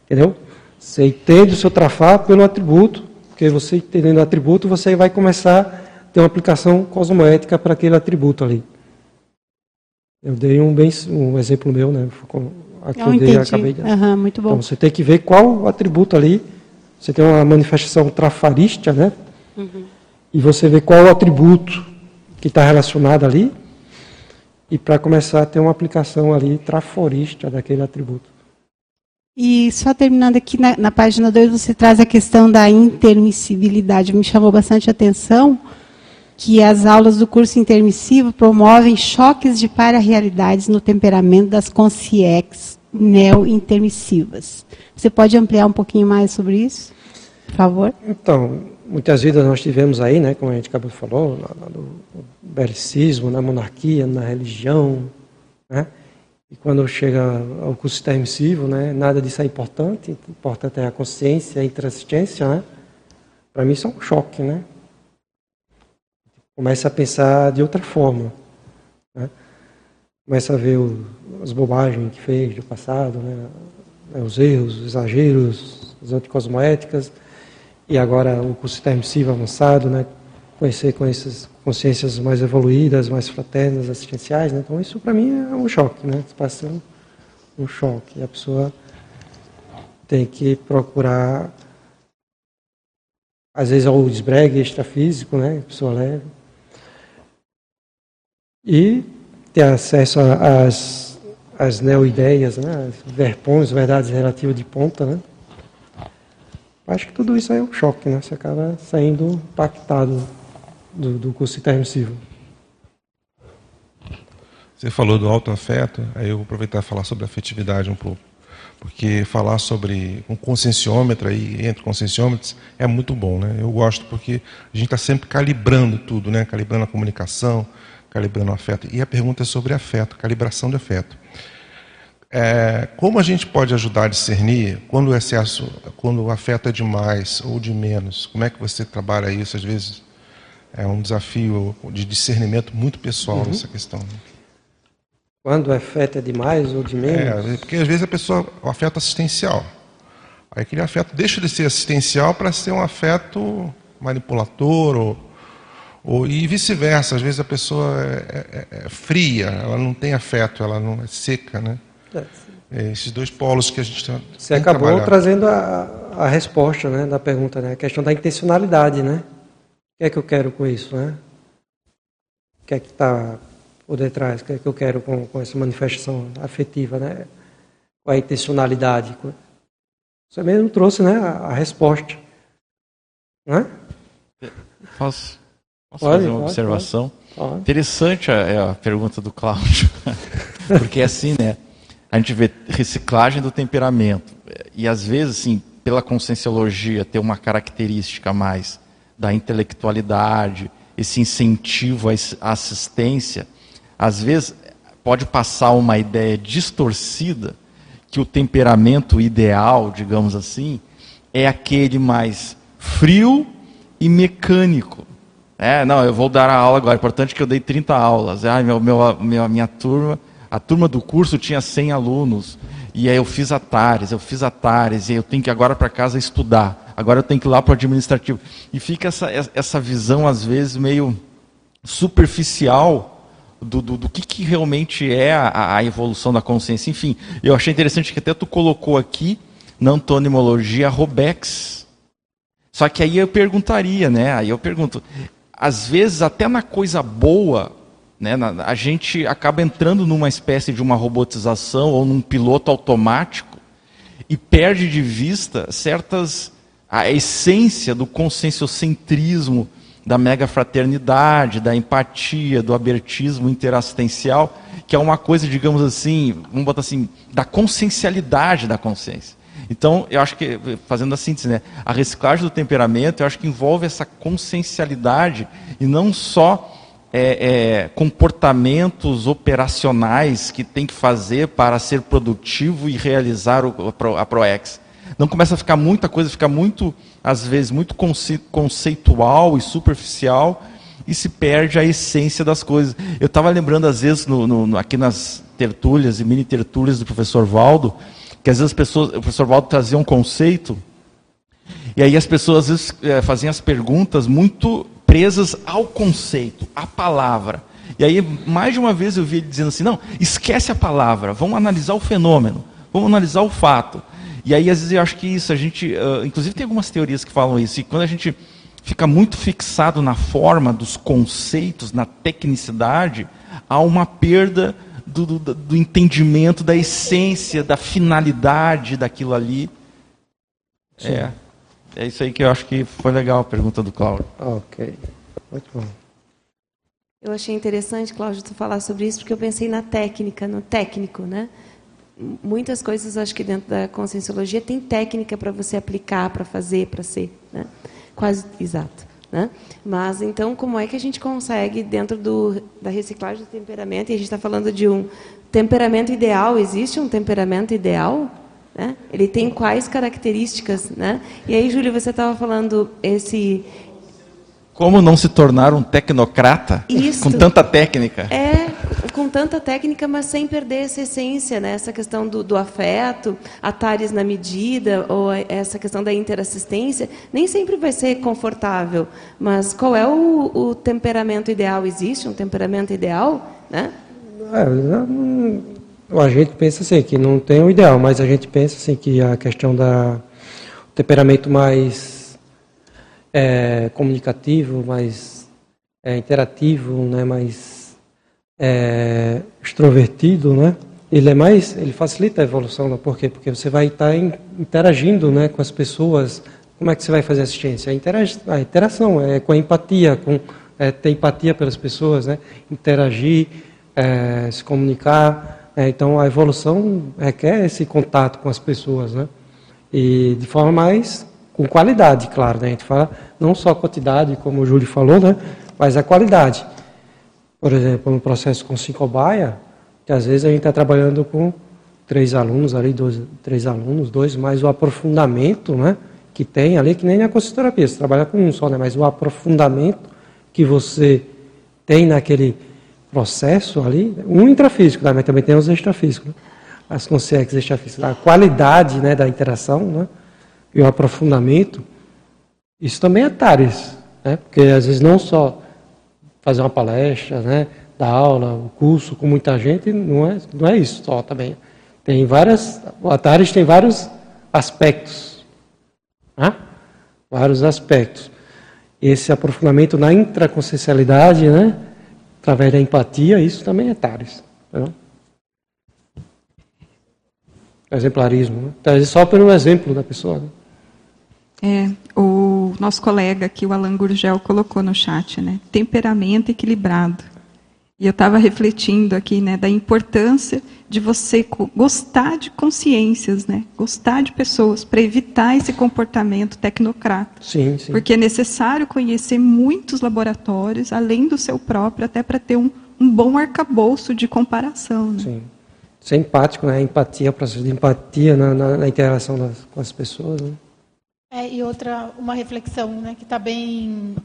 Entendeu? Você entende o seu trafar pelo atributo, porque você entendendo o atributo, você vai começar a ter uma aplicação cosmoética para aquele atributo ali. Eu dei um, bem, um exemplo meu, né? Aqui eu, eu dei, acabei de... Uhum, muito bom. Então você tem que ver qual atributo ali. Você tem uma manifestação trafarista, né? Uhum. E você vê qual o atributo que está relacionado ali. E para começar a ter uma aplicação ali traforista daquele atributo. E só terminando aqui na, na página 2, você traz a questão da intermissibilidade. Me chamou bastante atenção que as aulas do curso intermissivo promovem choques de para-realidades no temperamento das consciex neo-intermissivas. Você pode ampliar um pouquinho mais sobre isso, por favor? Então, muitas vidas nós tivemos aí, né, como a gente acabou de falar, no belicismo, na monarquia, na religião, né? E quando chega ao curso intermissivo, né, nada disso é importante. O importante é a consciência, a interassistência, né? Para mim isso é um choque, né? Começa a pensar de outra forma. Né? Começa a ver o, as bobagens que fez do passado, né? os erros, os exageros, as anticosmoéticas. E agora o curso intermissivo avançado, né? Conhecer com essas consciências mais evoluídas, mais fraternas, assistenciais. Né? Então, isso para mim é um choque, né? Passa um, um choque. A pessoa tem que procurar, às vezes, o desbregue extrafísico, né? A pessoa leva. E ter acesso às, às neo-ideias, né? verpões, verdades relativas de ponta, né? Acho que tudo isso é um choque, né? Você acaba saindo impactado do, do curso intermissivo. Você falou do autoafeto, aí eu vou aproveitar e falar sobre afetividade um pouco. Porque falar sobre um conscienciômetro aí, entre conscienciômetros, é muito bom, né? Eu gosto porque a gente está sempre calibrando tudo, né? Calibrando a comunicação, calibrando o afeto. E a pergunta é sobre afeto, calibração de afeto. É, como a gente pode ajudar a discernir quando o excesso, quando o afeto é demais ou de menos? Como é que você trabalha isso? Às vezes é um desafio de discernimento muito pessoal uhum. nessa questão. Quando o afeto é demais ou de menos? É, porque às vezes a pessoa, o afeto assestencial. Aí aquele afeto deixa de ser assistencial para ser um afeto manipulador ou, ou e vice-versa. Às vezes a pessoa é, é, é, fria, ela não tem afeto, ela não é seca, né? É. é esses dois polos que a gente tem Você acabou trazendo a, a resposta né, da pergunta, né? A questão da intencionalidade, né? Que é que eu quero com isso, né? O que é que está por detrás? O que é que eu quero com, com essa manifestação afetiva, né? Qual é a intencionalidade? Você mesmo trouxe, né, a, a resposta, né? Posso, posso pode, fazer uma pode, observação? Pode, Interessante a, a pergunta do Cláudio, [laughs] porque é assim, né? A gente vê reciclagem do temperamento e às vezes, assim, pela conscienciologia ter uma característica mais da intelectualidade, esse incentivo à assistência, às vezes pode passar uma ideia distorcida que o temperamento ideal, digamos assim, é aquele mais frio e mecânico. É, não, eu vou dar a aula agora. É importante que eu dei 30 aulas. Ah, meu, meu, minha turma, a turma do curso tinha 100 alunos. E aí eu fiz atares, eu fiz atares, e eu tenho que agora para casa estudar. Agora eu tenho que ir lá para o administrativo. E fica essa, essa visão, às vezes, meio superficial do, do, do que, que, realmente é a, a, evolução da consciência. Enfim, eu achei interessante que até tu colocou aqui, na antonimologia, Robex. Só que aí eu perguntaria, né? Aí eu pergunto, às vezes até na coisa boa, né, a gente acaba entrando numa espécie de uma robotização ou num piloto automático e perde de vista certas a essência do conscienciocentrismo, da mega fraternidade, da empatia, do abertismo interassistencial, que é uma coisa, digamos assim, vamos botar assim, da consciencialidade da consciência. Então, eu acho que, fazendo a síntese, né, a reciclagem do temperamento, eu acho que envolve essa consciencialidade e não só é, é, comportamentos operacionais que tem que fazer para ser produtivo e realizar o, a ProEx. Não começa a ficar muita coisa, fica muito às vezes muito conceitual e superficial e se perde a essência das coisas. Eu estava lembrando às vezes no, no, aqui nas tertúlias e mini tertúlias do professor Valdo, que às vezes as pessoas, o professor Valdo trazia um conceito e aí as pessoas às vezes é, faziam as perguntas muito presas ao conceito, à palavra. E aí mais de uma vez eu vi ele dizendo assim: não, esquece a palavra, vamos analisar o fenômeno, vamos analisar o fato. E aí, às vezes, eu acho que isso, a gente. Uh, inclusive, tem algumas teorias que falam isso. E quando a gente fica muito fixado na forma dos conceitos, na tecnicidade, há uma perda do, do, do entendimento, da essência, da finalidade daquilo ali. Sim. É. É isso aí que eu acho que foi legal a pergunta do Cláudio. Ok. Muito bom. Eu achei interessante, Cláudio, tu falar sobre isso, porque eu pensei na técnica, no técnico, né? muitas coisas, acho que dentro da conscienciologia tem técnica para você aplicar, para fazer, para ser. Né? Quase exato. Né? Mas então, como é que a gente consegue, dentro do, da reciclagem do temperamento, e a gente está falando de um temperamento ideal, existe um temperamento ideal? Né? Ele tem quais características? Né? E aí, Júlio, você estava falando esse. Como não se tornar um tecnocrata Isso. com tanta técnica? É, com tanta técnica, mas sem perder essa essência, né? essa questão do, do afeto, atares na medida, ou essa questão da interassistência, nem sempre vai ser confortável. Mas qual é o, o temperamento ideal? Existe um temperamento ideal? Né? É, a gente pensa assim, que não tem o ideal, mas a gente pensa assim que a questão da temperamento mais é, comunicativo, mais é, interativo, né, mais é, extrovertido, né? Ele é mais, ele facilita a evolução, né? por quê? Porque você vai estar interagindo, né, com as pessoas. Como é que você vai fazer assistência? A, a interação é com a empatia, com é, ter empatia pelas pessoas, né? Interagir, é, se comunicar. É, então a evolução requer esse contato com as pessoas, né? E de forma mais com qualidade, claro. Né? A gente fala não só a quantidade, como o Júlio falou, né? Mas a qualidade. Por exemplo, no processo com Sincobaia, que às vezes a gente está trabalhando com três alunos ali, dois, três alunos, dois, mais o aprofundamento né, que tem ali, que nem na consultoria, você trabalha com um só, né, mas o aprofundamento que você tem naquele processo ali, um intrafísico, tá, mas também tem os extrafísicos, né, as consciências extrafísicas, a qualidade né, da interação né, e o aprofundamento, isso também é TARES, né, porque às vezes não só fazer uma palestra, né, dar aula, o um curso com muita gente, não é, não é isso só também. Tem várias, o Atares tem vários aspectos, né? vários aspectos. Esse aprofundamento na intraconsciencialidade, né, através da empatia, isso também é Tares. Né? Exemplarismo. Né? Então, só pelo exemplo da pessoa. Né? É, o nosso colega aqui, o Alan Gurgel, colocou no chat, né? Temperamento equilibrado. E eu estava refletindo aqui, né, da importância de você gostar de consciências, né? Gostar de pessoas para evitar esse comportamento tecnocrata. Sim, sim. Porque é necessário conhecer muitos laboratórios, além do seu próprio, até para ter um, um bom arcabouço de comparação. Né? Sim. ser empático, né? Empatia, o processo de empatia na, na, na interação das, com as pessoas. Né? É, e outra, uma reflexão né, que está bem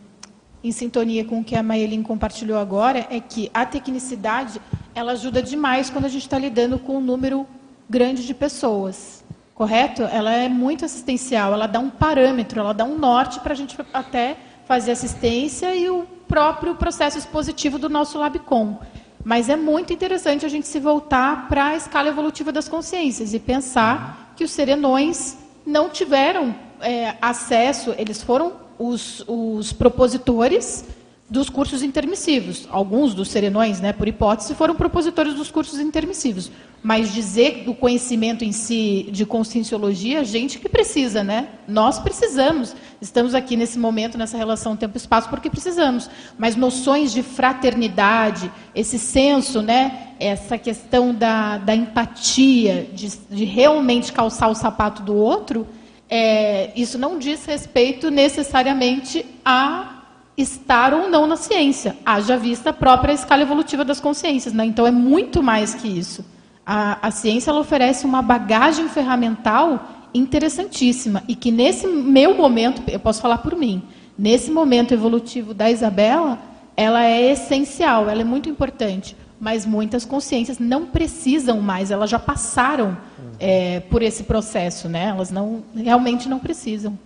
em sintonia com o que a Maelin compartilhou agora, é que a tecnicidade ela ajuda demais quando a gente está lidando com um número grande de pessoas, correto? Ela é muito assistencial, ela dá um parâmetro, ela dá um norte para a gente até fazer assistência e o próprio processo expositivo do nosso LabCom. Mas é muito interessante a gente se voltar para a escala evolutiva das consciências e pensar que os serenões não tiveram é, acesso, eles foram os, os propositores dos cursos intermissivos. Alguns dos serenões, né, por hipótese, foram propositores dos cursos intermissivos. Mas dizer do conhecimento em si de conscienciologia, gente que precisa, né? Nós precisamos. Estamos aqui nesse momento, nessa relação tempo-espaço, porque precisamos. Mas noções de fraternidade, esse senso, né? Essa questão da, da empatia, de, de realmente calçar o sapato do outro, é, isso não diz respeito necessariamente a estar ou não na ciência, haja vista a própria escala evolutiva das consciências. Né? Então, é muito mais que isso. A, a ciência oferece uma bagagem ferramental interessantíssima e que, nesse meu momento, eu posso falar por mim, nesse momento evolutivo da Isabela, ela é essencial, ela é muito importante mas muitas consciências não precisam mais, elas já passaram é, por esse processo, né? Elas não realmente não precisam.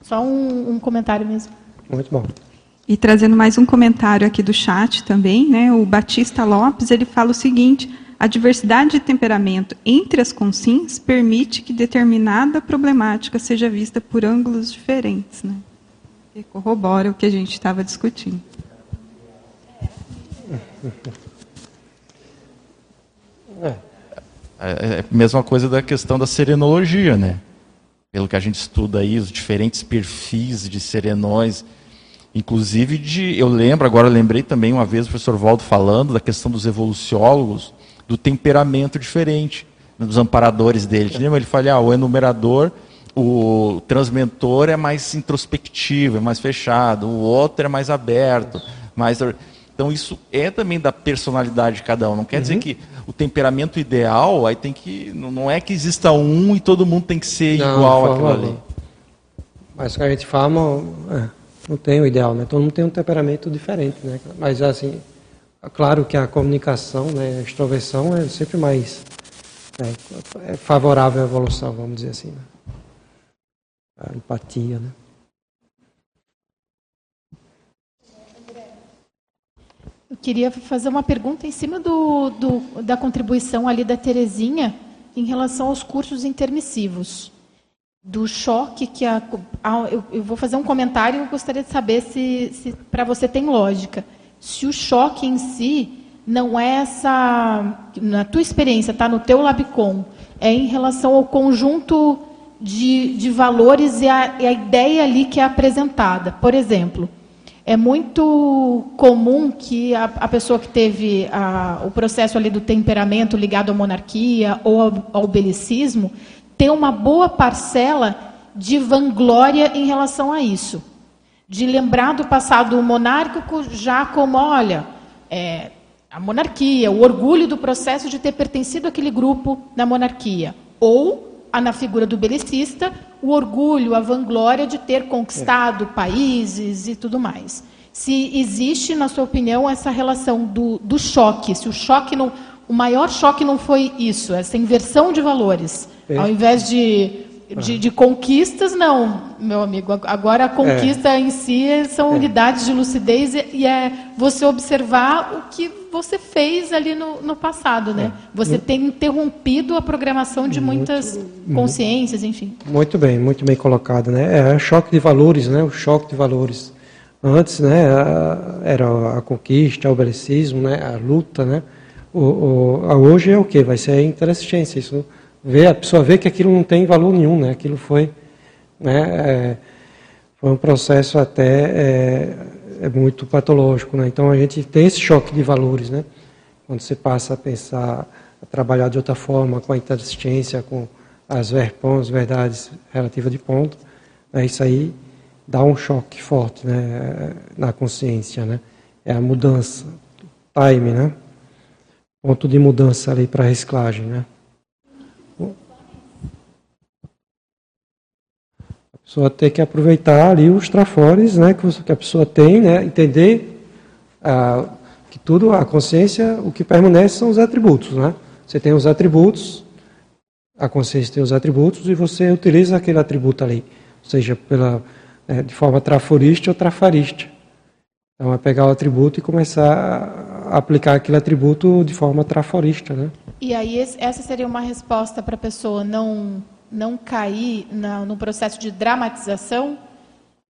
Só um, um, comentário mesmo. Muito bom. E trazendo mais um comentário aqui do chat também, né? O Batista Lopes ele fala o seguinte: a diversidade de temperamento entre as consciências permite que determinada problemática seja vista por ângulos diferentes, né? E corrobora o que a gente estava discutindo. [laughs] É. é. a mesma coisa da questão da serenologia, né? Pelo que a gente estuda aí, os diferentes perfis de serenões. Inclusive de. Eu lembro, agora eu lembrei também uma vez o professor Valdo falando da questão dos evoluciólogos, do temperamento diferente, dos amparadores dele. Lembra? Ele fala, ah, o enumerador, o transmentor é mais introspectivo, é mais fechado, o outro é mais aberto, mais. Então isso é também da personalidade de cada um. Não quer uhum. dizer que o temperamento ideal, aí tem que. Não é que exista um e todo mundo tem que ser não, igual àquilo ali. Mas que a gente fala, é, não tem o ideal, né? Todo mundo tem um temperamento diferente, né? Mas assim, é claro que a comunicação, né, a extroversão é sempre mais é, é favorável à evolução, vamos dizer assim. Né? A empatia, né? Queria fazer uma pergunta em cima do, do, da contribuição ali da Terezinha em relação aos cursos intermissivos. Do choque que a. a eu, eu, vou fazer um comentário e eu gostaria de saber se, se para você tem lógica. Se o choque em si não é essa. Na tua experiência, está no teu Labcom, é em relação ao conjunto de, de valores e a, e a ideia ali que é apresentada. Por exemplo é muito comum que a, a pessoa que teve a, o processo ali do temperamento ligado à monarquia ou ao, ao belicismo tenha uma boa parcela de vanglória em relação a isso. De lembrar do passado monárquico já como, olha, é, a monarquia, o orgulho do processo de ter pertencido àquele grupo da monarquia. Ou na figura do belicista, o orgulho, a vanglória de ter conquistado países e tudo mais. Se existe, na sua opinião, essa relação do, do choque, se o choque não, o maior choque não foi isso, essa inversão de valores, é. ao invés de de, de, conquistas, não, meu amigo. Agora a conquista é. em si são é. unidades de lucidez e, e, é você observar o que você fez ali no, no passado, né? É. Você tem interrompido a programação de muitas muito, consciências, enfim. Muito bem, muito bem colocado, né? É choque de valores, né? O choque de valores. Antes, né? Era a conquista, o belicismo, né? A luta, né? O, o, hoje é o que? Vai ser a inteligência. Isso vê, a pessoa vê que aquilo não tem valor nenhum, né? Aquilo foi, né, é, foi um processo até é, é, muito patológico, né? Então a gente tem esse choque de valores, né? Quando você passa a pensar, a trabalhar de outra forma, com a inteligência, com as verpons, verdades relativas de ponto, né? isso aí dá um choque forte, né? Na consciência, né? É a mudança, time, né? ponto de mudança ali para a reciclagem, né? Pessoa tem que aproveitar ali os trafores, né, que a pessoa tem, né, entender ah, que tudo, a consciência, o que permanece são os atributos, né? Você tem os atributos, a consciência tem os atributos e você utiliza aquele atributo ali, seja pela, é, de forma traforista ou trafarista. Então é pegar o atributo e começar a aplicar aquele atributo de forma traforista, né? E aí essa seria uma resposta para a pessoa não não cair na, no processo de dramatização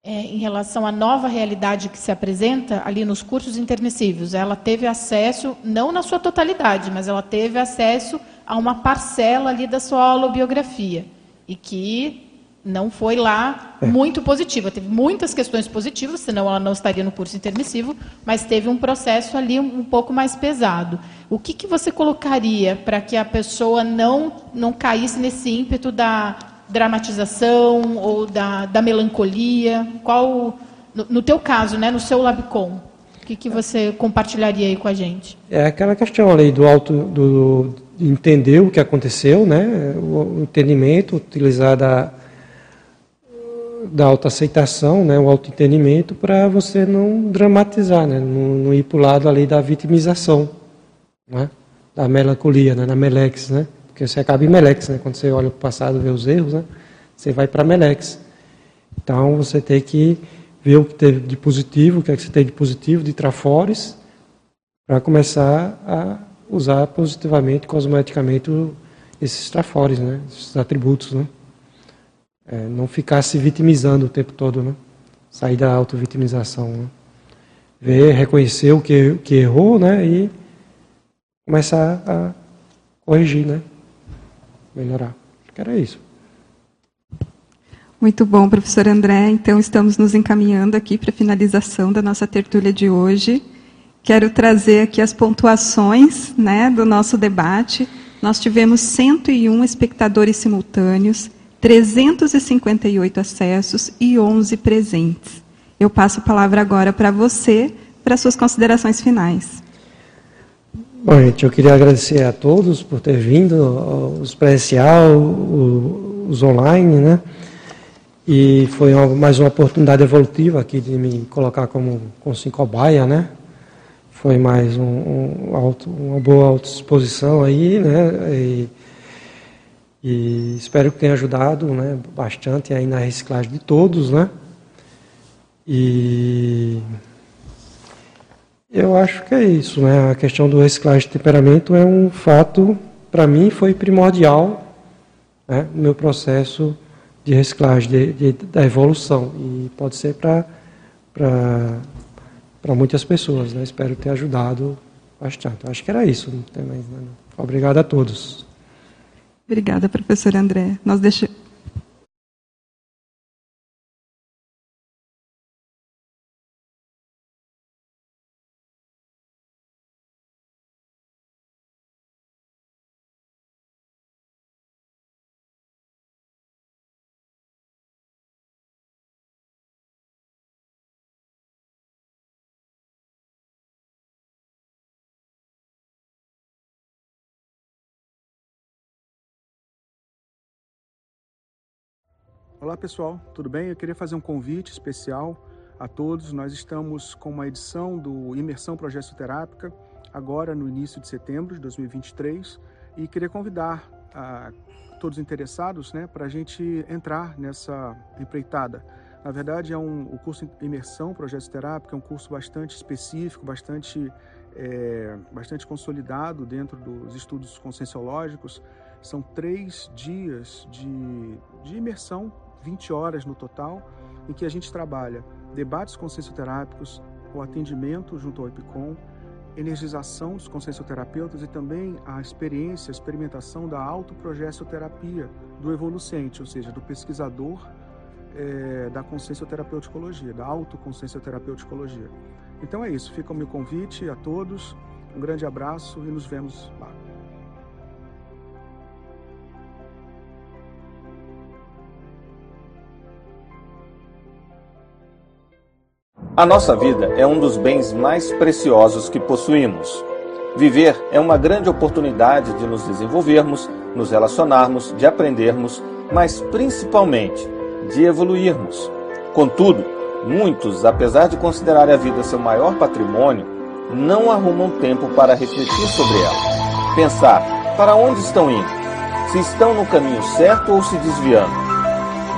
é, em relação à nova realidade que se apresenta ali nos cursos intermissivos. Ela teve acesso, não na sua totalidade, mas ela teve acesso a uma parcela ali da sua holobiografia e que não foi lá é. muito positiva. Teve muitas questões positivas, senão ela não estaria no curso intermissivo, mas teve um processo ali um, um pouco mais pesado. O que, que você colocaria para que a pessoa não, não caísse nesse ímpeto da dramatização ou da, da melancolia? Qual, no, no teu caso, né, no seu Labcom, o que, que você compartilharia aí com a gente? É aquela questão ali do alto, do, entender o que aconteceu, né? o entendimento, utilizar da, da autoaceitação, né? o autoentendimento, para você não dramatizar, né? não, não ir para o lado ali da vitimização, né? da melancolia, né? na melex, né? porque você acaba em melex, né? quando você olha para o passado e vê os erros, né? você vai para melex. Então você tem que ver o que teve de positivo, o que, é que você tem de positivo, de trafores, para começar a usar positivamente, cosmeticamente, esses trafores, né? esses atributos. Né? É, não ficar se vitimizando o tempo todo, né? sair da auto-vitimização. Né? Ver, reconhecer o que, que errou né? e começar a corrigir, né? melhorar. Acho que era isso. Muito bom, professor André. Então, estamos nos encaminhando aqui para a finalização da nossa tertúlia de hoje. Quero trazer aqui as pontuações né, do nosso debate. Nós tivemos 101 espectadores simultâneos, 358 acessos e 11 presentes. Eu passo a palavra agora para você, para suas considerações finais. Bom, gente, eu queria agradecer a todos por ter vindo, os presencial, os online, né? E foi mais uma oportunidade evolutiva aqui de me colocar como, como cobaia, né? foi mais um, um auto, uma boa autoexposição aí, né? E, e, espero que tenha ajudado, né, bastante aí na reciclagem de todos, né? E eu acho que é isso, né? A questão do reciclagem de temperamento é um fato, para mim, foi primordial, né, no meu processo de reciclagem, de, de, da evolução. E pode ser para muitas pessoas. Né? Espero ter ajudado bastante. Acho que era isso. Né? Obrigado a todos. Obrigada, professor André. Nós deixamos. Olá pessoal, tudo bem? Eu queria fazer um convite especial a todos. Nós estamos com uma edição do Imersão Progestoterápica, agora no início de setembro de 2023, e queria convidar a todos interessados né, para a gente entrar nessa empreitada. Na verdade, é um, o curso Imersão Progestoterápica é um curso bastante específico, bastante, é, bastante consolidado dentro dos estudos conscienciológicos. São três dias de, de imersão 20 horas no total, em que a gente trabalha debates consciencioterápicos, o atendimento junto ao IPCOM, energização dos consciencioterapeutas e também a experiência, a experimentação da autoprogessoterapia do evolucente, ou seja, do pesquisador é, da consciencioterapeuticologia, da autoconsciencioterapeuticologia. Então é isso, fica o meu convite a todos, um grande abraço e nos vemos lá. A nossa vida é um dos bens mais preciosos que possuímos. Viver é uma grande oportunidade de nos desenvolvermos, nos relacionarmos, de aprendermos, mas principalmente de evoluirmos. Contudo, muitos, apesar de considerar a vida seu maior patrimônio, não arrumam tempo para refletir sobre ela. Pensar para onde estão indo, se estão no caminho certo ou se desviando.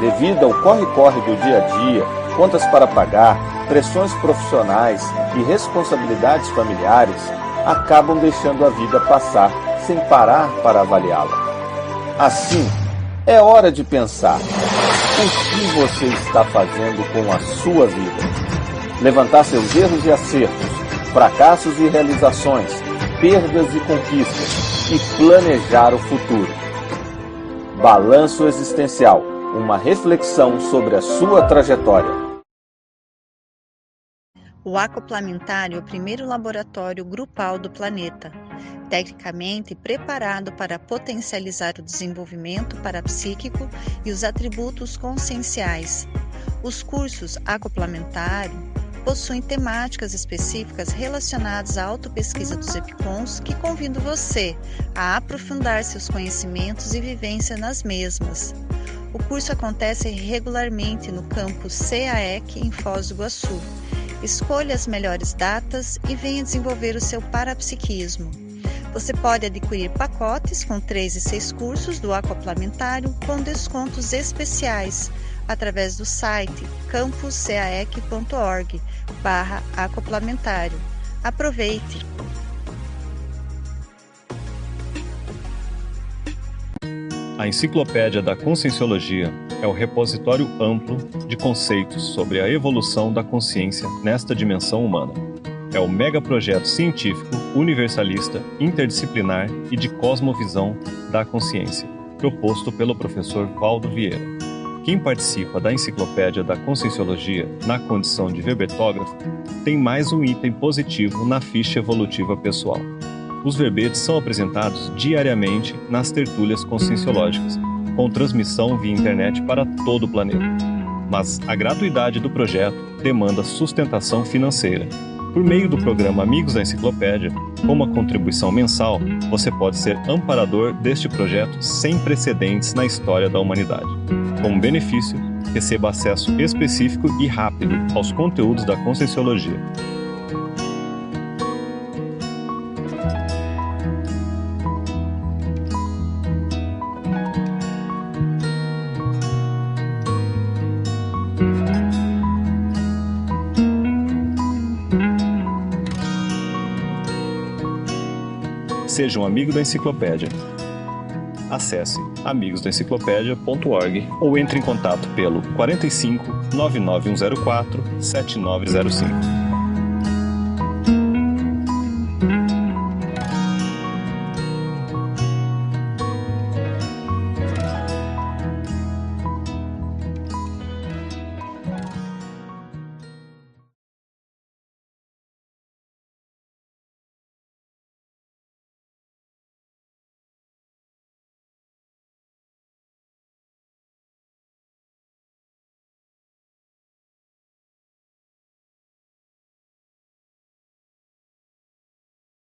Devido ao corre-corre do dia a dia, contas para pagar, pressões profissionais e responsabilidades familiares, acabam deixando a vida passar sem parar para avaliá-la. Assim, é hora de pensar: o que você está fazendo com a sua vida? Levantar seus erros e acertos, fracassos e realizações, perdas e conquistas e planejar o futuro. Balanço existencial uma reflexão sobre a sua trajetória. O acoplamentário é o primeiro laboratório grupal do planeta, tecnicamente preparado para potencializar o desenvolvimento parapsíquico e os atributos conscienciais. Os cursos acoplamentário possuem temáticas específicas relacionadas à autopesquisa dos EPICONs que convidam você a aprofundar seus conhecimentos e vivência nas mesmas. O curso acontece regularmente no campus CAEC em Foz do Iguaçu Escolha as melhores datas e venha desenvolver o seu parapsiquismo. Você pode adquirir pacotes com 3 e 6 cursos do Aquaplamentário com descontos especiais através do site campuscaec.org barra. Aproveite! A Enciclopédia da Conscienciologia é o repositório amplo de conceitos sobre a evolução da consciência nesta dimensão humana. É o megaprojeto científico, universalista, interdisciplinar e de cosmovisão da consciência, proposto pelo professor Valdo Vieira. Quem participa da Enciclopédia da Conscienciologia na condição de verbetógrafo tem mais um item positivo na ficha evolutiva pessoal. Os verbetes são apresentados diariamente nas tertúlias conscienciológicas, com transmissão via internet para todo o planeta. Mas a gratuidade do projeto demanda sustentação financeira. Por meio do programa Amigos da Enciclopédia, com uma contribuição mensal, você pode ser amparador deste projeto sem precedentes na história da humanidade. Como benefício, receba acesso específico e rápido aos conteúdos da Conscienciologia, Seja um amigo da enciclopédia. Acesse amigosdaenciclopédia.org ou entre em contato pelo 45 99104 7905.